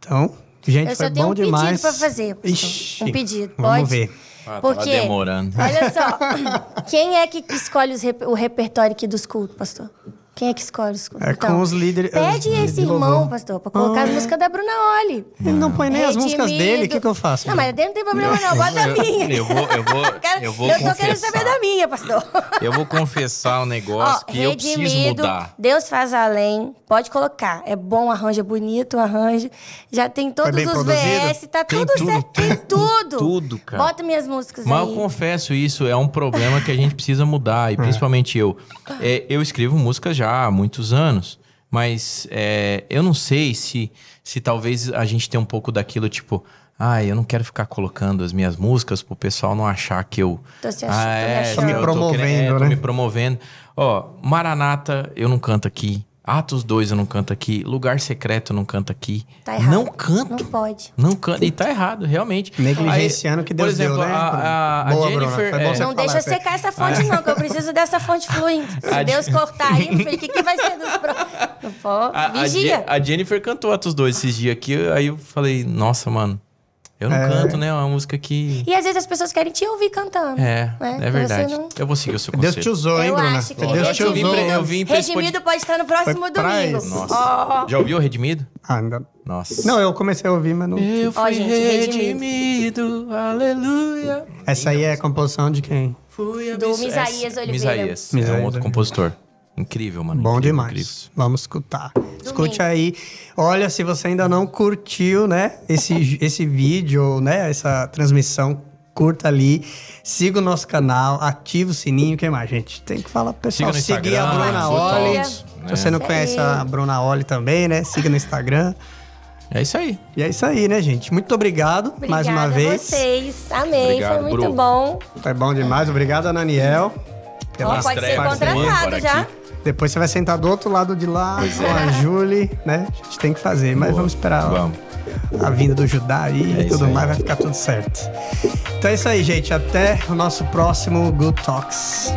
Então, gente, Eu foi bom demais. Eu só tenho um pedido para fazer. Ixi, um pedido, pode? Vamos ver. Ah, Porque, demorando. olha só, quem é que escolhe rep o repertório aqui dos cultos, pastor? Quem é que escolhe os É então, com os líderes. Pede os esse irmão, pastor, pra colocar ah, as músicas da Bruna Oli. Ele não põe nem Redimido. as músicas dele, o que, que eu faço? Não, mas dele não tem problema não, bota a minha. Eu vou, eu vou, eu vou Eu tô querendo saber da minha, pastor. Eu vou confessar um negócio Ó, que eu preciso mudar. Deus faz além, pode colocar. É bom, arranjo é bonito, arranjo. Já tem todos os produzido? VS, tá tem tudo, tudo certo, tem tudo. tudo, cara. Bota minhas músicas mas aí. Mas eu confesso isso, é um problema que a gente precisa mudar, e é. principalmente eu. É, eu escrevo músicas já há muitos anos. Mas é, eu não sei se, se talvez a gente tenha um pouco daquilo, tipo, ah, eu não quero ficar colocando as minhas músicas pro pessoal não achar que eu. Tô, se ach... ah, é, tô me, promovendo, tô é, né? me promovendo. Ó, Maranata, eu não canto aqui. Atos 2 eu não canto aqui. Lugar Secreto eu não canto aqui. Tá errado. Não canto. Não pode. Não canto. E tá errado, realmente. Negligenciando que Deus por exemplo, deu, né? A, a, Boa, a Jennifer... É... Não deixa secar essa fonte, não, que eu preciso dessa fonte fluindo. Se Deus cortar aí, o que, que vai ser dos próximos? Vigia. A, a Jennifer cantou Atos 2 esses dias aqui, aí eu falei, nossa, mano... Eu não é. canto, né? É uma música que. E às vezes as pessoas querem te ouvir cantando. É, né? é verdade. Não... Eu vou seguir o seu conselho. Deus te usou, hein, eu Bruna? Acho que Deus te usou. Eu vim pra Redimido pode estar no próximo domingo. Nossa. Oh. Já ouviu o Redimido? Ah, ainda. Nossa. Não, eu comecei a ouvir, mas não. Eu fui oh, gente, redimido, aleluia. Essa aí é a composição de quem? Fui a Do Misaías Oliveira. Misaías. É um outro compositor. Incrível, mano. Bom incrível, demais. Incrível. Vamos escutar. Domingo. Escute aí. Olha, se você ainda não curtiu, né, esse, esse vídeo, né, essa transmissão, curta ali. Siga o nosso canal, ativa o sininho. O que mais, gente? Tem que falar pro pessoal. Seguir a Bruna Oli. Né? Se você não conhece a Bruna Oli também, né? Siga no Instagram. É isso aí. E é isso aí, né, gente? Muito obrigado Obrigada mais uma vez. vocês. Amei, Obrigado, foi muito Bru. bom. Foi bom demais. Obrigado, Ananiel. Pela oh, pode ser contratado já. Aqui. Depois você vai sentar do outro lado de lá pois com é. a Julie, né? A gente tem que fazer, mas Boa. vamos esperar vamos. a vinda do Judá aí é e tudo aí. mais, vai ficar tudo certo. Então é isso aí, gente. Até o nosso próximo Good Talks.